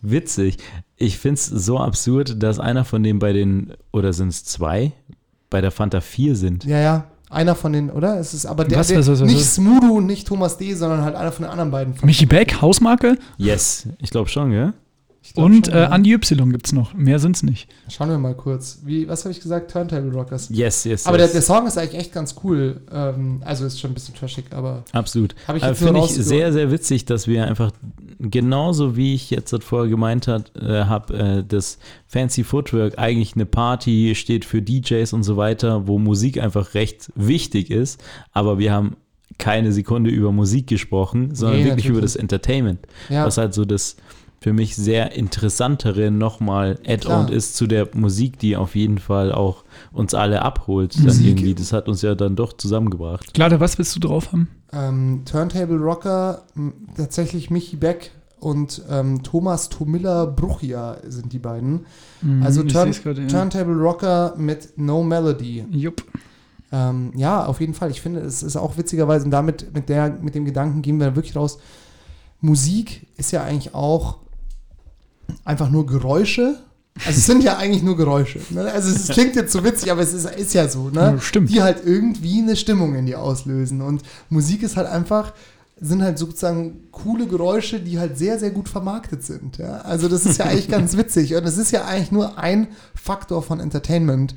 Witzig. Ich finde es so absurd, dass einer von denen bei den, oder sind es zwei, bei der Fanta 4 sind. Ja, ja. Einer von den, oder? Es ist aber der, Was, der was, was, was, nicht? Smudo und nicht Thomas D., sondern halt einer von den anderen beiden. Michi Beck, Hausmarke Yes, ich glaube schon, gell? Und schon, äh, ja. Andi Y gibt es noch. Mehr sind es nicht. Schauen wir mal kurz. Wie, was habe ich gesagt? Turntable Rockers. Yes, yes, Aber der, yes. der Song ist eigentlich echt ganz cool. Ähm, also ist schon ein bisschen trashig, aber Absolut. Hab ich nur Finde ich sehr, sehr witzig, dass wir einfach genauso wie ich jetzt das vorher gemeint äh, habe, äh, das Fancy Footwork eigentlich eine Party steht für DJs und so weiter, wo Musik einfach recht wichtig ist, aber wir haben keine Sekunde über Musik gesprochen, sondern Nee, wirklich über natürlich. das Entertainment, ja. was halt so das für mich sehr interessantere nochmal Add-on Klar. ist zu der Musik, die auf jeden Fall auch uns alle abholt. Dann Musik- irgendwie. Das hat uns ja dann doch zusammengebracht. Glade, was willst du drauf haben? ähm, Turntable Rocker, tatsächlich Michi Beck und ähm, Thomas Tomilla Bruchia sind die beiden. Also Hm, ich Turn, grad, ja. Turntable Rocker mit No Melody. Jupp. Ähm, ja, auf jeden Fall. Ich finde, es ist auch witzigerweise, und damit mit, der, mit dem Gedanken gehen wir wirklich raus. Musik ist ja eigentlich auch einfach nur Geräusche. Also es sind ja eigentlich nur Geräusche. Ne? Also es klingt jetzt so witzig, aber es ist, ist ja so, ne? Stimmt. Die halt irgendwie eine Stimmung in dir auslösen. Und Musik ist halt einfach, sind halt sozusagen coole Geräusche, die halt sehr, sehr gut vermarktet sind. Ja? Also das ist ja eigentlich ganz witzig. Und es ist ja eigentlich nur ein Faktor von Entertainment.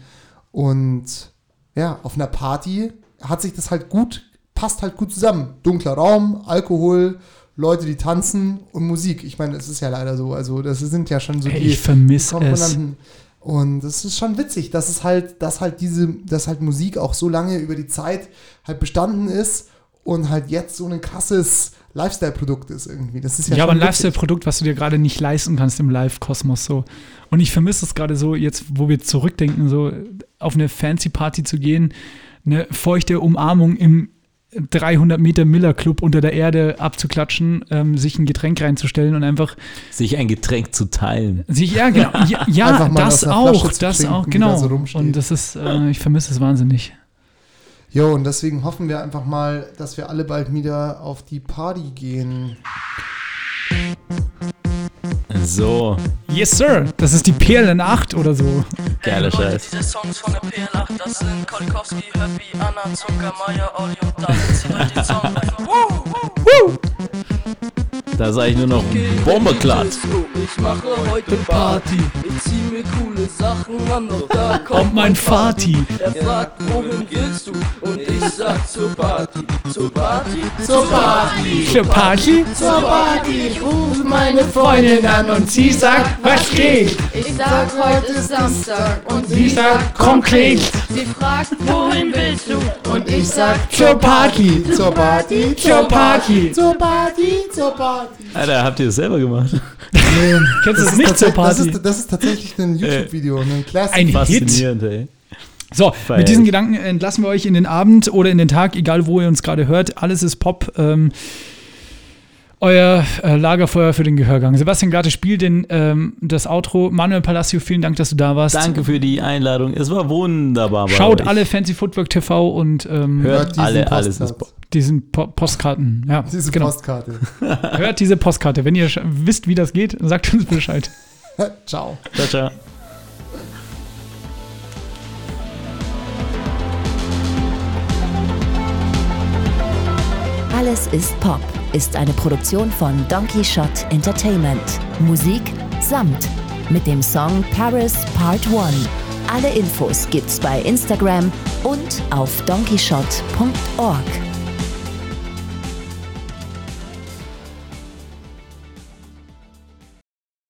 Und ja, auf einer Party hat sich das halt gut, passt halt gut zusammen. Dunkler Raum, Alkohol, Leute, die tanzen und Musik. Ich meine, es ist ja leider so. Also, das sind ja schon so Ey, die ich vermisse es. Komponenten. Und es ist schon witzig, dass es halt, dass halt diese, dass halt Musik auch so lange über die Zeit halt bestanden ist und halt jetzt so ein krasses Lifestyle-Produkt ist irgendwie. Das ist ja, Ja, aber ein. Lifestyle-Produkt, was du dir gerade nicht leisten kannst im Live-Kosmos so. Und ich vermisse es gerade so, jetzt, wo wir zurückdenken, so auf eine Fancy-Party zu gehen, eine feuchte Umarmung im 300 Meter Miller Club unter der Erde abzuklatschen, ähm, sich ein Getränk reinzustellen und einfach Sich ein Getränk zu teilen. sich, ja, genau, ja, ja das auch, das trinken, auch, genau. da so und das ist, äh, ich vermisse es wahnsinnig. Jo, und deswegen hoffen wir einfach mal, dass wir alle bald wieder auf die Party gehen. So, Yes, Sir, das ist die PLN8 oder so. geiler Scheiß. Diese Songs von der PL8, das sind Kolikowski, Höppi, Anna, Zucker, Meier, Olli und David. Zieht euch den Song rein. Woo, woo. Da sage ich nur noch Bomberklatt. Ich mache heute Party. Ich zieh mir coole Sachen an, doch da Kommt mein Vati. Er fragt, wohin willst du? Und ich sag zur Party. Zur Party? Zur Party, Für Party? zur Party, ich ruf meine Freundin an und sie sagt, was geht? Ich sag heute ist Samstag und Sie sagt konkret sie fragt, wohin willst du? und ich sag Zur Party. zur Party, Zur Party. zur Party, zur Party. Alter, habt ihr das selber gemacht? Kennst du es nicht zur Das Party? ist, das ist tatsächlich ein YouTube-Video, ein Classic. Ein Hit. Faszinierend, ey. So, Feier mit diesen. Gedanken entlassen wir euch in den Abend oder in den Tag, egal wo ihr uns gerade hört. Alles ist Pop. Ähm, euer äh, Lagerfeuer für den Gehörgang. Sebastian Glatte spielt den, ähm, das Outro. Manuel Palacio, vielen Dank, dass du da warst. Danke für die Einladung. Es war wunderbar. Schaut euch. alle Fancy Footwork TV und ähm, Hört alle, alles diesen po Postkarten. Ja, Diese genau. Postkarte. Hört diese Postkarte. Wenn ihr wisst, wie das geht, sagt uns Bescheid. Ciao. Ciao, ciao. Alles ist Pop ist eine Produktion von Donkey Shot Entertainment. Musik Samt mit dem Song Paris Part 1. Alle Infos gibt's bei Instagram und auf donkeyshot.org.